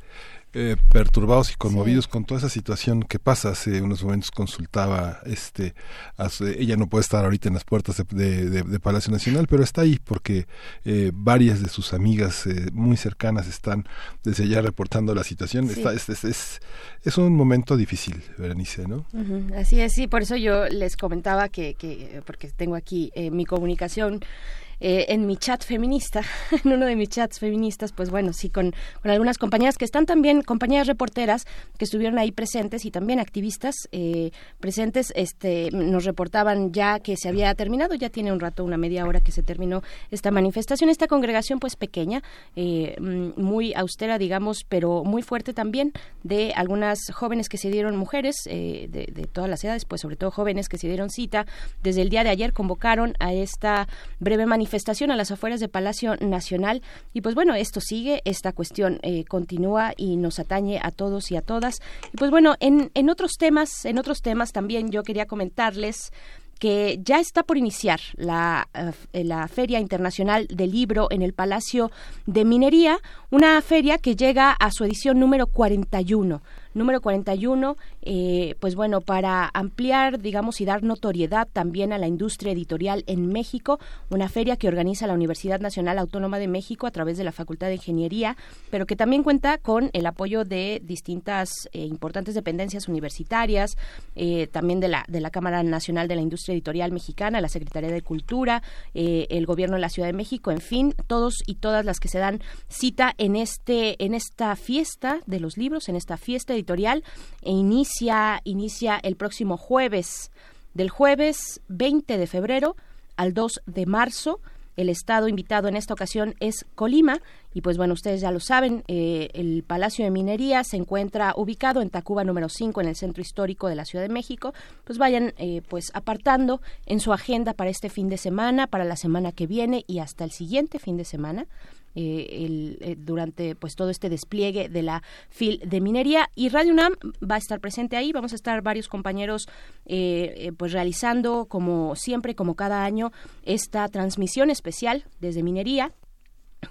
eh, perturbados y conmovidos con toda esa situación que pasa. Hace unos momentos consultaba, este, a su- ella no puede estar ahorita en las puertas de, de- de- de Palacio Nacional, pero está ahí porque eh, varias de sus amigas eh, muy cercanas están desde allá reportando la situación. Sí. Está, es, es, es, es un momento difícil, Berenice, ¿no? Así es, sí, por eso yo les comentaba que, que porque tengo aquí eh, mi comunicación eh, en mi chat feminista, [LAUGHS] en uno de mis chats feministas, pues bueno, sí, con, con algunas compañeras que están también, compañeras reporteras que estuvieron ahí presentes y también activistas eh, presentes, este, nos reportaban ya que se había terminado, ya tiene un rato, una media hora que se terminó esta manifestación, esta congregación pues pequeña, eh, mm, muy austera, digamos, pero muy fuerte también, de algunas jóvenes que se dieron, mujeres de, de todas las edades, pues sobre todo jóvenes que se dieron cita. Desde el día de ayer, convocaron a esta breve manifestación a las afueras de Palacio Nacional. Y pues bueno, esto sigue, esta cuestión eh, continúa y nos atañe a todos y a todas. Y pues bueno, en, en otros temas, en otros temas también yo quería comentarles que ya está por iniciar la, eh, la Feria Internacional del Libro en el Palacio de Minería, una feria que llega a su edición número 41 número 41, eh, pues bueno, para ampliar, digamos, y dar notoriedad también a la industria editorial en México, una feria que organiza la Universidad Nacional Autónoma de México a través de la Facultad de Ingeniería, pero que también cuenta con el apoyo de distintas eh, importantes dependencias universitarias, eh, también de la, de la Cámara Nacional de la Industria Editorial Mexicana, la Secretaría de Cultura, el Gobierno de la Ciudad de México, en fin, todos y todas las que se dan cita en este en esta fiesta de los libros, en esta fiesta editorial e inicia, inicia el próximo jueves, del jueves 20 de febrero al 2 de marzo. El estado invitado en esta ocasión es Colima y pues bueno, ustedes ya lo saben, eh, el Palacio de Minería se encuentra ubicado en Tacuba número 5 en el centro histórico de la Ciudad de México. Pues vayan eh, pues apartando en su agenda para este fin de semana, para la semana que viene y hasta el siguiente fin de semana eh, el, eh, durante pues todo este despliegue de la FIL de minería. Y Radio UNAM va a estar presente ahí. Vamos a estar varios compañeros eh, pues realizando como siempre como cada año esta transmisión especial desde minería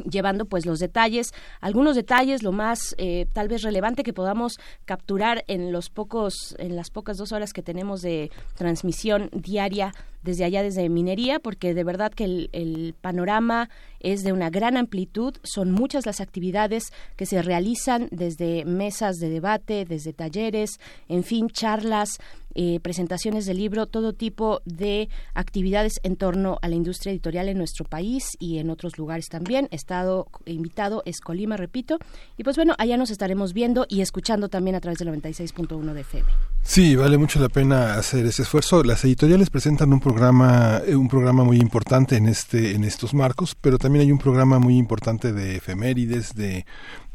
llevando pues los detalles, algunos detalles, lo más eh, tal vez relevante que podamos capturar en los pocos, en las pocas dos horas que tenemos de transmisión diaria desde allá, desde minería, porque de verdad que el panorama es de una gran amplitud, son muchas las actividades que se realizan desde mesas de debate, desde talleres, en fin, charlas, eh, presentaciones de libro, todo tipo de actividades en torno a la industria editorial en nuestro país y en otros lugares también. Estado invitado es Colima, repito. Y pues bueno, allá nos estaremos viendo y escuchando también a través del 96.1 de FM. Sí, vale mucho la pena hacer ese esfuerzo. Las editoriales presentan un programa, eh, un programa muy importante en este, en estos marcos, pero también hay un programa muy importante de efemérides, de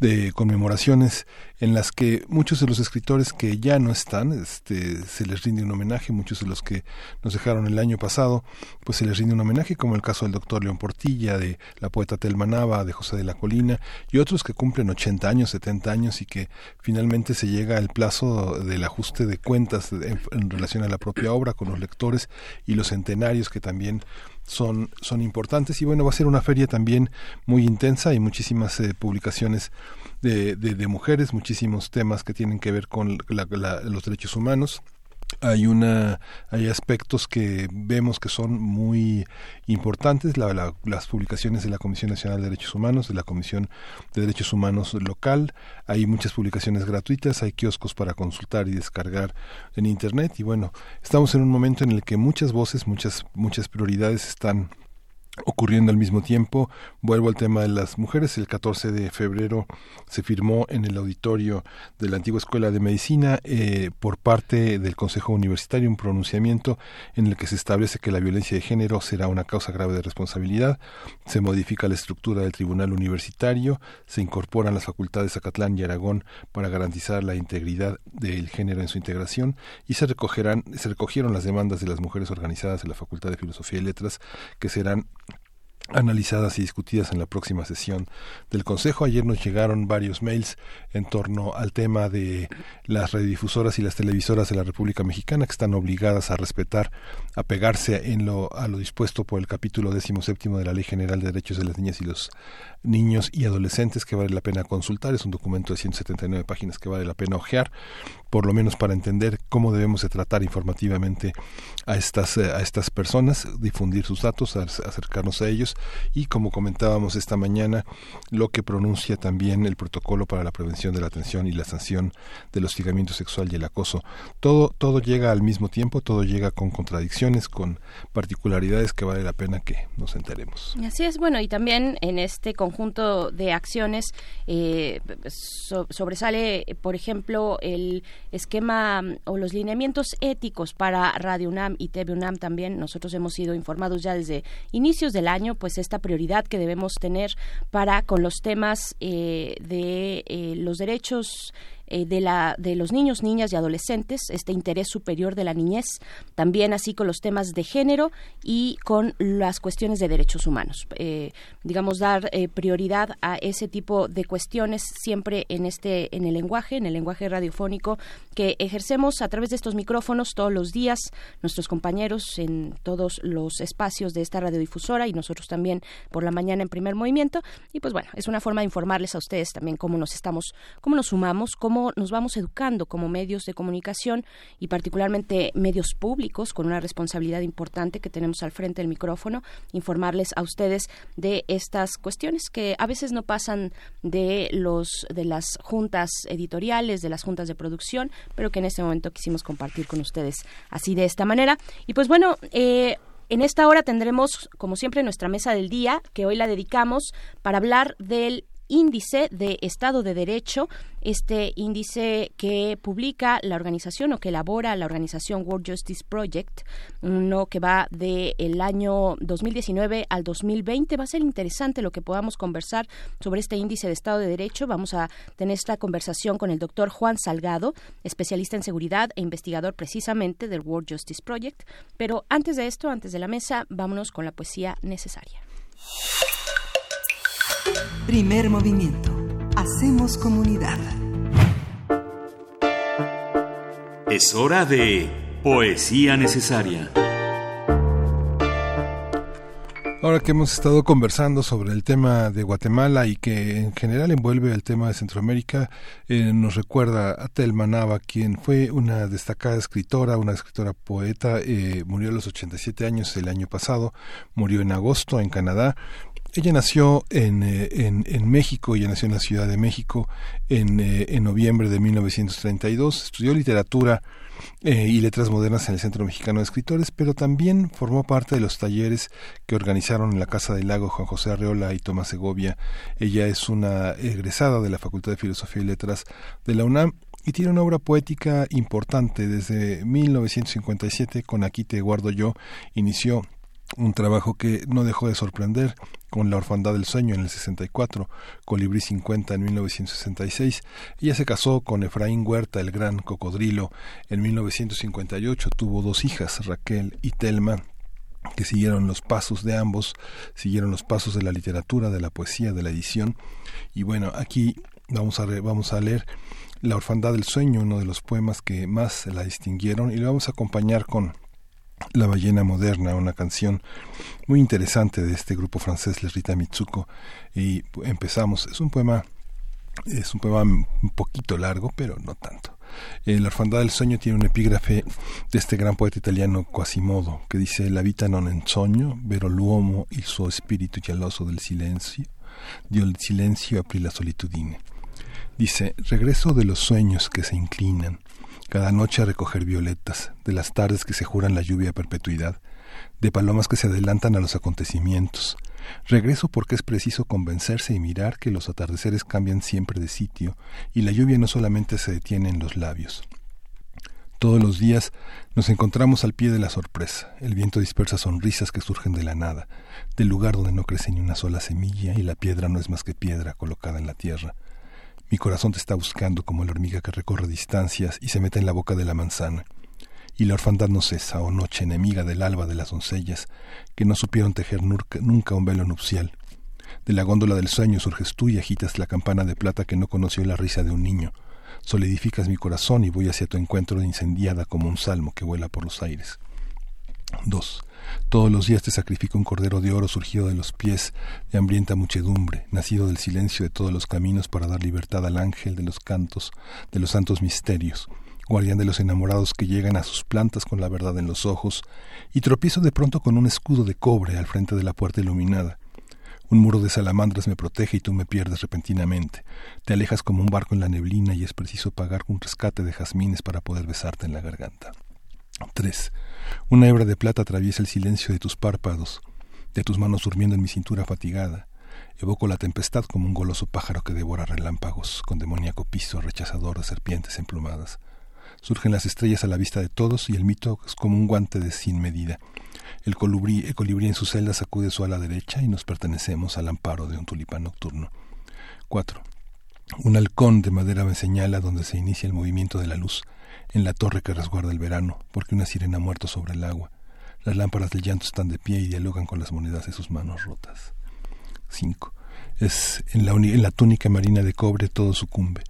de conmemoraciones en las que muchos de los escritores que ya no están, este, se les rinde un homenaje, muchos de los que nos dejaron el año pasado, pues se les rinde un homenaje, como el caso del doctor León Portilla, de la poeta Telma Nava, de José de la Colina, y otros que cumplen 80 años, 70 años y que finalmente se llega al plazo del ajuste de cuentas en, en relación a la propia obra con los lectores y los centenarios que también son, son importantes. Y bueno, va a ser una feria también muy intensa. Y muchísimas eh, publicaciones de, de, mujeres, muchísimos temas que tienen que ver con los derechos humanos hay una hay aspectos que vemos que son muy importantes las publicaciones de la Comisión Nacional de Derechos Humanos de la Comisión de Derechos Humanos local. Hay muchas publicaciones gratuitas hay kioscos para consultar y descargar en internet. Y bueno estamos en un momento en el que muchas voces muchas muchas prioridades están ocurriendo al mismo tiempo. Vuelvo al tema de las mujeres. El 14 de febrero se firmó en el auditorio de la antigua Escuela de Medicina eh, por parte del Consejo Universitario un pronunciamiento en el que se establece que la violencia de género será una causa grave de responsabilidad. Se modifica la estructura del Tribunal Universitario. Se incorporan las facultades Zacatlán y Aragón para garantizar la integridad del género en su integración y se recogerán se recogieron las demandas de las mujeres organizadas en la Facultad de Filosofía y Letras que serán analizadas y discutidas en la próxima sesión del Consejo. Ayer nos llegaron varios mails en torno al tema de las radiodifusoras y las televisoras de la República Mexicana que están obligadas a respetar, a pegarse en lo, a lo dispuesto por el capítulo séptimo de la Ley General de Derechos de las Niñas y los Niños y Adolescentes que vale la pena consultar. Es un documento de 179 páginas que vale la pena ojear por lo menos para entender cómo debemos de tratar informativamente a estas, eh, a estas personas, difundir sus datos, acercarnos a ellos y como comentábamos esta mañana, lo que pronuncia también el protocolo para la prevención de la atención y la sanción del hostigamiento sexual y el acoso. Todo, todo llega al mismo tiempo, todo llega con contradicciones, con particularidades que vale la pena que nos enteremos. Así es, bueno, y también en este conjunto de acciones eh, sobresale, por ejemplo, el esquema mm, o los lineamientos éticos para Radio UNAM y TV UNAM también. Nosotros hemos sido informados ya desde inicios del año, pues esta prioridad que debemos tener para con los temas eh, de eh, los derechos eh, de, la, de los niños, niñas y adolescentes, este interés superior de la niñez, también así con los temas de género y con las cuestiones de derechos humanos. Eh, digamos, dar eh, prioridad a ese tipo de cuestiones siempre en, este, en el lenguaje, en el lenguaje radiofónico que ejercemos a través de estos micrófonos todos los días, nuestros compañeros en todos los espacios de esta radiodifusora y nosotros también por la mañana en primer movimiento. Y pues bueno, es una forma de informarles a ustedes también cómo nos estamos, cómo nos sumamos, cómo nos vamos educando como medios de comunicación y particularmente medios públicos con una responsabilidad importante que tenemos al frente del micrófono, informarles a ustedes de estas cuestiones que a veces no pasan de los de las juntas editoriales, de las juntas de producción, pero que en este momento quisimos compartir con ustedes así de esta manera. Y pues bueno, eh, en esta hora tendremos, como siempre, nuestra mesa del día, que hoy la dedicamos para hablar del índice de Estado de Derecho, este índice que publica la organización o que elabora la organización World Justice Project, uno que va del el año 2019 al 2020. Va a ser interesante lo que podamos conversar sobre este índice de Estado de Derecho. Vamos a tener esta conversación con el doctor Juan Salgado, especialista en seguridad e investigador precisamente del World Justice Project. Pero antes de esto, antes de la mesa, vámonos con la poesía necesaria. Primer movimiento. Hacemos comunidad. Es hora de poesía necesaria. Ahora que hemos estado conversando sobre el tema de Guatemala y que en general envuelve el tema de Centroamérica, eh, nos recuerda a Telma Nava, quien fue una destacada escritora, una escritora poeta, eh, murió a los 87 años el año pasado, murió en agosto en Canadá, ella nació en, eh, en, en, México, ella nació en la Ciudad de México en, eh, en noviembre de 1932, estudió literatura eh, y letras modernas en el Centro Mexicano de Escritores, pero también formó parte de los talleres que organizaron en la Casa del Lago Juan José Arreola y Tomás Segovia. Ella es una egresada de la Facultad de Filosofía y Letras de la UNAM y tiene una obra poética importante. Desde 1957, con Aquí te guardo yo, inició un trabajo que no dejó de sorprender con La Orfandad del Sueño en el 64, Colibrí 50 en 1966. Ella se casó con Efraín Huerta, el gran cocodrilo, en 1958. Tuvo dos hijas, Raquel y Telma, que siguieron los pasos de ambos, siguieron los pasos de la literatura, de la poesía, de la edición. Y bueno, aquí vamos a, vamos a leer La Orfandad del Sueño, uno de los poemas que más la distinguieron, y lo vamos a acompañar con la ballena moderna, una canción muy interesante de este grupo francés, Les Rita Mitsuko, y empezamos, es un poema, es un poema un poquito largo, pero no tanto. Eh, la orfandad del sueño tiene un epígrafe de este gran poeta italiano Quasimodo, que dice, la vita non è sogno, vero l'uomo il suo spirito geloso del silenzio, dio el silencio aprì la solitudine. Dice, regreso de los sueños que se inclinan, cada noche a recoger violetas, de las tardes que se juran la lluvia a perpetuidad, de palomas que se adelantan a los acontecimientos. Regreso porque es preciso convencerse y mirar que los atardeceres cambian siempre de sitio y la lluvia no solamente se detiene en los labios. Todos los días nos encontramos al pie de la sorpresa. El viento dispersa sonrisas que surgen de la nada, del lugar donde no crece ni una sola semilla y la piedra no es más que piedra colocada en la tierra. Mi corazón te está buscando como la hormiga que recorre distancias y se mete en la boca de la manzana. Y la orfandad no cesa, oh noche enemiga del alba de las doncellas, que no supieron tejer nunca un velo nupcial. De la góndola del sueño surges tú y agitas la campana de plata que no conoció la risa de un niño. Solidificas mi corazón y voy hacia tu encuentro incendiada como un salmo que vuela por los aires. 2. Todos los días te sacrifico un cordero de oro surgido de los pies de hambrienta muchedumbre, nacido del silencio de todos los caminos para dar libertad al ángel de los cantos, de los santos misterios. guardián de los enamorados que llegan a sus plantas con la verdad en los ojos, y tropiezo de pronto con un escudo de cobre al frente de la puerta iluminada. Un muro de salamandras me protege y tú me pierdes repentinamente. Te alejas como un barco en la neblina y es preciso pagar un rescate de jazmines para poder besarte en la garganta. 3. Una hebra de plata atraviesa el silencio de tus párpados, de tus manos durmiendo en mi cintura fatigada. Evoco la tempestad como un goloso pájaro que devora relámpagos, con demoníaco piso rechazador de serpientes emplumadas. Surgen las estrellas a la vista de todos y el mito es como un guante de sin medida. El colibrí, el colibrí en su celda sacude su ala derecha y nos pertenecemos al amparo de un tulipán nocturno. 4. Un halcón de madera me señala donde se inicia el movimiento de la luz, en la torre que resguarda el verano, porque una sirena ha muerto sobre el agua. Las lámparas del llanto están de pie y dialogan con las monedas de sus manos rotas. 5. Es en la, en la túnica marina de cobre todo sucumbe.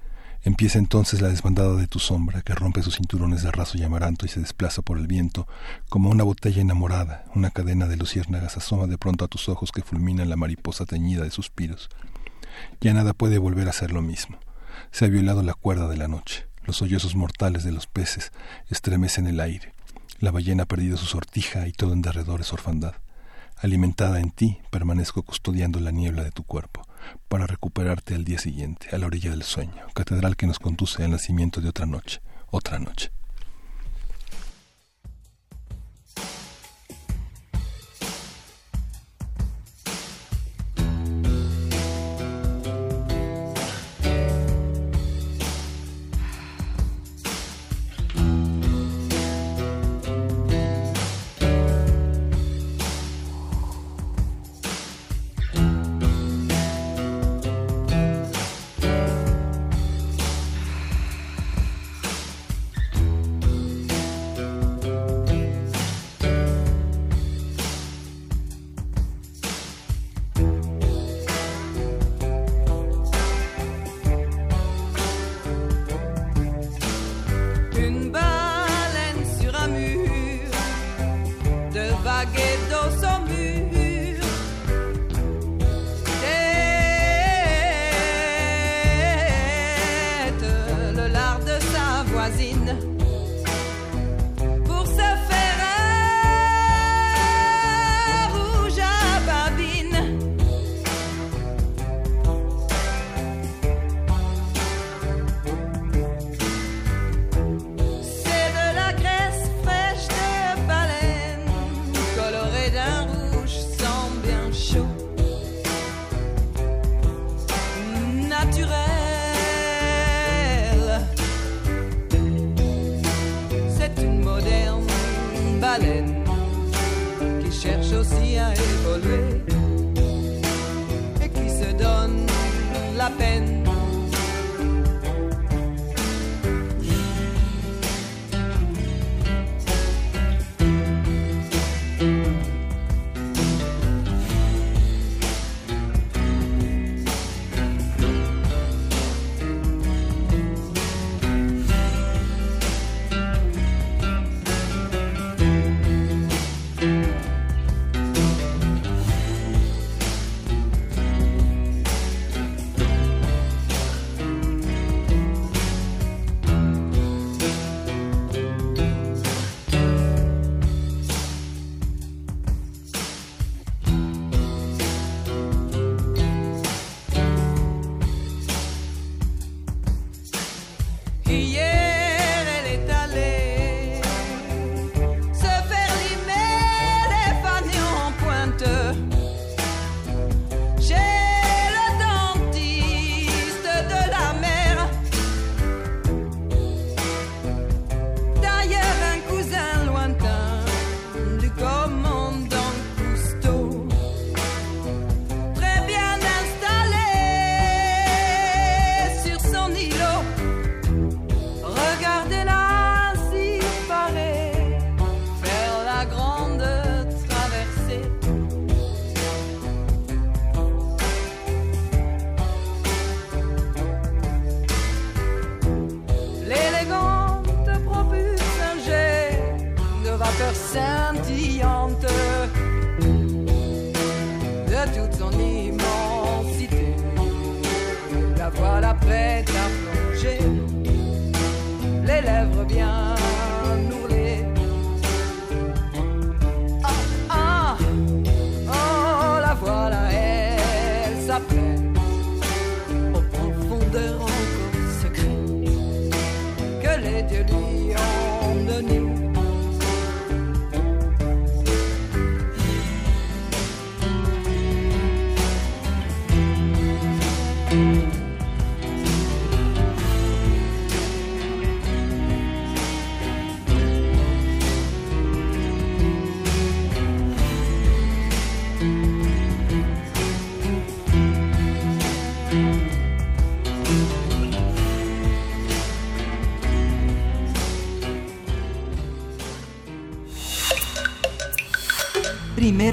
Empieza entonces la desbandada de tu sombra, que rompe sus cinturones de raso y amaranto y se desplaza por el viento, como una botella enamorada, una cadena de luciérnagas asoma de pronto a tus ojos que fulminan la mariposa teñida de suspiros. Ya nada puede volver a ser lo mismo. Se ha violado la cuerda de la noche. Los sollozos mortales de los peces estremecen el aire. La ballena ha perdido su sortija y todo en derredor es orfandad. Alimentada en ti, permanezco custodiando la niebla de tu cuerpo para recuperarte al día siguiente, a la orilla del sueño, catedral que nos conduce al nacimiento de otra noche, otra noche.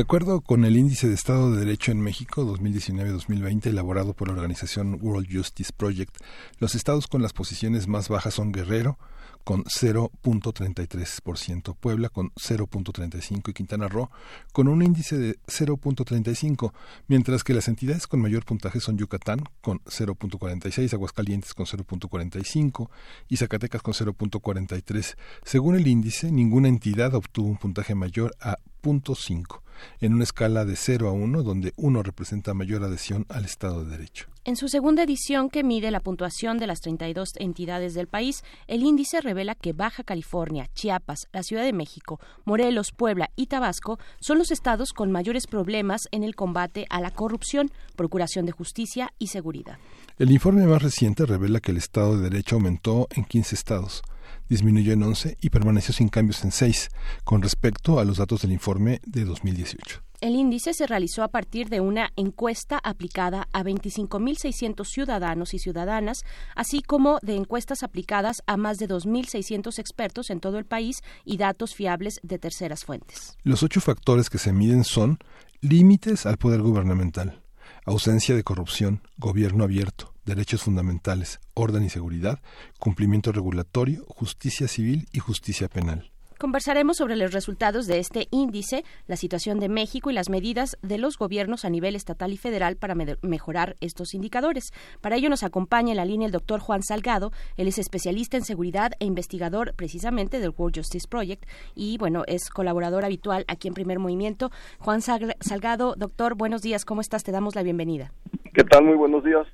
De acuerdo con el Índice de Estado de Derecho en México 2019-2020 elaborado por la organización World Justice Project, los estados con las posiciones más bajas son Guerrero, con 0.33%, Puebla con 0.35% y Quintana Roo con un índice de 0.35%, mientras que las entidades con mayor puntaje son Yucatán con 0.46%, Aguascalientes con 0.45% y Zacatecas con 0.43%. Según el índice, ninguna entidad obtuvo un puntaje mayor a 0.5 en una escala de 0 a 1, donde 1 representa mayor adhesión al Estado de Derecho. En su segunda edición, que mide la puntuación de las 32 entidades del país, el índice revela que Baja California, Chiapas, la Ciudad de México, Morelos, Puebla y Tabasco son los estados con mayores problemas en el combate a la corrupción, procuración de justicia y seguridad. El informe más reciente revela que el Estado de Derecho aumentó en 15 estados disminuyó en 11 y permaneció sin cambios en 6, con respecto a los datos del informe de 2018. El índice se realizó a partir de una encuesta aplicada a 25.600 ciudadanos y ciudadanas, así como de encuestas aplicadas a más de 2.600 expertos en todo el país y datos fiables de terceras fuentes. Los ocho factores que se miden son límites al poder gubernamental, ausencia de corrupción, gobierno abierto, derechos fundamentales, orden y seguridad, cumplimiento regulatorio, justicia civil y justicia penal. Conversaremos sobre los resultados de este índice, la situación de México y las medidas de los gobiernos a nivel estatal y federal para me mejorar estos indicadores. Para ello nos acompaña en la línea el doctor Juan Salgado. Él es especialista en seguridad e investigador precisamente del World Justice Project y, bueno, es colaborador habitual aquí en Primer Movimiento. Juan Salgado, doctor, buenos días. ¿Cómo estás? Te damos la bienvenida. ¿Qué tal? Muy buenos días.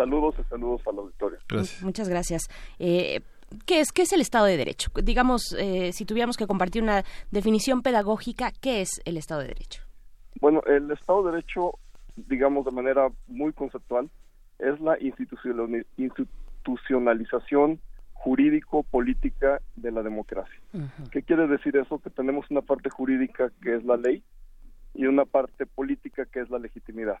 Saludos y saludos a la auditorio. Gracias. Muchas gracias. Eh, ¿Qué es, ¿Qué es el Estado de Derecho? Digamos, eh, si tuviéramos que compartir una definición pedagógica, ¿qué es el Estado de Derecho? Bueno, el Estado de Derecho, digamos de manera muy conceptual, es la institucionalización jurídico-política de la democracia. ¿Qué quiere decir eso? Que tenemos una parte jurídica que es la ley y una parte política que es la legitimidad.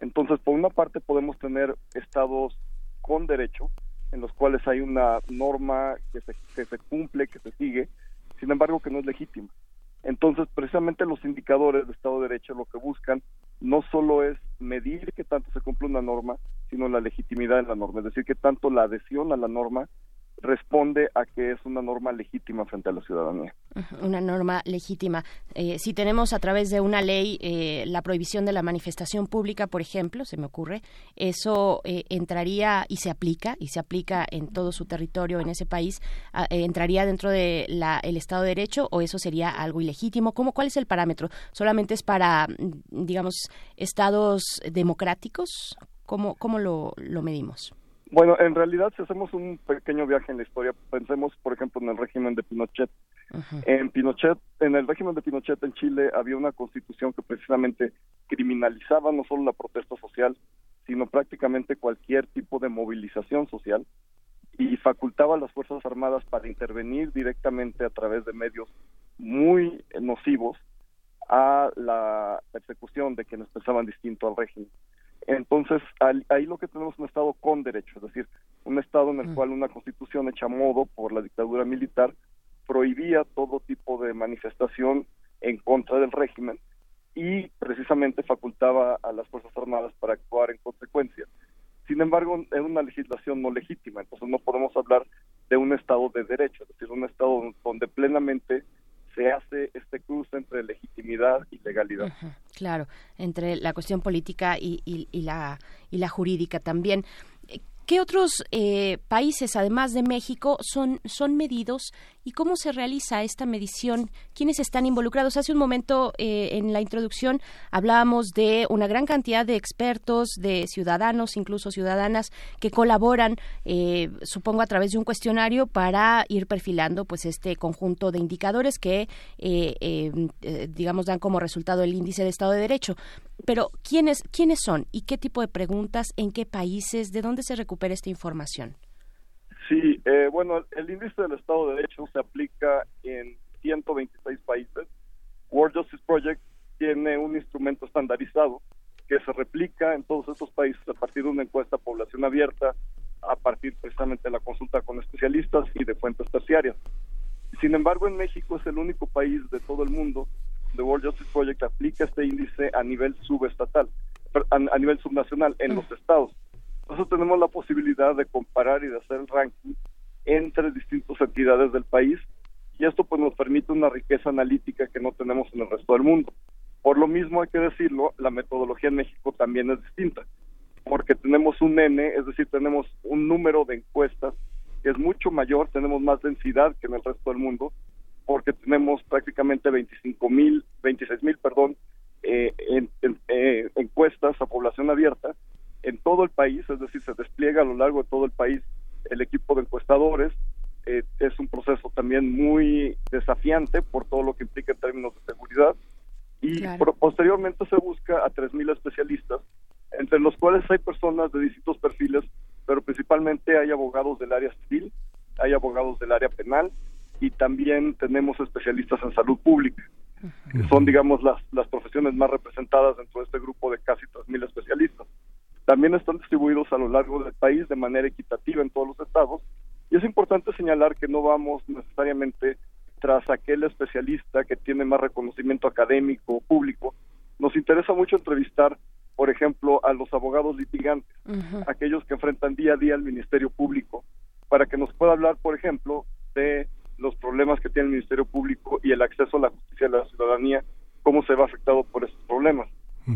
Entonces, por una parte podemos tener estados con derecho, en los cuales hay una norma que se, que se cumple, que se sigue, sin embargo que no es legítima. Entonces, precisamente los indicadores de Estado de Derecho lo que buscan no solo es medir que tanto se cumple una norma, sino la legitimidad en la norma, es decir, que tanto la adhesión a la norma responde a que es una norma legítima frente a la ciudadanía. Una norma legítima. Eh, si tenemos a través de una ley eh, la prohibición de la manifestación pública, por ejemplo, se me ocurre, eso eh, entraría y se aplica, y se aplica en todo su territorio en ese país, ah, ¿entraría dentro del el Estado de Derecho o eso sería algo ilegítimo? ¿Cómo, ¿Cuál es el parámetro? ¿Solamente es para, digamos, estados democráticos? ¿Cómo, cómo lo medimos? Bueno, en realidad, si hacemos un pequeño viaje en la historia, pensemos, por ejemplo, en el régimen de Pinochet. En Pinochet, en el régimen de Pinochet en Chile había una constitución que precisamente criminalizaba no solo la protesta social, sino prácticamente cualquier tipo de movilización social y facultaba a las Fuerzas Armadas para intervenir directamente a través de medios muy nocivos a la persecución de quienes pensaban distinto al régimen. Entonces, ahí lo que tenemos es un Estado con derecho, es decir, un Estado en el cual una constitución hecha a modo por la dictadura militar prohibía todo tipo de manifestación en contra del régimen y precisamente facultaba a las Fuerzas Armadas para actuar en consecuencia. Sin embargo, es una legislación no legítima, entonces no podemos hablar de un Estado de derecho, es decir, un Estado donde plenamente se hace este cruce entre legitimidad y legalidad. Claro, entre la cuestión política y, y, la, y la jurídica también. ¿Qué otros eh, países, además de México, son, son medidos y cómo se realiza esta medición? ¿Quiénes están involucrados? Hace un momento eh, en la introducción hablábamos de una gran cantidad de expertos, de ciudadanos, incluso ciudadanas, que colaboran, eh, supongo, a través de un cuestionario para ir perfilando pues este conjunto de indicadores que, digamos, dan como resultado el índice de Estado de Derecho. Pero, ¿quiénes, ¿quiénes son y qué tipo de preguntas, en qué países, de dónde se recupera esta información? Sí, eh, bueno, el índice del Estado de Derecho se aplica en 126 países. World Justice Project tiene un instrumento estandarizado que se replica en todos estos países a partir de una encuesta población abierta, a partir precisamente de la consulta con especialistas y de fuentes terciarias. Sin embargo, en México es el único país de todo el mundo The World Justice Project aplica este índice a nivel subestatal, a, nivel subnacional, en los estados. Nosotros tenemos la posibilidad de comparar y de hacer el ranking entre distintas entidades del país y esto pues nos permite una riqueza analítica que no tenemos en el resto del mundo. Por lo mismo hay que decirlo, la metodología en México también es distinta, porque tenemos un N, es decir, tenemos un número de encuestas que es mucho mayor, tenemos más densidad que en el resto del mundo porque tenemos prácticamente 25 mil, 26 mil, perdón, eh, en, eh, encuestas a población abierta en todo el país, es decir, se despliega a lo largo de todo el país el equipo de encuestadores. Eh, es un proceso también muy desafiante por todo lo que implica en términos de seguridad. Y posteriormente se busca a 3.000 especialistas, entre los cuales hay personas de distintos perfiles, pero principalmente hay abogados del área civil, hay abogados del área penal, y también tenemos especialistas en salud pública, que son, digamos, las, las profesiones más representadas dentro de este grupo de casi 3.000 especialistas. También están distribuidos a lo largo del país de manera equitativa en todos los estados y es importante señalar que no vamos necesariamente tras aquel especialista que tiene más reconocimiento académico público. Nos interesa mucho entrevistar, por ejemplo, a los abogados litigantes, aquellos que enfrentan día a día al Ministerio Público, para que nos pueda hablar, por ejemplo, de los problemas que tiene el Ministerio Público y el acceso a la justicia de la ciudadanía, cómo se va afectado por esos problemas.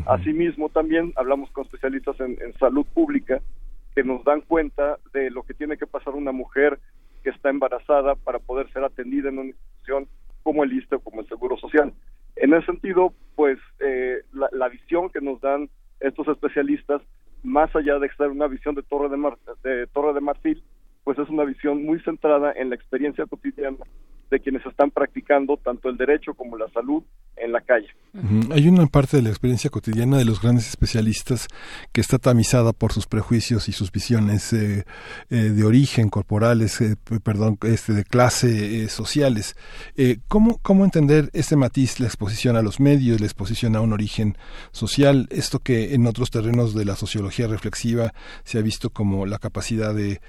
Asimismo, también hablamos con especialistas en, salud pública que nos dan cuenta de lo que tiene que pasar una mujer que está embarazada para poder ser atendida en una institución como el ISTE o como el Seguro Social. En ese sentido, pues eh, la, la, visión que nos dan estos especialistas, más allá de ser una visión de Torre de, Mar, de Torre de Marfil, pues es una visión muy centrada en la experiencia cotidiana de quienes están practicando tanto el derecho como la salud en la calle. Hay una parte de la experiencia cotidiana de los grandes especialistas que está tamizada por sus prejuicios y sus visiones eh, eh, de origen corporales, eh, perdón, este de clase sociales. ¿cómo, ¿Cómo entender este matiz, la exposición a los medios, la exposición a un origen social, esto que en otros terrenos de la sociología reflexiva se ha visto como la capacidad de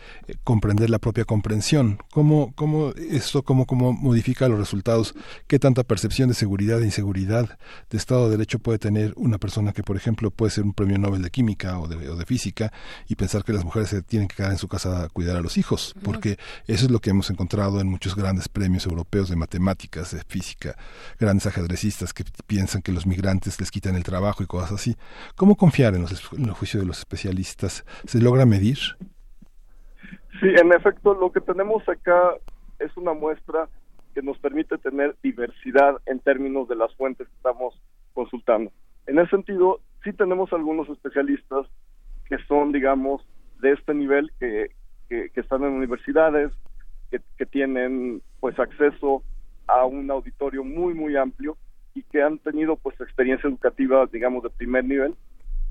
comprender la propia comprensión? ¿Cómo, cómo esto, cómo, cómo modifica los resultados, qué tanta percepción de seguridad e inseguridad de Estado de Derecho puede tener una persona que, por ejemplo, puede ser un premio Nobel de Química o de, o de Física y pensar que las mujeres se tienen que quedar en su casa a cuidar a los hijos, porque eso es lo que hemos encontrado en muchos grandes premios europeos de matemáticas, de física, grandes ajedrecistas que piensan que los migrantes les quitan el trabajo y cosas así. ¿Cómo confiar en los, en los juicios de los especialistas? ¿Se logra medir? Sí, en efecto, lo que tenemos acá es una muestra que nos permite tener diversidad en términos de las fuentes que estamos consultando. En ese sentido, sí tenemos algunos especialistas que son, digamos, de este nivel, que, que, están en universidades, que, que, tienen pues acceso a un auditorio muy, muy amplio y que han tenido pues experiencia educativa, digamos, de primer nivel.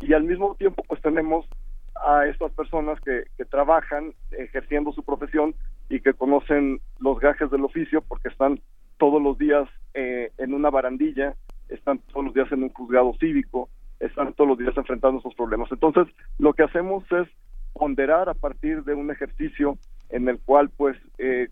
Y al mismo tiempo pues tenemos a estas personas que, que trabajan ejerciendo su profesión y que conocen los gajes del oficio porque están todos los días eh, en una barandilla, están todos los días en un juzgado cívico, están todos los días enfrentando esos problemas. Entonces, lo que hacemos es ponderar a partir de un ejercicio en el cual pues eh,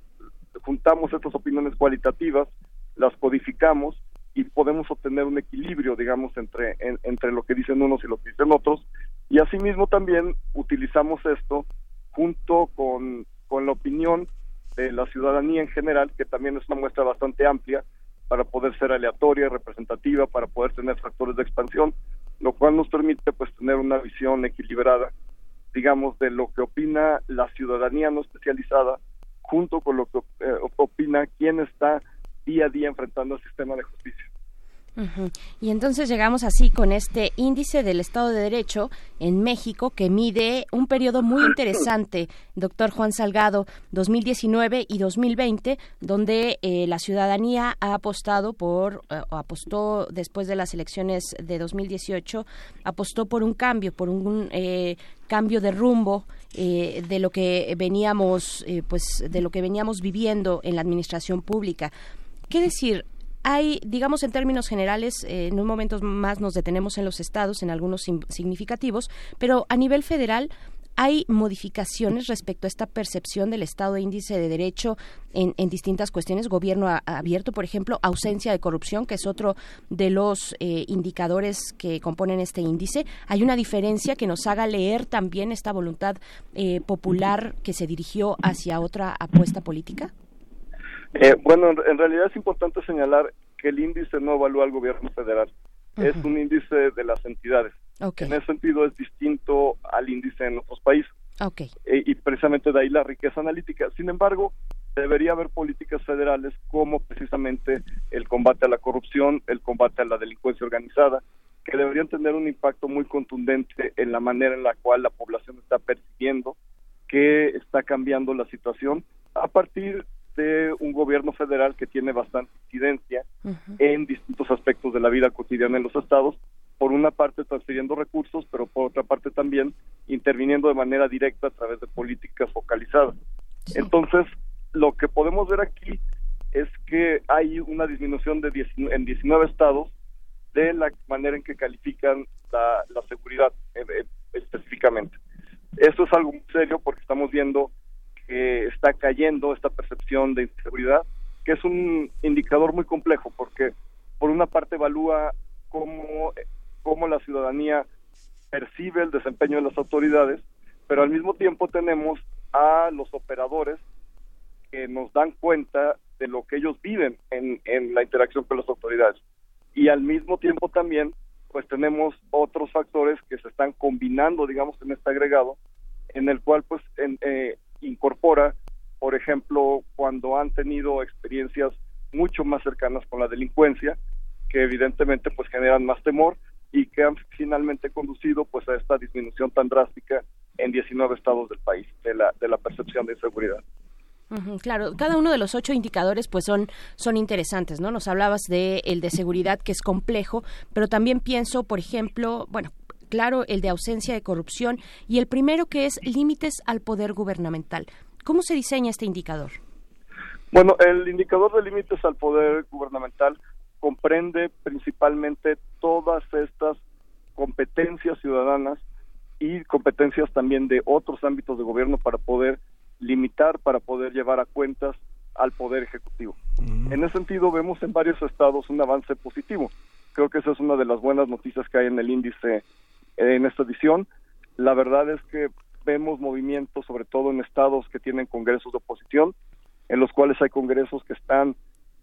juntamos estas opiniones cualitativas, las codificamos y podemos obtener un equilibrio, digamos, entre, entre lo que dicen unos y lo que dicen otros. Y asimismo también utilizamos esto junto con, con la opinión de la ciudadanía en general, que también es una muestra bastante amplia, para poder ser aleatoria, representativa, para poder tener factores de expansión, lo cual nos permite pues tener una visión equilibrada, digamos, de lo que opina la ciudadanía no especializada junto con lo que eh, opina quien está día a día enfrentando el sistema de justicia. Y entonces llegamos así con este índice del Estado de Derecho en México que mide un periodo muy interesante, [COUGHS] doctor Juan Salgado, 2019 y 2020, donde eh, la ciudadanía ha apostado por, eh, apostó después de las elecciones de 2018, apostó por un cambio, por un eh, cambio de rumbo de lo que veníamos, pues, de lo que veníamos viviendo en la administración pública. ¿Qué decir? Hay, digamos en términos generales, eh, en un momento más nos detenemos en los estados, en algunos significativos, pero a nivel federal hay modificaciones respecto a esta percepción del Estado de índice de derecho en, distintas cuestiones, gobierno abierto, por ejemplo, ausencia de corrupción, que es otro de los eh, indicadores que componen este índice. Hay una diferencia que nos haga leer también esta voluntad eh, popular que se dirigió hacia otra apuesta política. Eh, bueno, en, realidad es importante señalar que el índice no evalúa al gobierno federal, es un índice de las entidades. En ese sentido es distinto al índice en otros países. Eh, y precisamente de ahí la riqueza analítica. Sin embargo, debería haber políticas federales como precisamente el combate a la corrupción, el combate a la delincuencia organizada, que deberían tener un impacto muy contundente en la manera en la cual la población está percibiendo que está cambiando la situación a partir de un gobierno federal que tiene bastante incidencia en distintos aspectos de la vida cotidiana en los estados, por una parte transfiriendo recursos, pero por otra parte también interviniendo de manera directa a través de políticas focalizadas. Entonces, lo que podemos ver aquí es que hay una disminución de en 19 estados de la manera en que califican la, seguridad eh, eh, específicamente. Esto es algo muy serio porque estamos viendo que está cayendo esta percepción de inseguridad, que es un indicador muy complejo, porque por una parte evalúa cómo, cómo la ciudadanía percibe el desempeño de las autoridades, pero al mismo tiempo tenemos a los operadores que nos dan cuenta de lo que ellos viven en, en la interacción con las autoridades. Y al mismo tiempo también, pues tenemos otros factores que se están combinando, digamos, en este agregado, en el cual, pues, en, eh, incorpora, por ejemplo, cuando han tenido experiencias mucho más cercanas con la delincuencia, que evidentemente pues generan más temor y que han finalmente conducido pues a esta disminución tan drástica en 19 estados del país de la, de la percepción de inseguridad. claro, cada uno de los ocho indicadores pues son, son interesantes, ¿no? Nos hablabas de el de seguridad que es complejo, pero también pienso, por ejemplo, bueno, claro, el de ausencia de corrupción y el primero que es límites al poder gubernamental. ¿Cómo se diseña este indicador? Bueno, el indicador de límites al poder gubernamental comprende principalmente todas estas competencias ciudadanas y competencias también de otros ámbitos de gobierno para poder limitar, para poder llevar a cuentas al poder ejecutivo. Mm. En ese sentido, vemos en varios estados un avance positivo. Creo que esa es una de las buenas noticias que hay en el índice en esta edición. La verdad es que vemos movimientos, sobre todo en estados que tienen congresos de oposición, en los cuales hay congresos que están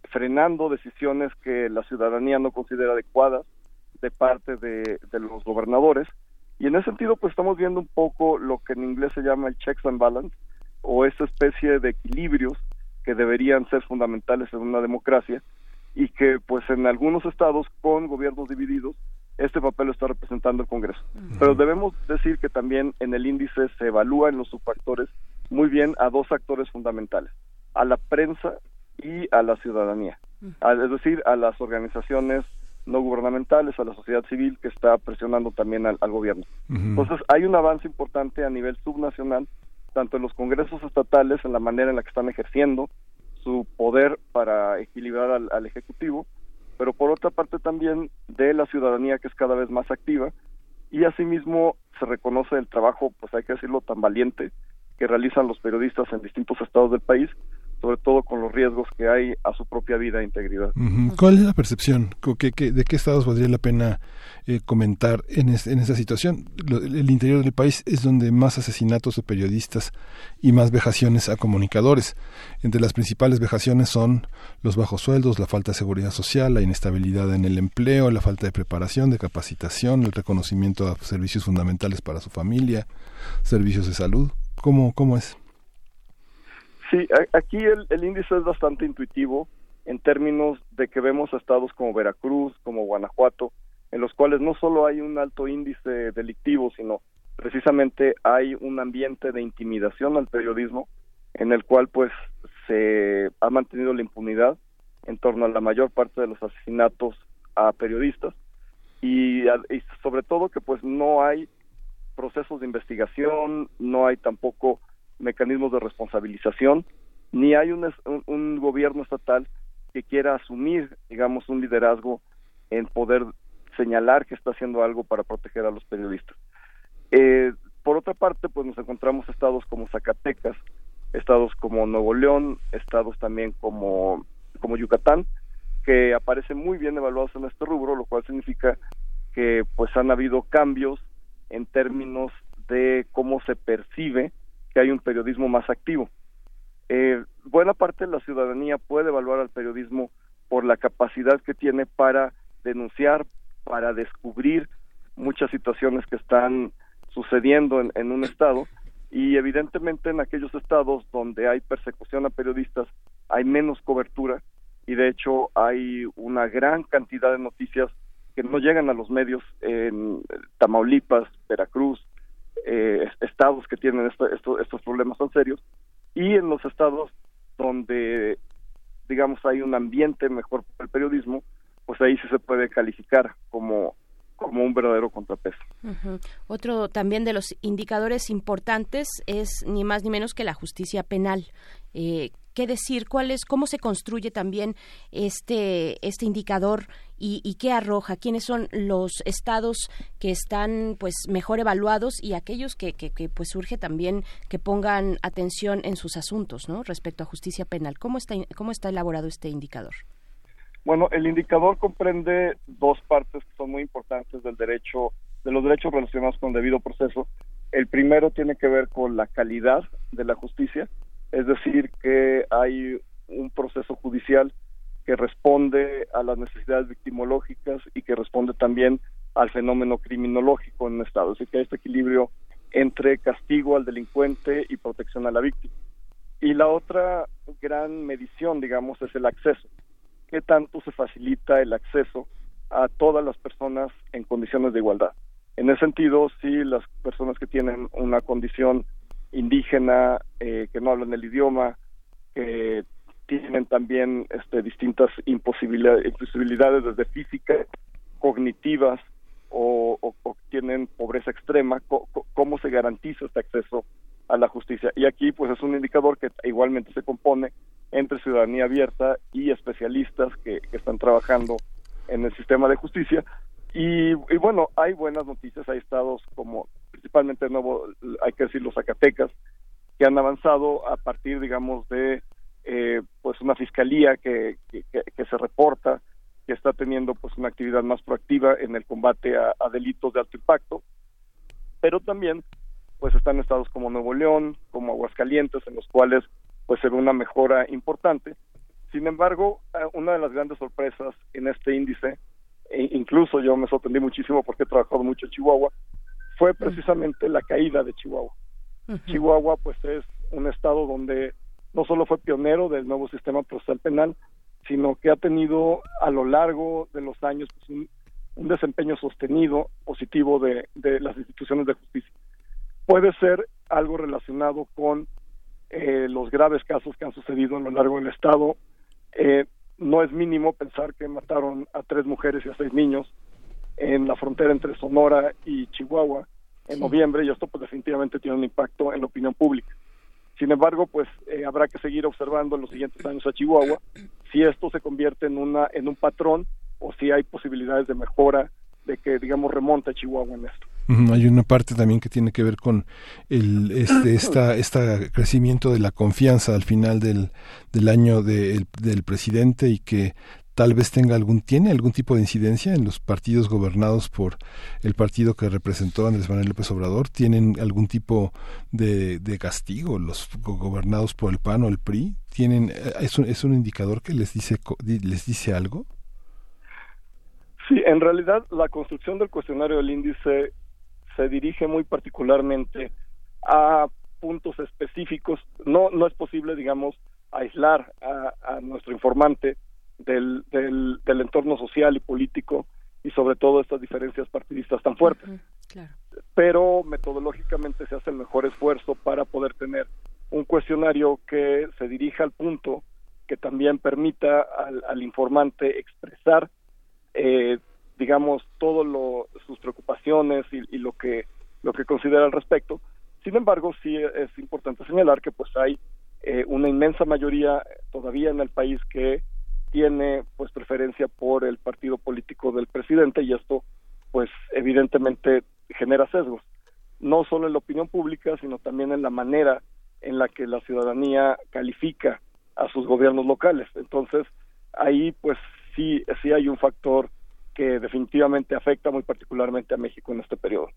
frenando decisiones que la ciudadanía no considera adecuadas de parte de, los gobernadores. Y en ese sentido, pues estamos viendo un poco lo que en inglés se llama el checks and balance, o esa especie de equilibrios que deberían ser fundamentales en una democracia y que pues en algunos estados con gobiernos divididos este papel lo está representando el Congreso. Pero debemos decir que también en el índice se evalúa en los subfactores muy bien a dos actores fundamentales, a la prensa y a la ciudadanía, es decir, a las organizaciones no gubernamentales, a la sociedad civil que está presionando también al, gobierno. Entonces, hay un avance importante a nivel subnacional, tanto en los congresos estatales, en la manera en la que están ejerciendo su poder para equilibrar al Ejecutivo, pero por otra parte también de la ciudadanía que es cada vez más activa y asimismo se reconoce el trabajo, pues hay que decirlo, tan valiente que realizan los periodistas en distintos estados del país sobre todo con los riesgos que hay a su propia vida e integridad. ¿Cuál es la percepción? Co- ¿Qué- qué- ¿De qué estados valdría la pena eh, comentar en, es- en esa situación? Lo- el interior del país es donde más asesinatos de periodistas y más vejaciones a comunicadores. Entre las principales vejaciones son los bajos sueldos, la falta de seguridad social, la inestabilidad en el empleo, la falta de preparación, de capacitación, el reconocimiento a servicios fundamentales para su familia, servicios de salud. ¿Cómo, cómo es? Sí, aquí el, el índice es bastante intuitivo en términos de que vemos estados como Veracruz, como Guanajuato, en los cuales no solo hay un alto índice delictivo, sino precisamente hay un ambiente de intimidación al periodismo en el cual pues se ha mantenido la impunidad en torno a la mayor parte de los asesinatos a periodistas. Y, y sobre todo que pues no hay procesos de investigación, no hay tampoco mecanismos de responsabilización, ni hay un, un gobierno estatal que quiera asumir, digamos, un liderazgo en poder señalar que está haciendo algo para proteger a los periodistas. Eh, por otra parte, pues nos encontramos estados como Zacatecas, estados como Nuevo León, estados también como, como Yucatán, que aparecen muy bien evaluados en este rubro, lo cual significa que pues han habido cambios en términos de cómo se percibe que hay un periodismo más activo. Eh, buena parte de la ciudadanía puede evaluar al periodismo por la capacidad que tiene para denunciar, para descubrir muchas situaciones que están sucediendo en, en un estado y evidentemente en aquellos estados donde hay persecución a periodistas hay menos cobertura y de hecho hay una gran cantidad de noticias que no llegan a los medios en Tamaulipas, Veracruz, eh, es- estados que tienen esto- esto- estos problemas tan serios y en los estados donde digamos hay un ambiente mejor para el periodismo pues ahí sí se puede calificar como como un verdadero contrapeso. Otro también de los indicadores importantes es ni más ni menos que la justicia penal. Eh, ¿Qué decir? ¿Cuál es, ¿Cómo se construye también este, este indicador y, qué arroja? ¿Quiénes son los estados que están pues mejor evaluados y aquellos que, que, que, pues surge también que pongan atención en sus asuntos, ¿no? Respecto a justicia penal. ¿Cómo está, cómo está elaborado este indicador? Bueno, el indicador comprende dos partes que son muy importantes del derecho, de los derechos relacionados con debido proceso. El primero tiene que ver con la calidad de la justicia, es decir, que hay un proceso judicial que responde a las necesidades victimológicas y que responde también al fenómeno criminológico en un Estado. Es decir, que hay este equilibrio entre castigo al delincuente y protección a la víctima. Y la otra gran medición, digamos, es el acceso. ¿Qué tanto se facilita el acceso a todas las personas en condiciones de igualdad? En ese sentido, sí, las personas que tienen una condición indígena, eh, que no hablan el idioma, que tienen también este, distintas imposibilidades, desde físicas, cognitivas o, o- tienen pobreza extrema, ¿cómo se garantiza este acceso a la justicia? Y aquí pues es un indicador que igualmente se compone entre ciudadanía abierta y especialistas que, que están trabajando en el sistema de justicia. Y, y bueno, hay buenas noticias, hay estados como principalmente de nuevo, hay que decir los Zacatecas, que han avanzado a partir, digamos, de eh, pues una fiscalía que, que, se reporta que está teniendo pues una actividad más proactiva en el combate a, a delitos de alto impacto, pero también pues están estados como Nuevo León, como Aguascalientes, en los cuales pues se ve una mejora importante. Sin embargo, eh, una de las grandes sorpresas en este índice, e incluso yo me sorprendí muchísimo porque he trabajado mucho en Chihuahua, fue precisamente la caída de Chihuahua. Chihuahua pues es un estado donde no solo fue pionero del nuevo sistema procesal penal, sino que ha tenido a lo largo de los años pues, un, un desempeño sostenido positivo de, de las instituciones de justicia. Puede ser algo relacionado con eh, los graves casos que han sucedido a lo largo del estado. Eh, no es mínimo pensar que mataron a tres mujeres y a seis niños en la frontera entre Sonora y Chihuahua en Sí. noviembre y esto pues definitivamente tiene un impacto en la opinión pública. Sin embargo, pues eh, habrá que seguir observando en los siguientes años a Chihuahua si esto se convierte en una en un patrón o si hay posibilidades de mejora de que digamos remonte a Chihuahua en esto. Hay una parte también que tiene que ver con el este esta esta crecimiento de la confianza al final del, del año de- el- del presidente y que tal vez tenga algún tiene algún tipo de incidencia en los partidos gobernados por el partido que representó Andrés Manuel López Obrador tienen algún tipo de, de castigo los go- gobernados por el PAN o el PRI tienen eh, es un, es un indicador que les dice les dice algo Sí, en realidad la construcción del cuestionario del índice se dirige muy particularmente a puntos específicos. No, no es posible, digamos, aislar a, a nuestro informante del, del, del entorno social y político y sobre todo estas diferencias partidistas tan fuertes. Pero metodológicamente se hace el mejor esfuerzo para poder tener un cuestionario que se dirija al punto que también permita al, al informante expresar eh, digamos todo lo sus preocupaciones y, y lo que lo que considera al respecto sin embargo sí es importante señalar que pues hay eh, una inmensa mayoría todavía en el país que tiene pues preferencia por el partido político del presidente y esto pues evidentemente genera sesgos. No solo en la opinión pública sino también en la manera en la que la ciudadanía califica a sus gobiernos locales. Entonces ahí pues sí sí hay un factor que definitivamente afecta muy particularmente a México en este periodo.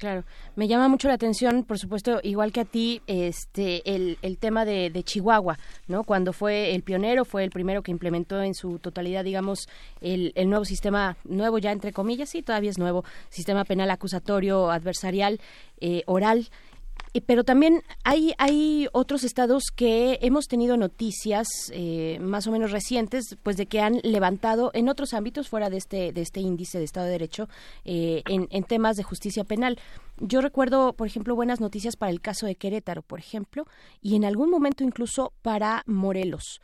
Claro, me llama mucho la atención, por supuesto, igual que a ti, este, el, el tema de, de Chihuahua, ¿no? Cuando fue el pionero, fue el primero que implementó en su totalidad, digamos, el, el nuevo sistema, nuevo ya entre comillas, sí, todavía es nuevo, sistema penal acusatorio adversarial eh, oral. Pero también hay, hay otros estados que hemos tenido noticias eh, más o menos recientes, pues de que han levantado en otros ámbitos fuera de este, de este índice de Estado de Derecho eh, en, en temas de justicia penal. Yo recuerdo, por ejemplo, buenas noticias para el caso de Querétaro, por ejemplo, y en algún momento incluso para Morelos.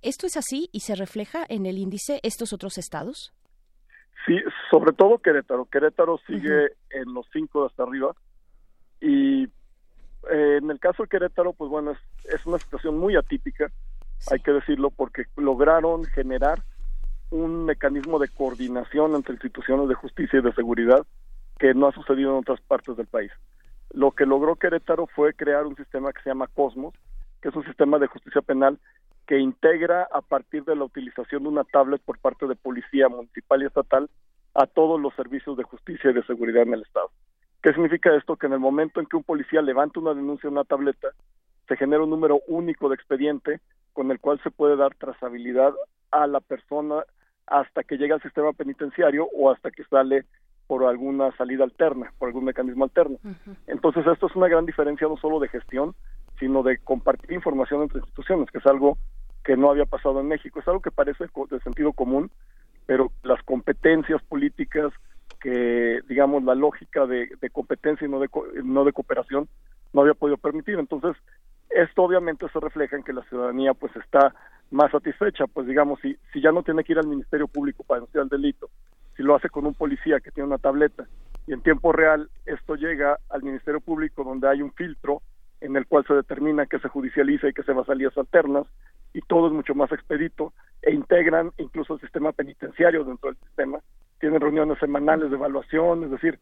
¿Esto es así y se refleja en el índice estos otros estados? Sí, sobre todo Querétaro. Querétaro sigue en los cinco de hasta arriba y eh, en el caso de Querétaro, pues bueno, es, es una situación muy atípica, hay que decirlo, porque lograron generar un mecanismo de coordinación entre instituciones de justicia y de seguridad que no ha sucedido en otras partes del país. Lo que logró Querétaro fue crear un sistema que se llama Cosmos, que es un sistema de justicia penal que integra a partir de la utilización de una tablet por parte de policía municipal y estatal a todos los servicios de justicia y de seguridad en el estado. ¿Qué significa esto? Que en el momento en que un policía levanta una denuncia en una tableta, se genera un número único de expediente con el cual se puede dar trazabilidad a la persona hasta que llega al sistema penitenciario o hasta que sale por alguna salida alterna, por algún mecanismo alterno. Entonces, esto es una gran diferencia no solo de gestión, sino de compartir información entre instituciones, que es algo que no había pasado en México. Es algo que parece de sentido común, pero las competencias políticas, que digamos la lógica de, competencia y no de, no de cooperación, no había podido permitir. Entonces, esto obviamente se refleja en que la ciudadanía pues está más satisfecha, pues digamos, si, si ya no tiene que ir al Ministerio Público para denunciar el delito, si lo hace con un policía que tiene una tableta y en tiempo real esto llega al Ministerio Público donde hay un filtro en el cual se determina que se judicializa y que se va a salidas alternas y todo es mucho más expedito e integran incluso el sistema penitenciario dentro del sistema, tienen reuniones semanales de evaluación, es decir,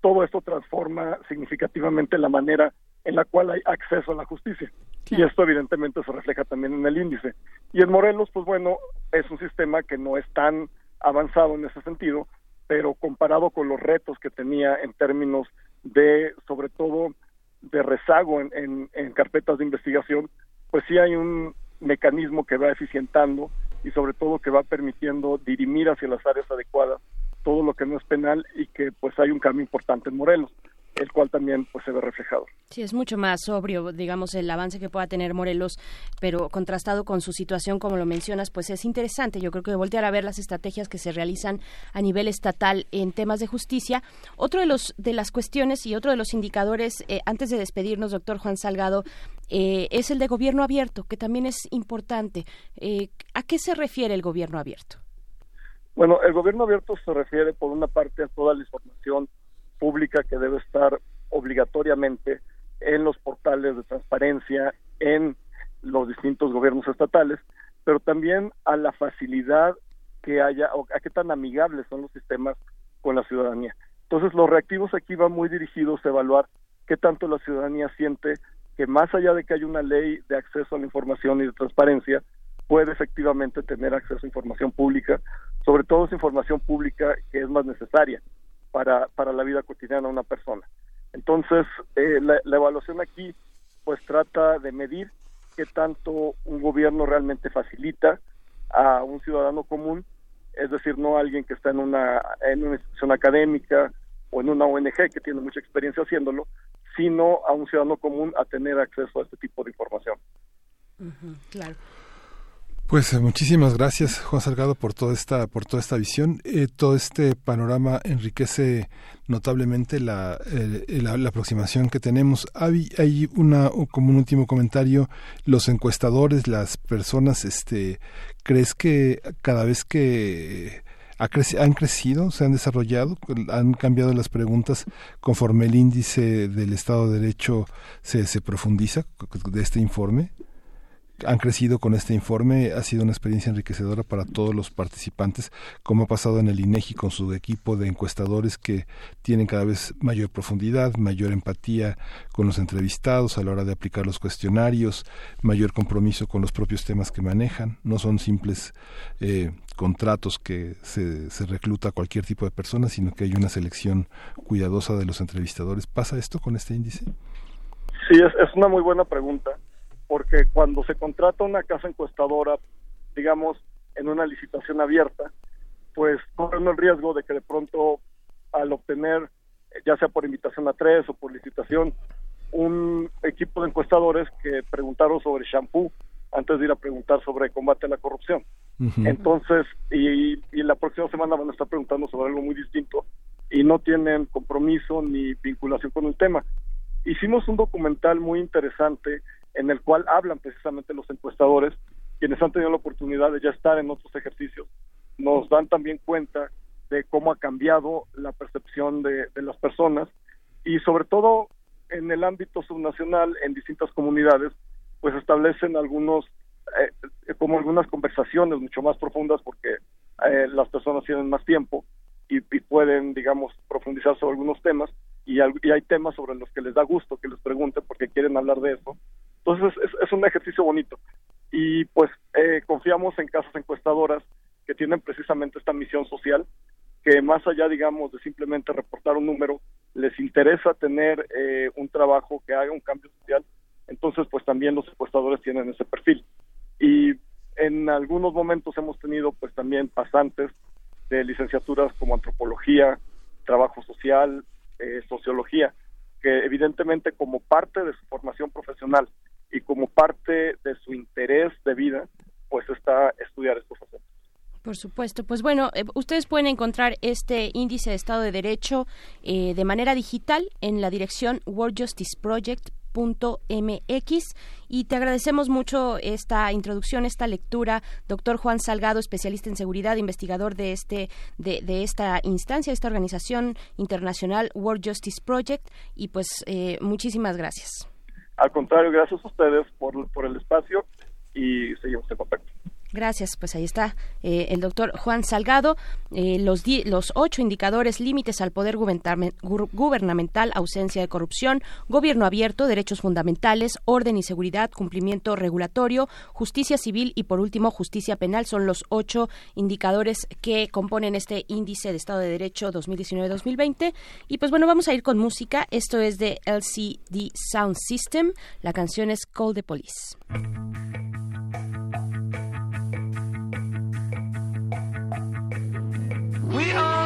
todo esto transforma significativamente la manera en la cual hay acceso a la justicia. Y esto evidentemente se refleja también en el índice. Y en Morelos, pues bueno, es un sistema que no es tan avanzado en ese sentido, pero comparado con los retos que tenía en términos de, sobre todo, de rezago en, en, en carpetas de investigación, pues sí hay un mecanismo que va eficientando y sobre todo que va permitiendo dirimir hacia las áreas adecuadas todo lo que no es penal y que pues hay un cambio importante en Morelos, el cual también pues se ve reflejado. Sí, es mucho más sobrio, digamos, el avance que pueda tener Morelos, pero contrastado con su situación, como lo mencionas, pues es interesante. Yo creo que voltear a ver las estrategias que se realizan a nivel estatal en temas de justicia. Otro de los de las cuestiones y otro de los indicadores, eh, antes de despedirnos, doctor Juan Salgado, eh, es el de gobierno abierto, que también es importante. Eh, ¿A qué se refiere el gobierno abierto? Bueno, el gobierno abierto se refiere por una parte a toda la información pública que debe estar obligatoriamente en los portales de transparencia, en los distintos gobiernos estatales, pero también a la facilidad que haya, o a qué tan amigables son los sistemas con la ciudadanía. Entonces, los reactivos aquí van muy dirigidos a evaluar qué tanto la ciudadanía siente que más allá de que haya una ley de acceso a la información y de transparencia, puede efectivamente tener acceso a información pública, sobre todo esa información pública que es más necesaria para, para la vida cotidiana de una persona. Entonces, eh, la, evaluación aquí pues trata de medir qué tanto un gobierno realmente facilita a un ciudadano común, es decir, no a alguien que está en una, en una institución académica o en una ONG que tiene mucha experiencia haciéndolo, sino a un ciudadano común a tener acceso a este tipo de información. claro. Pues eh, muchísimas gracias Juan Salgado por toda esta por toda esta visión. Eh, todo este panorama enriquece notablemente la, la, aproximación que tenemos. Hay, hay una como un último comentario. Los encuestadores, las personas, este, ¿crees que cada vez que han crecido, se han desarrollado, han cambiado las preguntas conforme el índice del Estado de Derecho se, se profundiza de este informe? Han crecido con este informe. Ha sido una experiencia enriquecedora para todos los participantes, como ha pasado en el INEGI con su equipo de encuestadores que tienen cada vez mayor profundidad, mayor empatía con los entrevistados a la hora de aplicar los cuestionarios, mayor compromiso con los propios temas que manejan. No son simples eh, contratos que se, se recluta a cualquier tipo de persona, sino que hay una selección cuidadosa de los entrevistadores. ¿Pasa esto con este índice? Sí, es, es una muy buena pregunta porque cuando se contrata una casa encuestadora, digamos, en una licitación abierta, pues corren el riesgo de que de pronto al obtener, ya sea por invitación a tres o por licitación, un equipo de encuestadores que preguntaron sobre shampoo antes de ir a preguntar sobre combate a la corrupción. Uh -huh. Entonces, y, y, la próxima semana van a estar preguntando sobre algo muy distinto y no tienen compromiso ni vinculación con el tema. Hicimos un documental muy interesante en el cual hablan precisamente los encuestadores, quienes han tenido la oportunidad de ya estar en otros ejercicios, nos dan también cuenta de cómo ha cambiado la percepción de, las personas y sobre todo en el ámbito subnacional, en distintas comunidades, pues establecen algunos, eh, como algunas conversaciones mucho más profundas porque eh, las personas tienen más tiempo y, pueden, digamos, profundizar sobre algunos temas y, y hay temas sobre los que les da gusto que les pregunten porque quieren hablar de eso entonces es, un ejercicio bonito y pues eh, confiamos en casas encuestadoras que tienen precisamente esta misión social, que más allá, digamos, de simplemente reportar un número, les interesa tener eh, un trabajo que haga un cambio social, entonces pues también los encuestadores tienen ese perfil. Y en algunos momentos hemos tenido pues también pasantes de licenciaturas como antropología, trabajo social, eh, sociología, que evidentemente como parte de su formación profesional y como parte de su interés de vida, pues está estudiar estos asuntos. Por supuesto. Pues bueno, eh, ustedes pueden encontrar este índice de Estado de Derecho eh, de manera digital en la dirección worldjusticeproject.mx y te agradecemos mucho esta introducción, esta lectura, doctor Juan Salgado, especialista en seguridad, investigador de este de, de esta instancia, esta organización internacional World Justice Project y pues eh, muchísimas gracias. Al contrario, gracias a ustedes por, por el espacio y seguimos en contacto. Gracias, pues ahí está eh, el doctor Juan Salgado. Eh, los, los ocho indicadores límites al poder gubernamental, ausencia de corrupción, gobierno abierto, derechos fundamentales, orden y seguridad, cumplimiento regulatorio, justicia civil y por último justicia penal son los ocho indicadores que componen este índice de Estado de Derecho 2019-2020. Y pues bueno, vamos a ir con música. Esto es de LCD Sound System. La canción es Call the Police. We are.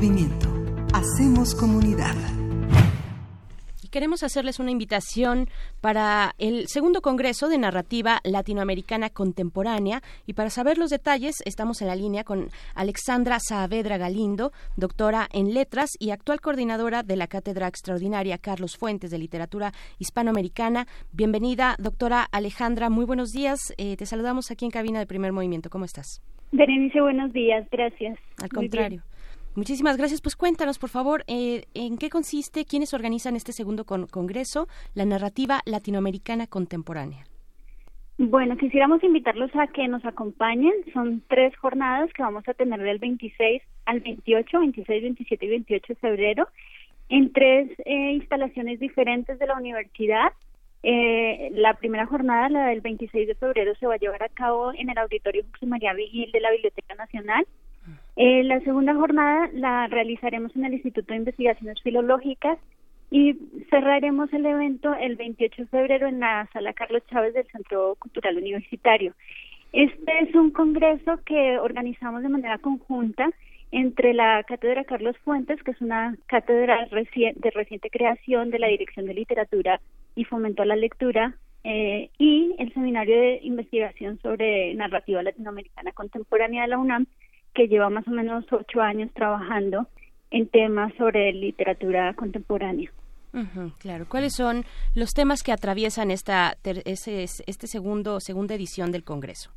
Movimiento. Hacemos comunidad. Y queremos hacerles una invitación para el segundo Congreso de Narrativa Latinoamericana Contemporánea y para saber los detalles estamos en la línea con Alexandra Saavedra Galindo, doctora en Letras y actual coordinadora de la Cátedra Extraordinaria Carlos Fuentes de Literatura Hispanoamericana. Bienvenida, doctora Alejandra, muy buenos días. Eh, te saludamos aquí en cabina de Primer Movimiento. ¿Cómo estás? Berenice, buenos días, gracias. Al contrario. Muchísimas gracias. Pues cuéntanos, por favor, eh, en qué consiste, quiénes organizan este segundo con- congreso, la narrativa latinoamericana contemporánea. Bueno, quisiéramos invitarlos a que nos acompañen. Son tres jornadas que vamos a tener del 26 al 28, 26, 27 y 28 de febrero, en tres eh, instalaciones diferentes de la universidad. Eh, la primera jornada, la del 26 de febrero, se va a llevar a cabo en el Auditorio José María Vigil de la Biblioteca Nacional. Eh, la segunda jornada la realizaremos en el Instituto de Investigaciones Filológicas y cerraremos el evento el 28 de febrero en la Sala Carlos Chávez del Centro Cultural Universitario. Este es un congreso que organizamos de manera conjunta entre la Cátedra Carlos Fuentes, que es una cátedra de reciente creación de la Dirección de Literatura y Fomento a la Lectura, eh, y el Seminario de Investigación sobre Narrativa Latinoamericana Contemporánea de la UNAM, que lleva más o menos ocho años trabajando en temas sobre literatura contemporánea. Claro. ¿Cuáles son los temas que atraviesan esta ter- ese- este segundo segunda edición del congreso?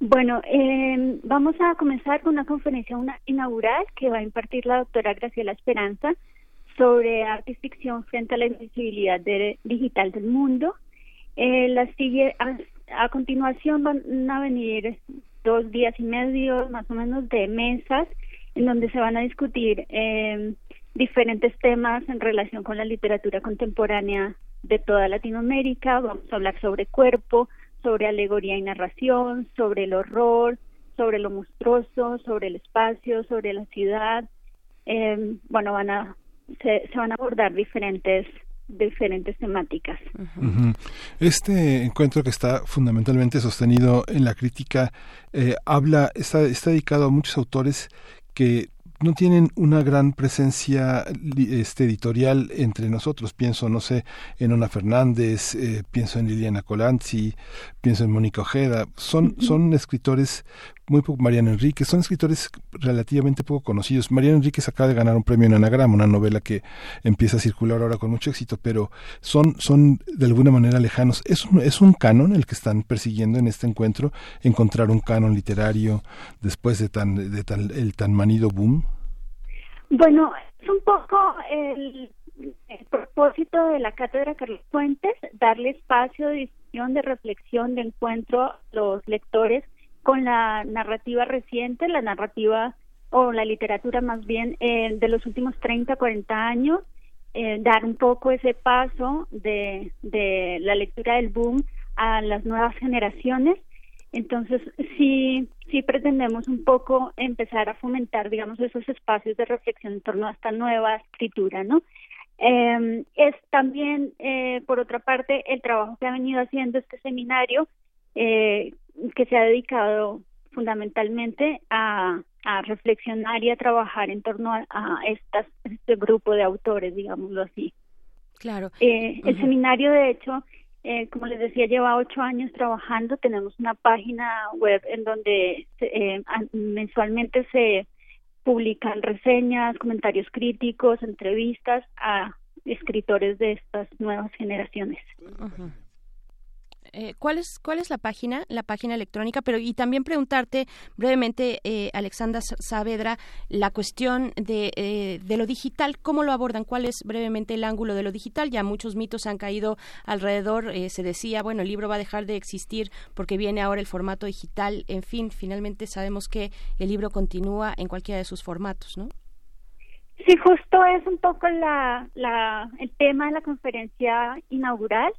Bueno, eh, vamos a comenzar con una conferencia una- inaugural que va a impartir la doctora Graciela Esperanza sobre arte y ficción frente a la invisibilidad de- digital del mundo. Eh, la sigue a, a continuación van a venir dos días y medio más o menos de mesas en donde se van a discutir eh, diferentes temas en relación con la literatura contemporánea de toda Latinoamérica. Vamos a hablar sobre cuerpo, sobre alegoría y narración, sobre el horror, sobre lo monstruoso, sobre el espacio, sobre la ciudad. Eh, bueno, van a se, se van a abordar diferentes diferentes temáticas. Este encuentro que está fundamentalmente sostenido en la crítica eh, habla está, está dedicado a muchos autores que no tienen una gran presencia este, editorial entre nosotros. Pienso, no sé, en Ona Fernández, eh, pienso en Liliana Colanzi, pienso en Mónica Ojeda. Son, son escritores muy poco, Mariana Enríquez, son escritores relativamente poco conocidos. Mariana Enríquez acaba de ganar un premio en Anagrama, una novela que empieza a circular ahora con mucho éxito, pero son, son de alguna manera lejanos. Es un, es un canon el que están persiguiendo en este encuentro, encontrar un canon literario después de tan, de tan, el tan manido boom. Bueno, es un poco el, el propósito de la cátedra Carlos Fuentes, darle espacio de discusión, de reflexión, de encuentro a los lectores con la narrativa reciente, la narrativa o la literatura más bien eh, de los últimos 30, 40 años, eh, dar un poco ese paso de, de la lectura del boom a las nuevas generaciones. Entonces, sí, sí pretendemos un poco empezar a fomentar, digamos, esos espacios de reflexión en torno a esta nueva escritura, ¿no? Eh, es también, eh, por otra parte, el trabajo que ha venido haciendo este seminario, eh, que se ha dedicado fundamentalmente a, a reflexionar y a trabajar en torno a, a estas, este grupo de autores, digámoslo así. Claro. Eh, el seminario, de hecho, eh, como les decía, lleva ocho años trabajando. Tenemos una página web en donde eh, mensualmente se publican reseñas, comentarios críticos, entrevistas a escritores de estas nuevas generaciones. Eh, ¿cuál, es, ¿Cuál es la página, la página electrónica? Pero y también preguntarte brevemente, eh, Alexandra Sa- Saavedra, la cuestión de, eh, de lo digital, ¿cómo lo abordan? ¿Cuál es brevemente el ángulo de lo digital? Ya muchos mitos han caído alrededor. eh, se decía, bueno, el libro va a dejar de existir porque viene ahora el formato digital. En fin, finalmente sabemos que el libro continúa en cualquiera de sus formatos, ¿no? Sí, justo es un poco la, el tema de la conferencia inaugural,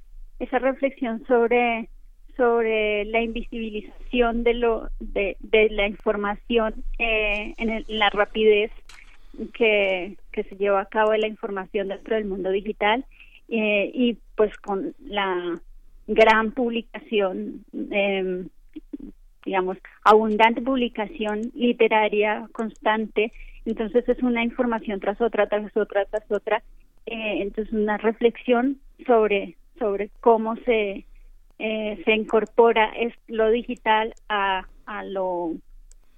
esa reflexión sobre sobre la invisibilización de lo de, de la información eh, en el- la rapidez que, que se lleva a cabo de la información dentro del mundo digital eh, y pues con la gran publicación eh, digamos abundante publicación literaria constante Entonces es una información tras otra, tras otra, tras otra. Eh, entonces una reflexión sobre sobre cómo se eh, se incorpora es lo digital a, a lo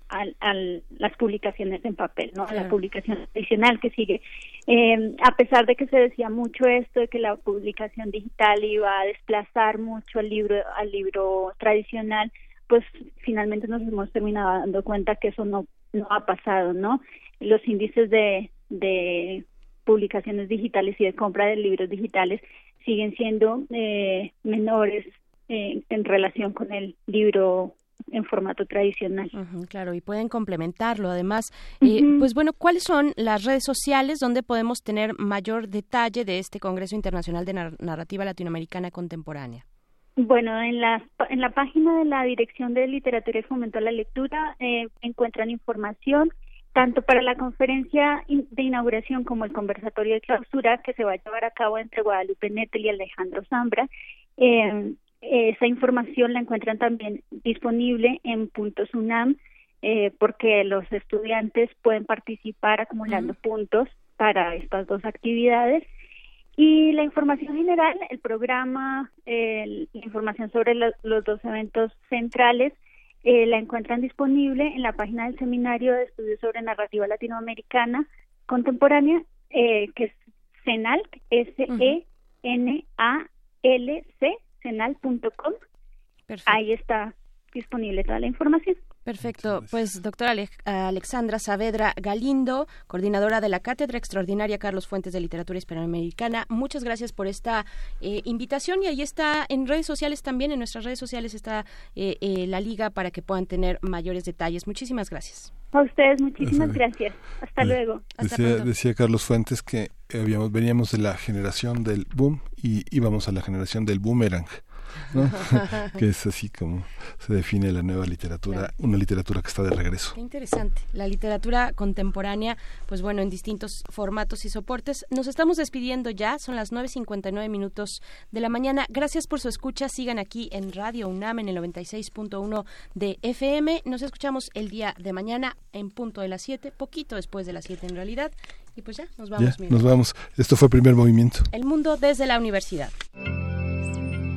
a, las publicaciones en papel, ¿no? A la publicación tradicional que sigue. Eh, a pesar de que se decía mucho esto de que la publicación digital iba a desplazar mucho al libro al libro tradicional, pues finalmente nos hemos terminado dando cuenta que eso no no ha pasado, ¿no? Los índices de de publicaciones digitales y de compra de libros digitales siguen siendo eh, menores eh, en relación con el libro en formato tradicional. claro, y pueden complementarlo. Además, eh, pues bueno, ¿cuáles son las redes sociales donde podemos tener mayor detalle de este Congreso Internacional de Narrativa Latinoamericana Contemporánea? Bueno, en la, en la página de la Dirección de Literatura y Fomento a la Lectura eh, encuentran información tanto para la conferencia de inauguración como el conversatorio de clausura que se va a llevar a cabo entre Guadalupe Nettel y Alejandro Zambra. Eh, esa información la encuentran también disponible en Puntos UNAM eh, porque los estudiantes pueden participar acumulando puntos para estas dos actividades. Y la información general, el programa, la información sobre los dos eventos centrales, eh, la encuentran disponible en la página del Seminario de Estudios sobre Narrativa Latinoamericana Contemporánea, eh, que es CENAL, S-E-N-A-L-C, cenal.com. Ahí está disponible toda la información. Perfecto. Pues doctora Alexandra Saavedra Galindo, coordinadora de la Cátedra Extraordinaria Carlos Fuentes de Literatura Hispanoamericana, muchas gracias por esta eh, invitación y ahí está en redes sociales también, en nuestras redes sociales está eh, eh, la liga para que puedan tener mayores detalles. Muchísimas gracias. A ustedes, muchísimas gracias. Hasta luego. decía, decía, Carlos Fuentes que habíamos, veníamos de la generación del boom y íbamos a la generación del boomerang. [LAUGHS] que es así como se define la nueva literatura, una literatura que está de regreso. Qué interesante. La literatura contemporánea, pues bueno, en distintos formatos y soportes. Nos estamos despidiendo ya, son las 9.59 minutos de la mañana. Gracias por su escucha. Sigan aquí en Radio UNAM en el 96.1 de FM. Nos escuchamos el día de mañana en punto de las 7, poquito después de las 7 en realidad. Y pues ya, nos vamos. nos vamos. Esto fue el primer movimiento. El mundo desde la universidad.